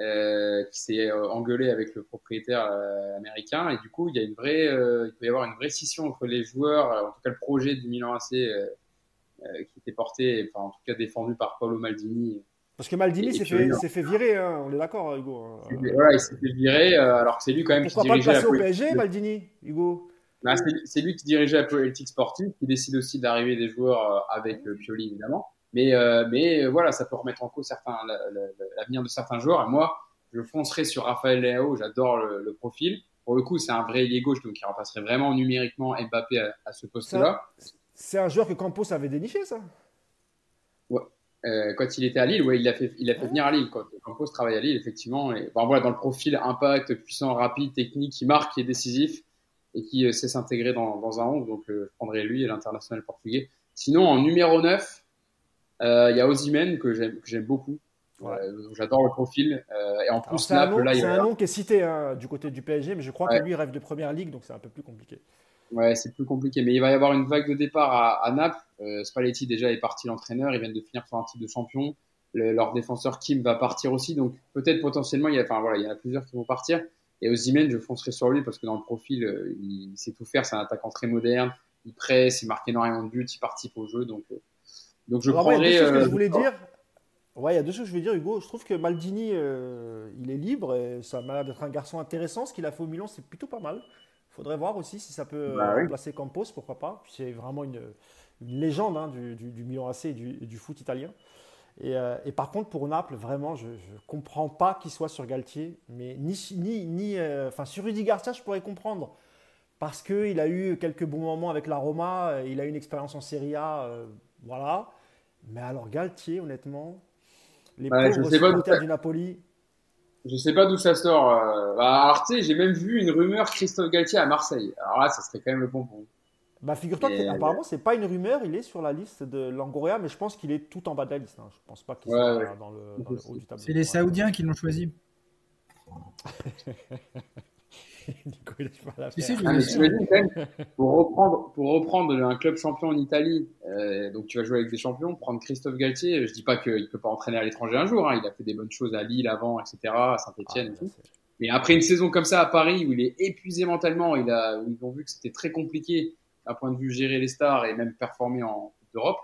euh, qui s'est euh, engueulé avec le propriétaire euh, américain. Et du coup, il y a une vraie, euh, il peut y avoir une vraie scission entre les joueurs, euh, en tout cas le projet du Milan AC, qui était porté, enfin, en tout cas défendu par Paolo Maldini. Parce que Maldini s'est fait, fait virer, hein, on est d'accord, Hugo. hein. Voilà, il s'est fait virer, euh, alors que c'est lui quand même Pourquoi qui pas le dirigeait la passer au politique. PSG, Maldini, Hugo? Bah, c'est- lui qui dirigeait la politique sportive, qui décide aussi d'arriver des joueurs avec Pioli évidemment. Mais, euh, mais euh, voilà, ça peut remettre en cause certains, la- la- l'avenir de certains joueurs. Et moi, je foncerai sur Raphaël Leao, j'adore le, le profil. Pour le coup, c'est un vrai ailier gauche, donc il remplacerait vraiment numériquement Mbappé à, à ce poste-là. C'est un joueur que Campos avait déniché, ça? Euh, quand il était à Lille, ouais, il l'a fait, il a fait venir à Lille. Quand Campos travaille à Lille, effectivement. Et, voilà, dans le profil impact, puissant, rapide, technique, qui marque, qui est décisif et qui euh, sait s'intégrer dans, dans, un 11. Donc, euh, je prendrais lui et l'international portugais. Sinon, en numéro 9, il y a Ozymen que j'aime beaucoup. J'adore le profil. et en plus, c'est un, un, nom qui est cité hein, du côté du PSG, mais je crois que lui rêve de première ligue, donc c'est un peu plus compliqué. Ouais, c'est plus compliqué. Mais il va y avoir une vague de départ à, à Naples. Euh, Spalletti déjà est parti l'entraîneur. Ils viennent de finir sur un titre de champion. leur défenseur Kim va partir aussi. Donc peut-être potentiellement, il y a, enfin voilà, il y en a plusieurs qui vont partir. Et Ozymen, je foncerai sur lui parce que dans le profil, euh, il, sait tout faire. C'est un attaquant très moderne. Il presse, il marque énormément de buts, il participe au jeu. Donc, euh, donc je prendrai. il y a deux choses que je voulais dire. Ouais, il y a deux choses que je voulais dire, Hugo. Je trouve que Maldini, il est libre et ça m'a l'air d'être un garçon intéressant. Ce qu'il a fait au Milan, c'est plutôt pas mal faudrait voir aussi si ça peut bah remplacer Campos, pourquoi pas. C'est vraiment une, légende hein, du, du, Milan AC et du, foot italien. Euh, et, par contre, pour Naples, vraiment, je ne comprends pas qu'il soit sur Galtier. Mais ni, ni, ni euh, enfin, sur Rudy Garcia, je pourrais comprendre. Parce qu'il a eu quelques bons moments avec la Roma, euh, il a eu une expérience en Serie A, voilà. Mais alors Galtier, honnêtement, les pauvres supporters du Napoli, je sais pas d'où ça sort. Euh... Bah, alors, tu sais, j'ai même vu une rumeur Christophe Galtier à Marseille. Alors là, ça serait quand même le bon point. Bah, figure-toi qu'apparemment, c'est pas une rumeur, il est sur la liste de Langoria, mais je pense qu'il est tout en bas de la liste. Hein. Je pense pas qu'il soit dans, le, haut du tableau. C'est les Saoudiens qui l'ont choisi. Nico, il pas ah, pour reprendre, pour reprendre un club champion en Italie, euh, donc tu vas jouer avec des champions, prendre Christophe Galtier, je dis pas qu'il peut pas entraîner à l'étranger un jour, hein, il a fait des bonnes choses à Lille avant, etc., à Saint-Etienne et ah, tout. Mais après une saison comme ça à Paris où il est épuisé mentalement, il a, où ils ont vu que c'était très compliqué d'un point de vue gérer les stars et même performer en Coupe d'Europe.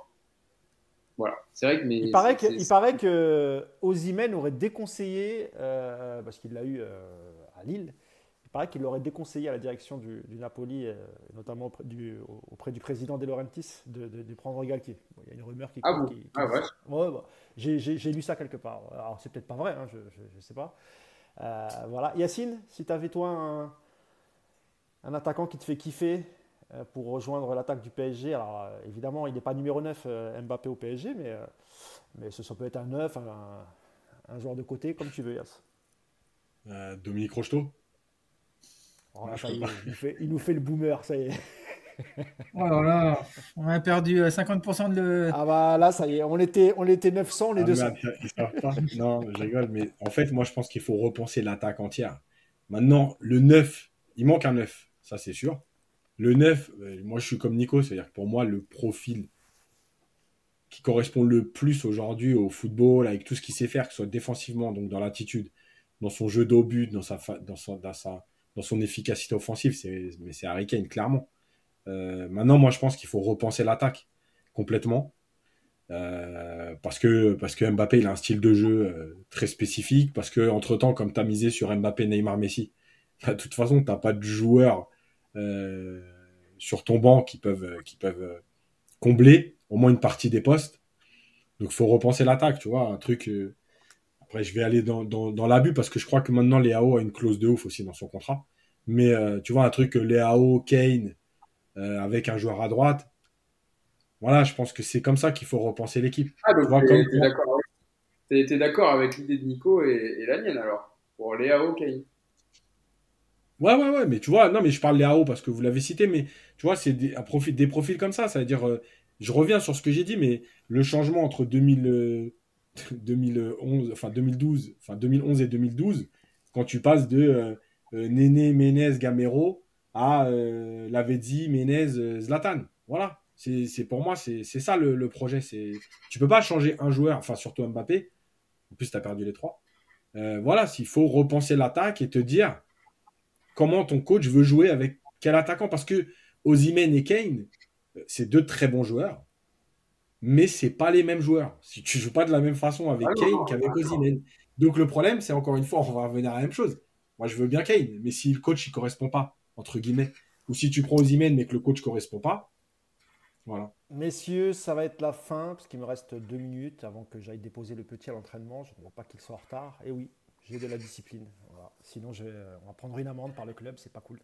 Voilà, c'est vrai que mais il paraît que, il paraît que Ozymen aurait déconseillé euh, parce qu'il l'a eu euh, à Lille il paraît qu'il l'aurait déconseillé à la direction du, Napoli, euh, notamment auprès du, auprès du, président De Laurentiis, de, de, prendre Galtier. il y a une rumeur qui. Ah, bon ah ouais. ouais J'ai lu ça quelque part. Alors, c'est peut-être pas vrai, hein, je ne sais pas. Euh, voilà. Yacine, si tu avais toi un, un, attaquant qui te fait kiffer euh, pour rejoindre l'attaque du PSG, alors évidemment, il n'est pas numéro 9 Mbappé au PSG, mais, mais ce, ça peut être un 9, un, un, joueur de côté, comme tu veux, Yass. Dominique Rocheteau Oh, il, nous fait, le boomer, ça y est. Oh là on a perdu 50% de le. Ah bah là, ça y est, on était, on était 900, on est 200. Ah, non, je rigole, mais en fait, moi je pense qu'il faut repenser l'attaque entière. Maintenant, le 9, il manque un 9, ça c'est sûr. Le 9, euh, moi je suis comme Nico, c'est-à-dire que pour moi, le profil qui correspond le plus aujourd'hui au football, avec tout ce qu'il sait faire, que ce soit défensivement, donc dans l'attitude, dans son jeu d'obus, dans sa, dans, dans sa dans son efficacité offensive, mais c'est Harry Kane, clairement. Euh, maintenant, moi, je pense qu'il faut repenser l'attaque complètement. Euh, parce, que, parce que Mbappé, il a un style de jeu euh, très spécifique. Parce que, entre-temps, comme tu as misé sur Mbappé, Neymar, Messi, bah, de toute façon, tu n'as pas de joueurs sur ton banc qui peuvent, qui peuvent combler au moins une partie des postes. Donc, faut repenser l'attaque, tu vois. Un truc. Après, je vais aller dans, dans, l'abus parce que je crois que maintenant, Léao a une clause de ouf aussi dans son contrat. Mais euh, tu vois, un truc Léao, Kane, euh, avec un joueur à droite, voilà, je pense que c'est comme ça qu'il faut repenser l'équipe. Ah, donc tu es, d'accord avec l'idée de Nico et, la mienne alors, pour Léao, Kane Ouais, ouais, ouais, mais tu vois, non, mais je parle Léao parce que vous l'avez cité, mais tu vois, c'est des, profil, des profils comme ça, ça veut dire, euh, je reviens sur ce que j'ai dit, mais le changement entre 2000, 2011, enfin 2012, enfin 2011 et 2012, quand tu passes de euh, euh, Néné, Menez, Gamero à euh, Lavezzi, Menez, euh, Zlatan. Voilà. C'est pour moi, c'est ça le, projet. C'est tu peux pas changer un joueur, enfin surtout Mbappé. En plus, tu as perdu les trois. voilà, s'il faut repenser l'attaque et te dire comment ton coach veut jouer avec quel attaquant. Parce que Ozymen et Kane, c'est deux très bons joueurs mais c'est pas les mêmes joueurs. Si tu joues pas de la même façon avec ah Kane qu'avec Ozymen. Donc le problème, c'est encore une fois, on va revenir à la même chose. Moi, je veux bien Kane, mais si le coach il correspond pas, entre guillemets, ou si tu prends Ozymen mais que le coach correspond pas, voilà. Messieurs, ça va être la fin, parce qu'il me reste deux minutes avant que j'aille déposer le petit à l'entraînement. Je ne vois pas qu'il soit en retard. Et oui, j'ai de la discipline. Sinon, je on va prendre une amende par le club, c'est pas cool.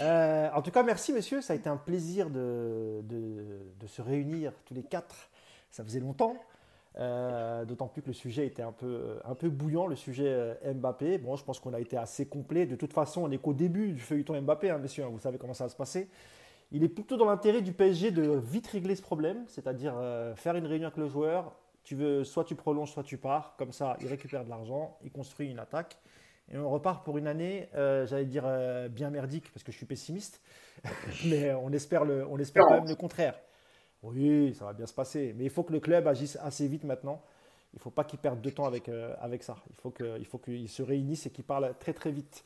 Euh, en tout cas, merci messieurs, ça a été un plaisir de, de, se réunir tous les quatre. Ça faisait longtemps. Euh, d'autant plus que le sujet était un peu, un peu bouillant, le sujet Mbappé. Bon, je pense qu'on a été assez complet. De toute façon, on n'est qu'au début du feuilleton Mbappé, hein, messieurs. Hein, vous savez comment ça va se passer. Il est plutôt dans l'intérêt du PSG de vite régler ce problème, c'est-à-dire faire une réunion avec le joueur. Tu veux, soit tu prolonges, soit tu pars. Comme ça, il récupère de l'argent, il construit une attaque. Et on repart pour une année, euh, j'allais dire euh, bien merdique, parce que je suis pessimiste, mais on espère, le, on espère quand même le contraire. Oui, ça va bien se passer, mais il faut que le club agisse assez vite maintenant. Il ne faut pas qu'il perde de temps avec, euh, avec ça. Il faut qu'il qu'il se réunisse et qu'il parle très très vite.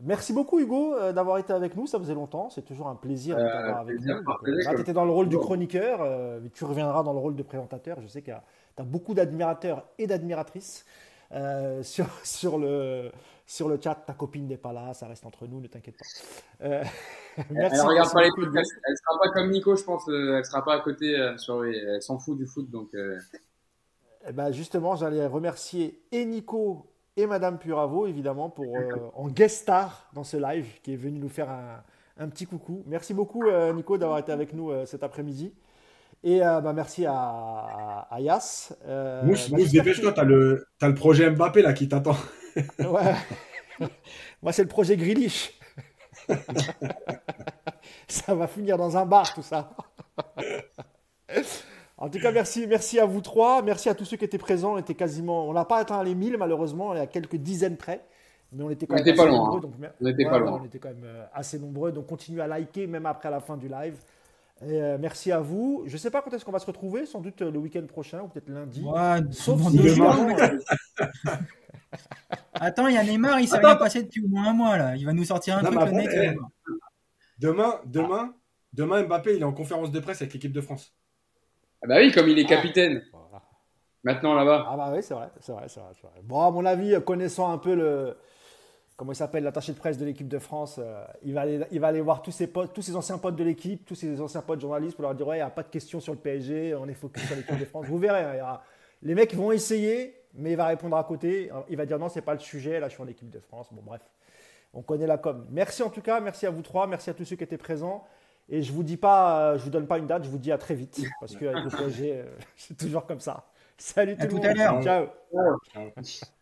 Merci beaucoup Hugo d'avoir été avec nous, ça faisait longtemps, c'est toujours un plaisir d'avoir avec nous. là, tu étais dans le rôle du chroniqueur, mais tu reviendras dans le rôle de présentateur. Je sais que tu as beaucoup d'admirateurs et d'admiratrices sur, sur, le, sur le chat, ta copine n'est pas là, ça reste entre nous, ne t'inquiète pas. Euh, merci, elle regarde pas les podcasts, elle sera pas comme Nico, je pense, euh, elle sera pas à côté, euh, sur elle s'en fout du foot, donc. Eh ben justement, j'allais remercier et Nico et Madame Puravo, évidemment, pour en guest star dans ce live, qui est venu nous faire un, un petit coucou. Merci beaucoup, Nico, d'avoir été avec nous cet après-midi. Et bah, merci à, à, Yas. Mousse, bah, dépêche-toi, tu as le, as le projet Mbappé là qui t'attend ouais. Moi, c'est le projet Grealish. ça va finir dans un bar, tout ça. en tout cas, merci, merci à vous trois. Merci à tous ceux qui étaient présents. On était quasiment, on n'a pas atteint les 1000, malheureusement. On est à quelques dizaines près. Mais on était quand même assez nombreux. Donc, on était pas loin. On était quand même euh, assez nombreux. Donc, continuez à liker, même après la fin du live. Euh, merci à vous. Je ne sais pas quand est-ce qu'on va se retrouver, sans doute euh, le week-end prochain ou peut-être lundi. Sauf si demain. Attends, il y a Neymar, il s'est rien passé depuis au moins un mois là. Il va nous sortir un truc. le mec, eh, demain, demain, demain, Mbappé, il est en conférence de presse avec l'équipe de France. Ah bah oui, comme il est capitaine. Maintenant là-bas. Ah bah oui, c'est vrai, c'est vrai, vrai, Bon, à mon avis, connaissant un peu le, comment il s'appelle, l'attaché de presse de l'équipe de France, euh, il, va aller, il va aller voir tous ses potes, tous ses anciens potes de l'équipe, tous ses anciens potes journalistes pour leur dire ouais, il n'y a pas de questions sur le PSG, on est focus sur l'équipe de France. Vous verrez, hein, les mecs vont essayer, mais il va répondre à côté. Il va dire non, c'est pas le sujet. Là, je suis en équipe de France. Bon, bref, on connaît la com. Merci en tout cas, merci à vous trois, merci à tous ceux qui étaient présents. Et je vous dis pas, je vous donne pas une date, je vous dis à très vite parce qu'avec le projet, c'est toujours comme ça. Salut tout le monde. Ciao. Ciao.